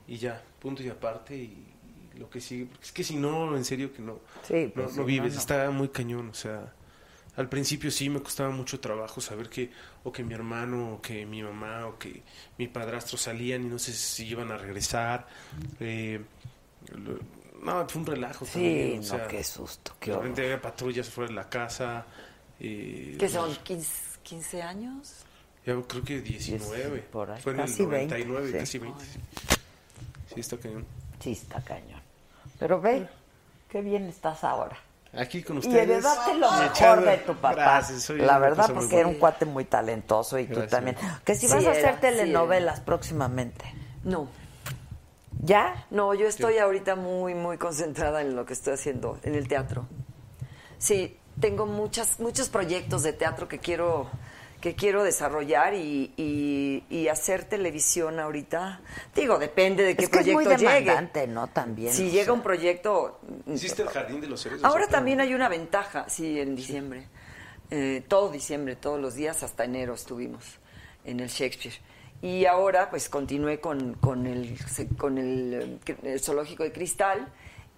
y ya, punto y aparte y, y lo que sigue, porque es que si no, en serio que no, Sí, no, pues sí, no vives, no, no. está muy cañón, o sea, al principio sí me costaba mucho trabajo saber que o que mi hermano, o que mi mamá, o que mi padrastro salían y no sé si iban a regresar, eh, lo- no, fue un relajo Sí, también, o no, qué susto, qué de horror. repente había patrullas fuera de la casa. Eh, ¿Qué son? 15, 15 años? Ya creo que 19. por ahí, Fue en casi el 99, 20, casi 20. Sí, está cañón. Sí, está cañón. Pero ve, qué bien estás ahora. Aquí con Y ustedes. heredaste lo mejor de tu papá. Gracias, la verdad, porque era un cuate muy talentoso y tú Gracias. también. Que si Sí vas a hacer sí telenovelas próximamente. No, ¿Ya? no, yo estoy ahorita muy, muy concentrada en lo que estoy haciendo, en el teatro. Sí, tengo muchas, muchos proyectos de teatro que quiero que quiero desarrollar y, y- y hacer televisión ahorita. Digo, depende de qué Es que es muy proyecto llegue. demandante, ¿no? También. Si llega sea. un proyecto... ¿Hiciste el jardín de los seres? Ahora también hay una ventaja, sí, en diciembre. Eh, todo diciembre, todos los días, hasta enero estuvimos en el Shakespeare. Y ahora, pues, continué con, con el, con el, eh, el zoológico de cristal.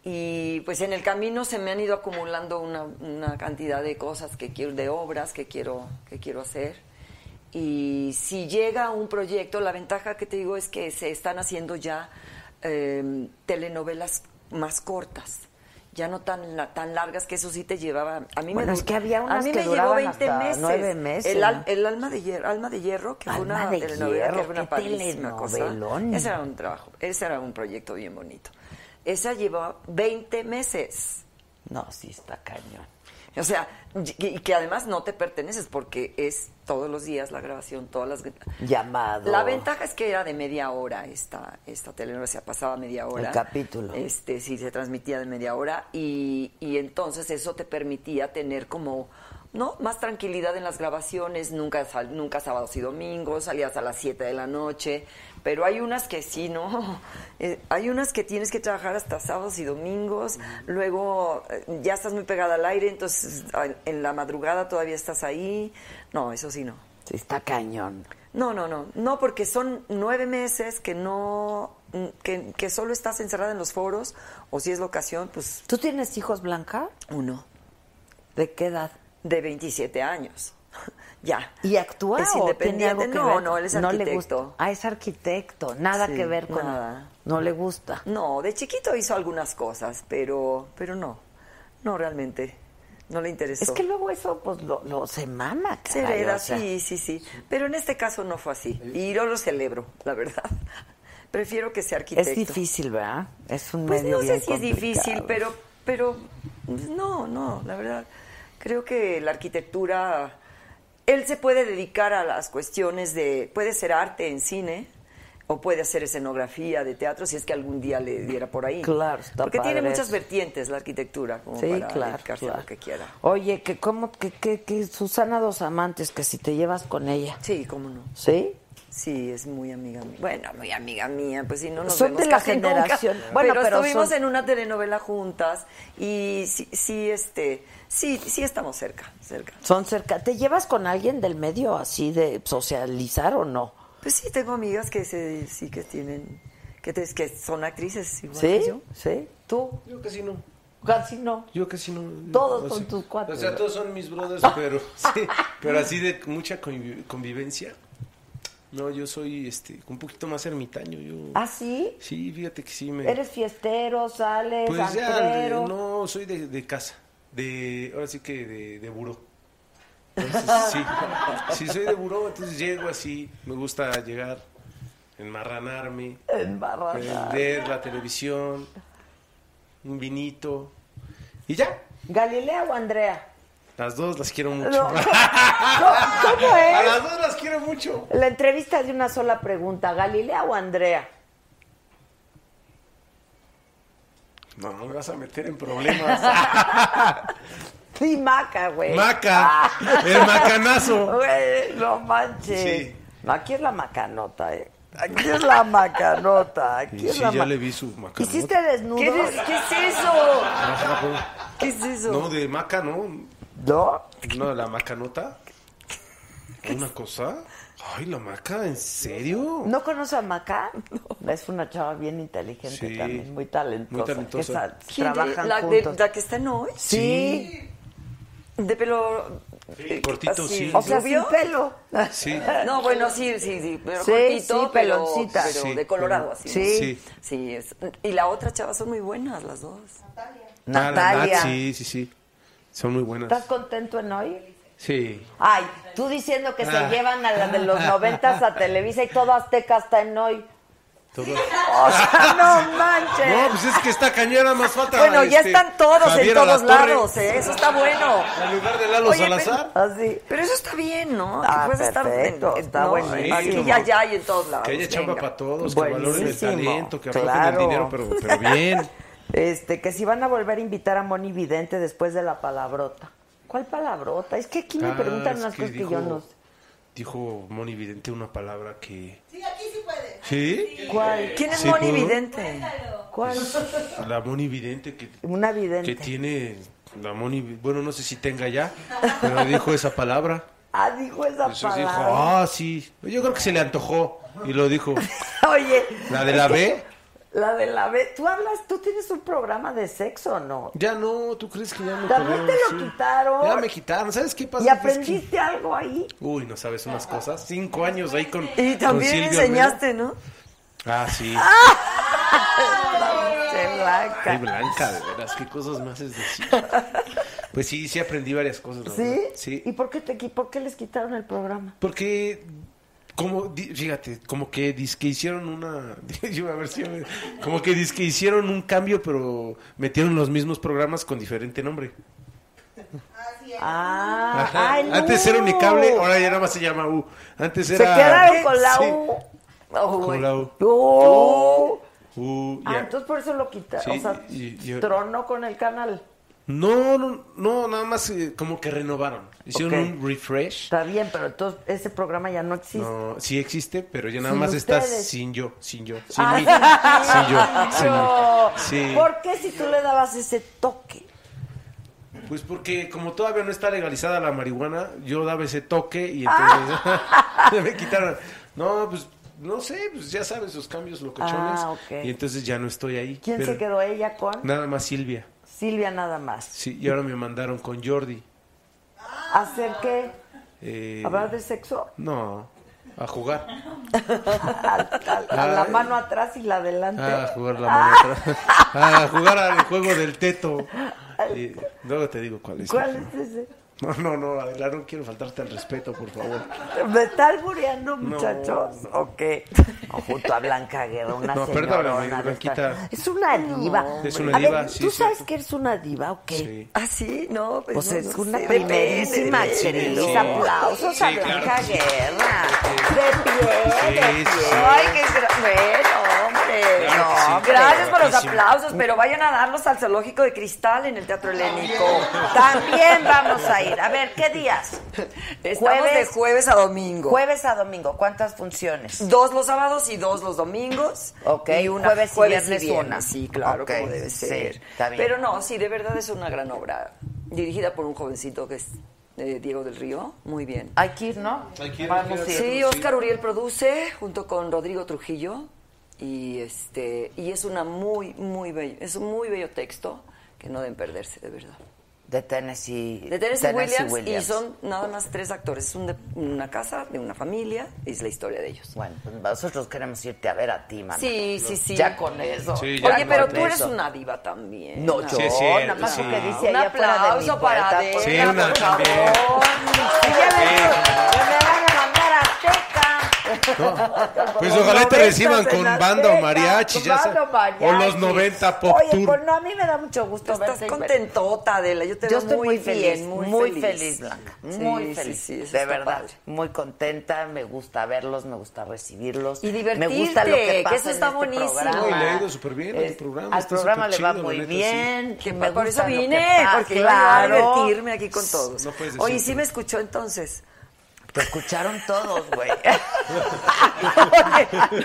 Y pues en el camino se me han ido acumulando una, una cantidad de cosas que quiero, de obras que quiero, que quiero hacer. Y si llega un proyecto, la ventaja que te digo es que se están haciendo ya eh, telenovelas más cortas, ya no tan la- tan largas que eso sí te llevaba. A mí Bueno, me es que había a mí que me llevó duraban 20 hasta meses. nueve meses, El, el alma de hierro, alma de hierro, que fue una telenovela que fue una padrísima cosa. Ese era un trabajo, ese era un proyecto bien bonito. Esa llevó 20 meses. No, sí está cañón. O sea, y que además no te perteneces porque es todos los días la grabación, todas las... Llamado. La ventaja es que era de media hora esta, esta telenovela, se pasaba media hora. El capítulo. Este, sí, se transmitía de media hora y, y entonces eso te permitía tener como, ¿no? Más tranquilidad en las grabaciones, nunca, sal- nunca sábados y domingos, salías a las 7 de la noche, pero hay unas que sí, ¿no? Eh, hay unas que tienes que trabajar hasta sábados y domingos, luego eh, ya estás muy pegada al aire, entonces en la madrugada todavía estás ahí. No, eso sí no. Sí está cañón. No, no, no, no, porque son nueve meses que no, que, que solo estás encerrada en los foros, o si es la ocasión, pues ¿Tú tienes hijos, Blanca? uno, ¿De qué edad? De 27 años, ya. ¿Y actúa ¿Es o tiene algo independiente? que No, ver? no, él es No le arquitecto. gusta. Ah, es arquitecto. Nada Sí, que ver con... nada. No le gusta. No, de chiquito hizo algunas cosas, pero, pero no, no realmente, no le interesó. Es que luego eso, pues, lo, lo se mama, Se caray, hereda, o sea. sí, sí, sí. Pero en este caso no fue así. Y yo lo celebro, la verdad. Prefiero que sea arquitecto. Es difícil, ¿verdad? Es un Pues medio no sé bien si es difícil, pero, pero pues, no, no, la verdad. Creo que la arquitectura, él se puede dedicar a las cuestiones de, puede ser arte en cine, o puede hacer escenografía de teatro, si es que algún día le diera por ahí. Claro, está Porque tiene muchas vertientes la arquitectura, como Sí, para claro, dedicarse a lo que quiera. Oye, que cómo, que, que, que Susana Dos Amantes, que si te llevas con ella. Sí, cómo no. ¿Sí? Sí, es muy amiga mía. Bueno, muy amiga mía, pues si no nos Son vemos de la casi nunca. generación. Bueno, pero, pero estuvimos son- en una telenovela juntas y sí, sí, este, sí, sí estamos cerca, cerca. Son cerca. ¿Te llevas con alguien del medio así de socializar o no? Pues sí, tengo amigas que se, sí que tienen, que, te- que son actrices igual ¿Sí? que yo. ¿Sí? ¿Tú? Yo casi no. Casi no. Yo casi no. Todos son tus cuates, O sea, todos son mis brothers, pero sí, pero así de mucha convi- convivencia. No, yo soy este un poquito más ermitaño, yo. ¿Ah, sí? Sí, fíjate que sí me ¿Eres fiestero, sales, Pues ya no soy de, de casa, de ahora sí que de, de buró. Entonces, sí, sí soy de buró, entonces llego así, me gusta llegar, enmarranarme, Embarrada. ver la televisión, un vinito y ya. ¿Galilea o Andrea? Las dos las quiero mucho. No. ¿Cómo, cómo A las dos las quiero mucho. La entrevista es de una sola pregunta. ¿Galilea o Andrea? No, no me vas a meter en problemas. Sí, Maca, güey. Maca, el macanazo. Güey, no manches. Sí. Aquí es la macanota, eh. Aquí es la macanota. Aquí Y es sí, la ya ma- le vi su macanota. ¿Hiciste desnudo? ¿Qué es, qué es eso? ¿Qué es eso? No, de maca, ¿no? ¿No? No, la macanota. ¿Una cosa? Ay, la maca, ¿en serio? ¿No conoces a Maca? Es una chava bien inteligente Sí. también, muy talentosa. Muy talentosa. que sa- ¿Quién de- trabajan la, de- la que está en hoy? Sí. De pelo... eh, cortito, así, sí. O sea, rubio. sin pelo. Sí. No, bueno, sí, sí, sí, pero Sí, cortito, sí, pero, peloncita. pero Sí, de colorado pero- así. Sí. ¿no? Sí. Sí, es- y la otra chava son muy buenas las dos. Natalia. Nat, sí, sí, sí. Son muy buenas. ¿Estás contento en hoy? Sí. Ay, tú diciendo que se Ah. llevan a la de los noventas a Televisa y todo Azteca está en hoy. Todo. O sea, no manches. No, pues es que esta cañera más falta. Bueno, ya este, están todos Javier en todos lados, ¿eh? Eso está bueno. En lugar de Lalo Oye, Salazar. Así. Pero eso está bien, ¿no? Que Ah, puedes estar perfecto, está no, buenísimo. Aquí y allá y en todos lados. Que haya chamba para todos, que valoren el talento, que claro. el dinero, pero, pero bien. Este, que si van a volver a invitar a Moni Vidente después de la palabrota. ¿Cuál palabrota? Es que aquí me Ah, preguntan unas que cosas que dijo- yo no sé. dijo Moni Vidente una palabra que... Sí, aquí sí puede. ¿Sí? ¿Cuál? ¿Quién es Sí, Moni ¿puedo? Vidente? ¿Cuál? La Moni Vidente que, Una que vidente. tiene... La Moni, bueno, no sé si tenga ya, pero dijo esa palabra. Ah, dijo esa Entonces dijo, palabra. ah, sí. Yo creo que se le antojó y lo dijo. Oye. La de la que- B. La de la B. ¿Tú hablas, tú tienes un programa de sexo o no? Ya no, ¿tú crees que ya no También te lo quitaron. Ya me quitaron, ¿sabes qué pasa? ¿Y que- aprendiste algo ahí? Uy, no sabes unas cosas. Cinco años ahí con. Y también enseñaste, ¿no? Ah, sí. Che, blanca. Ay, Blanca, de veras, qué cosas más es decir. Pues sí, sí aprendí varias cosas. la ¿Sí? Sí. ¿Y por qué, te, por qué les quitaron el programa? Porque, como, di- fíjate, como que dizque hicieron una. yo, a ver si me- como que dizque hicieron un cambio, pero metieron los mismos programas con diferente nombre. Ah, ay, no. Antes era Unicable, ahora ya nada más se llama U. Antes Se era. quedaron con la Sí, U. Con la U. Oh. U, Ah, ya. entonces por eso lo quitaron. Sí, o sea, y- y- tronó con el canal. No, no, no, nada más eh, como que renovaron. Hicieron un refresh. Está bien, pero entonces ese programa ya no existe. No, sí existe, pero ya nada Sin más está ustedes. sin yo, sin yo, sin Ah, mí, sí. sin yo, sin mí. Sí. ¿Por qué si tú le dabas ese toque? Pues porque como todavía no está legalizada la marihuana, yo daba ese toque y entonces me quitaron. No, pues no sé, pues ya sabes, esos cambios locochones. Ah, ok. Y entonces ya no estoy ahí. ¿Quién se quedó ella con? Nada más Silvia. Silvia nada más. Sí, y ahora me mandaron con Jordi. ¿Hacer qué? Eh, ¿Hablar de sexo? No, a jugar. A, a la Ay. mano atrás y la adelante. Ah, a jugar la mano atrás. A jugar al juego del teto. Y luego te digo cuál es. ¿Cuál es ese? No, no, no, Adela, no quiero faltarte al respeto, por favor. ¿Me está albureando, muchachos? ¿O qué? O junto a Blanca Guerra, una No, perdóname, Blanquita. Es una diva. Es una A diva, ver, sí, ¿tú sí. sabes que eres una diva o qué? Sí. ¿Ah, sí? No, pues, Pues no, es no una primerísima actriz. Sí. Aplausos a Sí, claro Blanca sí. Guerra. De pie, de Sí, pie. sí. Ay, qué gra- bueno, hombre. Claro que sí, no, gracias por los aplausos, pero vayan a darlos al zoológico de cristal en el Teatro Helénico. También vamos a ir. A ver, ¿qué días? Estamos de Jueves- jueves a domingo. Jueves a domingo. ¿Cuántas funciones? Dos los sábados y dos los domingos. Ok, y una jueves y viernes una. Sí, claro, Ok, como debe sí, ser. está bien. Pero no, sí, de verdad es una gran obra. Dirigida por un jovencito que es eh, Diego del Río. Muy bien. Hay que ir, ¿no? Hay que ir, Vamos hay que a ir. ir. Sí, Oscar Uriel produce junto con Rodrigo Trujillo y este y es una muy muy bello, es un muy bello texto que no deben perderse, de verdad. De Tennessee. De Tennessee, Williams, Williams. y son nada más tres actores, es un de- una casa de una familia, es la historia de ellos. Bueno, pues nosotros queremos irte a ver a ti, mamá. Sí, sí, sí. Ya con eso. Sí, ya Oye, con pero tú eres eso. una diva también. No, yo, Sí, cierto, nada más sí. porque dice Un fuera de aplauso para pues, Sí, una por también. favor. Que Azteca. Pues ojalá te 90s reciban en con banda o mariachi, ya o mariachi. O los 90 Pop Oye, Tour. pues no, a mí me da mucho gusto Estás verte. ver- contentota, Adela. Yo te Yo veo estoy muy, muy, bien, feliz, muy, muy feliz. feliz, Blanca, Sí, muy sí, feliz, sí, eso de verdad, padre. muy contenta, me gusta verlos, me gusta recibirlos, Y me gusta lo divertirte, que que pasa eso en está este buenísimo. programa. No, y le ha ido súper bien al Es- programa, Al está programa le va chido, muy bien, Que me por eso que vine, porque iba a divertirme aquí con todos. No Oye, ¿sí que- me escuchó entonces? Te escucharon todos, güey.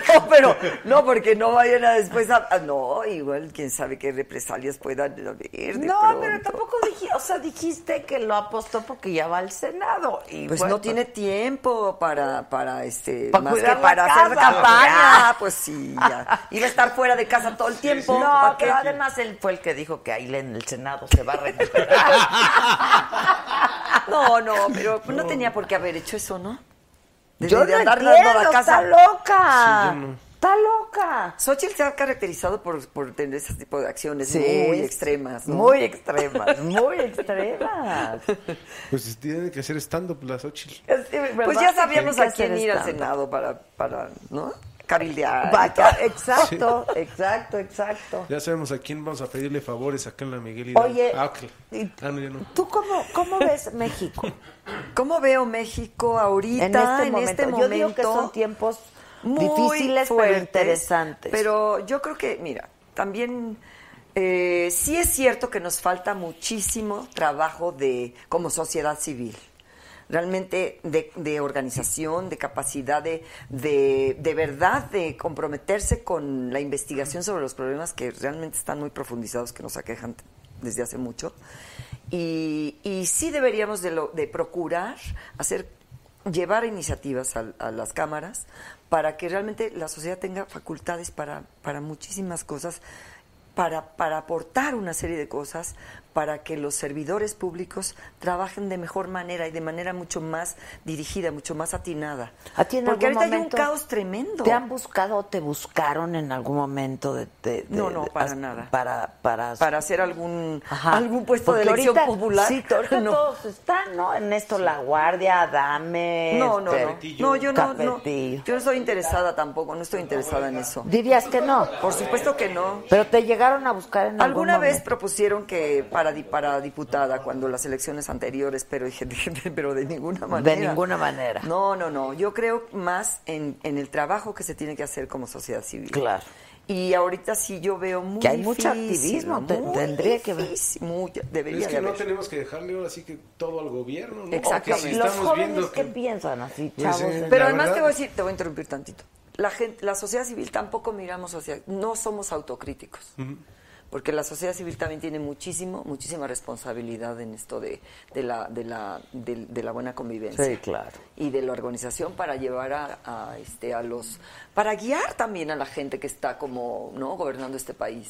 no, pero no, porque no vayan a después a... no, igual, quién sabe qué represalias puedan haber. No, pero tampoco dijiste, o sea, dijiste que lo apostó porque ya va al Senado. Y Pues bueno, no tiene tiempo para, para este, Para más que para hacer campaña. Pues sí, ya. Iba a estar fuera de casa todo el tiempo. No, pero además él fue el que dijo que ahí en el Senado se va a recuperar. No, no, pero no tenía por qué haber hecho eso, ¿no? De, Yo de no andar entiendo, dando la casa. está loca. Sí, yo no. Está loca. Xochitl se ha caracterizado por, por tener ese tipo de acciones muy extremas, ¿no? Muy extremas, muy extremas. Pues tiene que hacer stand-up la Xochitl. Pues ya sabíamos a quién ir al. Senado para, para ¿no? Cabildear. Exacto, exacto, exacto. Ya sabemos a quién vamos a pedirle favores acá en la Miguel Hidalgo. Oye, Ah, ok. y- Ah, no, ya no. ¿Tú cómo, cómo ves México ¿Cómo veo México ahorita, en este, en momento? este Yo digo que son tiempos muy difíciles pero fuertes, interesantes. Pero yo creo que, mira, también eh, sí es cierto que nos falta muchísimo trabajo de como sociedad civil. Realmente de, de organización, de capacidad de, de, de verdad de comprometerse con la investigación sobre los problemas que realmente están muy profundizados, que nos aquejan desde hace mucho. Y, y sí deberíamos de, lo- de procurar hacer llevar iniciativas al- a, las cámaras para que realmente la sociedad tenga facultades para, para muchísimas cosas, para, para aportar una serie de cosas, para que los servidores públicos trabajen de mejor manera y de manera mucho más dirigida, mucho más atinada. ¿A ti en Porque algún ahorita momento hay un caos tremendo. ¿Te han buscado o te buscaron en algún momento de, de- de- No, no, para nada. Para, para, para hacer algún, Ajá. algún puesto de elección ahorita- popular. Sí, ahorita no. todos están, ¿no? En esto, La Guardia, Dame. No, no, no. No, yo no, no. Yo no estoy interesada tampoco, no estoy interesada en eso. Dirías que no. Por supuesto que no. Pero te llegaron a buscar en algún Alguna vez momento? propusieron que para, di- para diputada cuando las elecciones anteriores, pero dije, pero de ninguna manera. De ninguna manera. No, no, no. Yo creo más en, en el trabajo que se tiene que hacer como sociedad civil. Claro. Y ahorita sí yo veo muy Que hay mucho activismo, muy tendría que ver. muy- debería Es que de no haber. tenemos que dejarle ahora sí que todo al gobierno, ¿no? Exactamente. Si Los jóvenes, ¿qué piensan así, Pues, chavos? eh, Pero además verdad- te voy a decir, te voy a interrumpir tantito. La gente, la sociedad civil tampoco miramos hacia, no somos autocríticos. Porque la sociedad civil también tiene muchísimo, muchísima responsabilidad en esto de, de la, de, la, de, de la buena convivencia. Sí, claro. Y de la organización para llevar a, a, este, a los, para guiar también a la gente que está como, ¿no? Gobernando este país.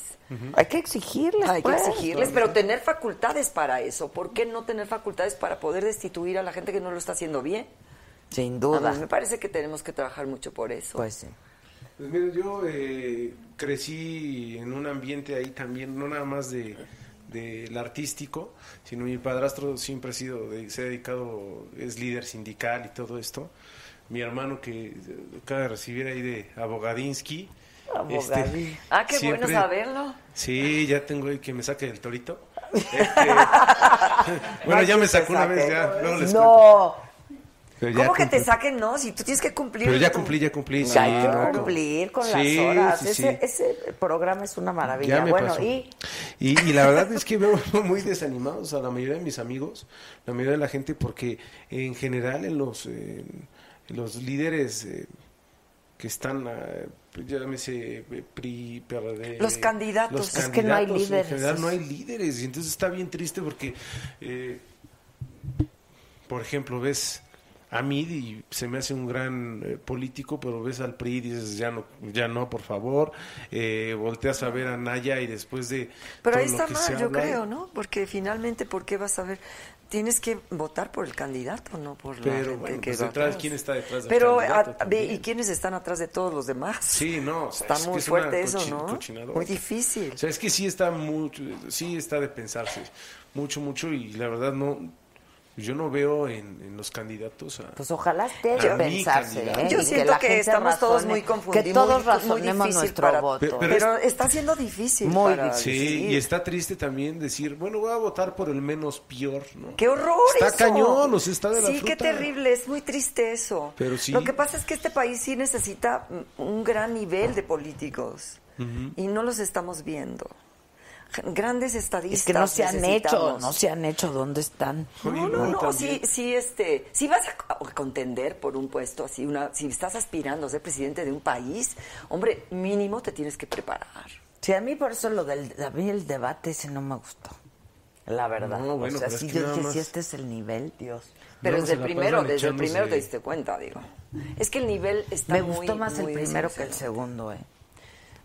Hay que exigirles, Hay que pues. exigirles, pero tener facultades para eso. ¿Por qué no tener facultades para poder destituir a la gente que no lo está haciendo bien? Sin A duda. mí me parece que tenemos que trabajar mucho por eso. Pues sí. Pues mira, yo eh, crecí en un ambiente ahí también, no nada más de del artístico, sino mi padrastro siempre ha sido, se ha dedicado, es líder sindical y todo esto. Mi hermano que eh, acaba de recibir ahí de Abogadinsky. Abogadín. ah, qué siempre- bueno saberlo. Sí, ya tengo ahí que me saque del torito. Este, bueno, ya me sacó una vez, ya, luego les cuento. Pero ¿Cómo que te saquen? No, si tú tienes que cumplir. Pero ya cumplí, ya cumplí. Sí, hay que cumplir con sí, las horas. sí, ese, ese programa es una maravilla. Ya me bueno, pasó. y Y, y la verdad es que veo muy desanimados a la mayoría de mis amigos, la mayoría de la gente, porque en general en los, eh, en los líderes eh, que están, eh, llámese eh, PRI, PRD... Los candidatos. los Es que no hay líderes. En general no hay líderes, y entonces está bien triste porque, eh, por ejemplo, ves a mí y se me hace un gran eh, político, pero ves al PRI y dices, ya no, ya no, por favor. Eh, volteas a ver a Naya y después de. Pero todo ahí lo está que mal, se yo habla, creo, ¿no? Porque finalmente, ¿por qué vas a ver? Tienes que votar por el candidato, no por la Pero gente bueno, que pues va detrás, atrás. ¿quién está detrás del Pero, candidato a- ve, también? ¿y quiénes están atrás de todos los demás? Sí, no, o sea, Está es muy es fuerte eso, ¿no? Muy difícil. O sea, es que sí está mucho, sí está de pensarse mucho, mucho y la verdad no, yo no veo en, en los candidatos a... pues ojalá esté A de pensarse. ¿eh? Yo Y siento que, estamos todos muy confundidos. Que todos muy razonemos nuestro para- voto. Pero- Pero, está siendo difícil. Muy para Sí, decidir. y está triste también decir, bueno, voy a votar por el menos peor, ¿no? ¡Qué horror Está eso! cañón, o sea, está de la Sí, fruta. qué terrible, es muy triste eso. Pero sí. Lo que pasa es que este país sí necesita un gran nivel de políticos y no los estamos viendo. Grandes estadistas Es que no se han hecho, no se han hecho. ¿Dónde están? No, no, no, sí, sí, este, si vas a, contender por un puesto así, una, si estás aspirando a ser presidente de un país, hombre, mínimo te tienes que preparar. Sí, a mí por eso lo del a mí el debate ese no me gustó. La verdad. No, bueno, o sea, que yo nada dije, más- si este es el nivel, Dios. Pero desde el primero, desde el primero te diste cuenta, digo. Es que el nivel está Me muy, gustó más el primero que el segundo, ¿eh?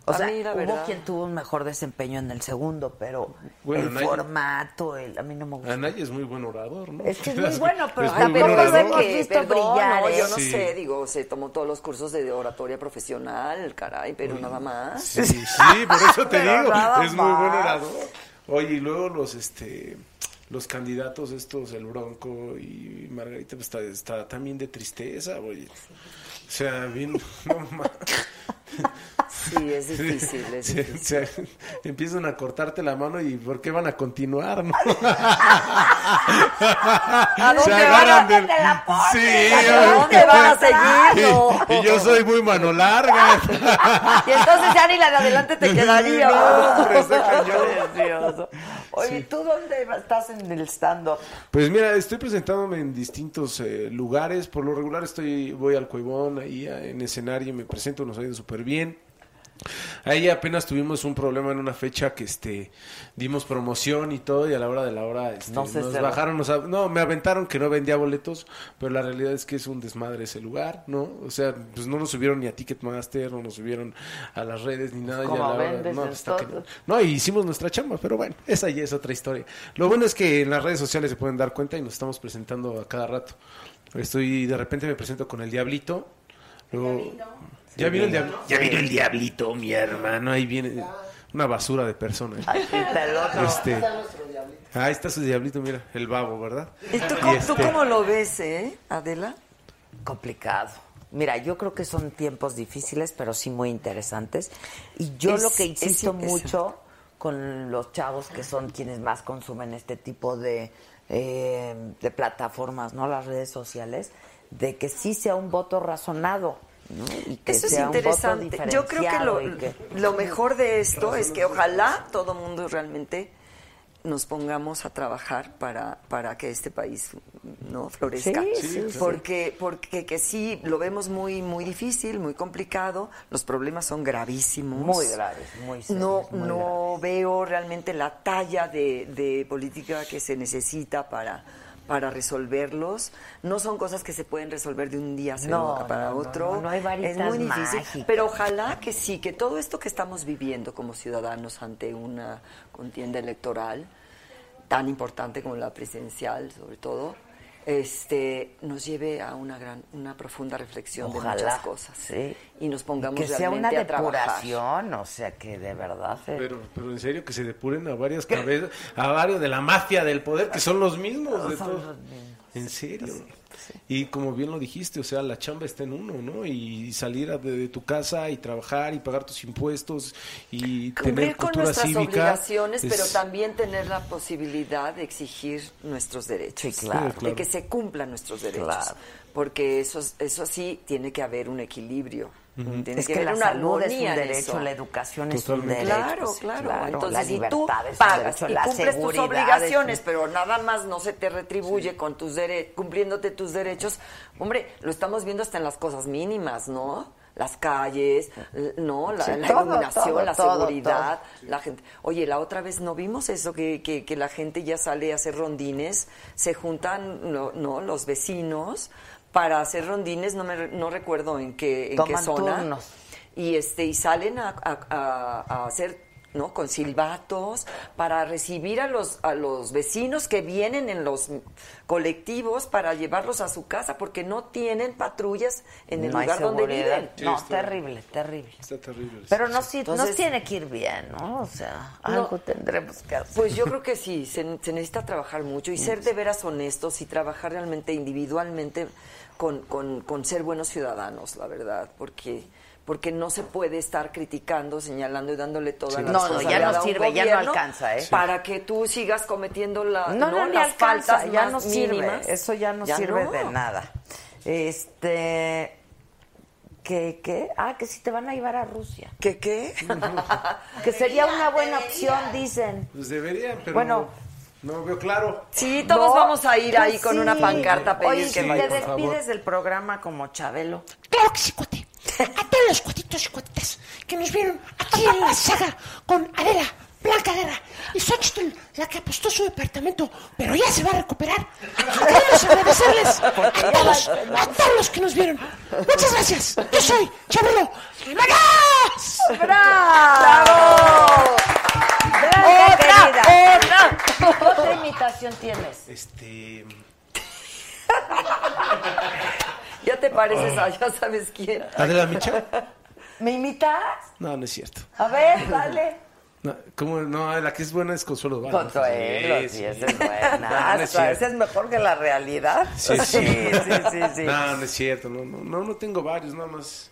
O sea, hubo verdad- quien tuvo un mejor desempeño en el segundo, pero Bueno, el Anaya- formato, el, a mí no me gustó. Anaya es muy buen orador, ¿no? Es que es muy bueno, pero tampoco lo hemos visto Perdón, brillar, no, ¿eh? yo no Sí. sé, digo, se tomó todos los cursos de oratoria profesional, caray, pero nada más. Sí, sí, por eso te digo, es muy buen orador. Oye, y luego los este los candidatos estos, el Bronco y Margarita, pues está, está también de tristeza, oye. O sea, bien, no Sí, es difícil, es difícil. se- empiezan a cortarte la mano y ¿por qué van a continuar? no? ¿A dónde Se van a- del- la? Sí, ¿A dónde van a seguir? Y yo soy muy mano larga. Y entonces ya ni la de adelante te quedaría. No, hombre, está. Oye, ¿tú dónde estás en el stand-up? Pues mira, estoy presentándome en distintos eh, lugares. Por lo regular estoy voy al Cuevón, ahí en escenario me presento, nos ha ido súper bien. Ahí apenas tuvimos un problema en una fecha que este dimos promoción y todo y a la hora de la hora este, No nos bajaron, nos, no, me aventaron que no vendía boletos, pero la realidad es que es un desmadre ese lugar, ¿no? O sea, pues no nos subieron ni a Ticketmaster, no nos subieron a las redes ni nada. y a ¿Cómo la hora- vendes no, pues. No, y hicimos nuestra chamba, pero bueno, esa ya es otra historia. Lo bueno es que en las redes sociales se pueden dar cuenta y nos estamos presentando a cada rato. Estoy, de repente me presento con el Diablito. Luego, ¿Ya vino el Diablito? Ya vino el Diablito, mi hermano. Ahí viene una basura de persona. Aquí está el otro. Este, ahí está su Diablito, mira, el babo, ¿verdad? ¿Y tú, cómo- este- tú cómo lo ves, eh, Adela? complicado. Mira, yo creo que son tiempos difíciles, pero sí muy interesantes. Y yo Es- lo que insisto mucho con los chavos que son quienes más consumen este tipo de, eh, de plataformas, ¿no? Las redes sociales, de que sí sea un voto razonado. ¿No? Y que Eso es sea un voto interesante. Yo creo que lo, que- lo mejor de esto es que ojalá todo mundo realmente nos pongamos a trabajar para, para que este país no florezca. Sí, sí, sí. porque porque que sí lo vemos muy muy difícil, muy complicado, los problemas son gravísimos. Muy graves, muy serios, No muy no veo realmente la talla de, de política que se necesita para para resolverlos. No son cosas que se pueden resolver de un día No, para no, otro. no, no hay varitas es muy difícil. mágicas. Pero ojalá que sí, que todo esto que estamos viviendo como ciudadanos ante una contienda electoral tan importante como la presidencial, sobre todo, este, nos lleve a una gran, una profunda reflexión de muchas cosas sí. y nos pongamos que sea una realmente a trabajar. depuración, o sea, que de verdad... se- Pero, pero en serio que se depuren a varias cabezas, a varios de la mafia del poder, que son los mismos. De Son todos. los mismos. En serio. Y como bien lo dijiste, o sea, la chamba está en uno, ¿no? Y salir a- de, de tu casa y trabajar y pagar tus impuestos y Cumplir tener con cultura nuestras cívica. obligaciones, es- pero también tener la posibilidad de exigir nuestros derechos. Sí, claro. De que se cumplan nuestros derechos. Claro. Porque eso, eso sí, tiene que haber un equilibrio. Tiene Es que, que haber la una salud es un derecho, la educación es Totalmente. un derecho. Claro, claro. Entonces, la si tú pagas derecho, y cumples tus un- obligaciones, pero nada más no se te retribuye con tus dere cumpliéndote tus derechos, hombre, lo estamos viendo hasta en las cosas mínimas, ¿no? Las calles, ¿no? La, Sí, la todo, iluminación, todo, la todo, seguridad, la gente. Oye, la otra vez no vimos eso que, que, que la gente ya sale a hacer rondines, se juntan, no, no los vecinos para hacer rondines, no me no recuerdo en qué en qué zona turnos. y este y salen a, a- a- a hacer no con silbatos para recibir a los a los vecinos que vienen en los colectivos para llevarlos a su casa porque no tienen patrullas en el no hay lugar donde seguridad. viven. No, está- terrible, terrible. Está terrible. Pero no, sí, Entonces- nos tiene que ir bien, ¿no? O sea, No. algo tendremos que hacer. Pues yo creo que sí, se, se necesita trabajar mucho y ser de veras honestos y trabajar realmente individualmente con, con- con ser buenos ciudadanos, la verdad, porque porque no se puede estar criticando, señalando y dándole toda Sí. la No, no, ya no sirve, ya no alcanza, ¿eh? Para que tú sigas cometiendo la, no, no, ni las alcanza, faltas ya más no sirve. mínimas. Eso ya no Ya sirve no. de nada. Este. ¿Qué, qué? Ah, que si te van a llevar a Rusia. ¿Qué qué? Que sería una buena opción, dicen. Pues deberían, pero Bueno. no, veo claro. Sí, todos No, vamos a ir ahí pues con sí. una pancarta a pedir Oye, que si te despides del programa como Chabelo. Claro que sí, cuate. A todos los cuatitos y cuatitas que nos vieron aquí en la saga con Adela, Blanca Guerra y Xochitl, la que apostó su departamento, pero ya se va a recuperar. Queremos agradecerles a todos, a todos los que nos vieron. Muchas gracias. Yo soy Chabelo. ¡Vámonos! ¡Bravo! Blanca, ¡Otra! querida. ¿Qué otra imitación tienes? Este. Ya te pareces a ya sabes quién. ¿Adela Micha? ¿Me imitas? No, no es cierto. A ver, dale. No, ¿cómo? no la que es buena es Consuelo Duval. Consuelo, sí, esa es buena. No, no es Esa es mejor que la realidad. Sí, sí. sí, sí, sí. No, no es cierto. No, no, no, no tengo varios, nada más.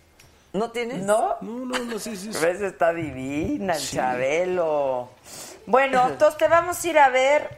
¿No tienes? ¿No? No, no, no, sí, sí. sí. ¿Ves? Está divina, el Chabelo. Bueno, entonces te vamos a ir a ver.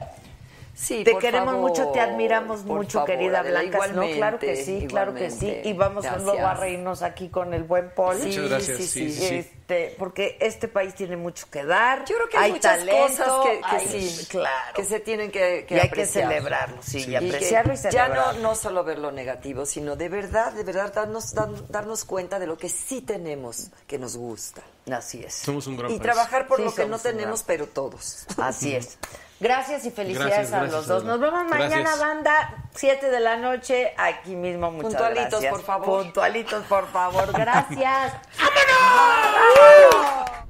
Sí, Te por queremos favor, mucho, te admiramos mucho, favor, querida Blanca. No, claro que sí, claro que sí. Y vamos a luego a Gracias. reírnos aquí con el buen Paul. Sí, Muchas gracias, sí, sí, sí. sí. Este, porque este país tiene mucho que dar. Yo creo que hay, muchas talento, cosas que, que hay- sí, claro. que se tienen que, que y hay apreciar. que celebrarlo, sí, y Y apreciarlo y ya celebrarlo. no, no solo ver lo negativo, sino de verdad, de verdad darnos, dan- darnos cuenta de lo que sí tenemos que nos gusta. Así es. Somos un gran Y país. trabajar por Sí, lo que no tenemos, pero todos. Así es. Gracias y felicidades Gracias, a gracias, los dos. Nos vemos mañana, Gracias. banda, 7 de la noche, aquí mismo. Muchas Puntualitos, gracias. por favor. Puntualitos, por favor. Gracias. ¡Vámonos!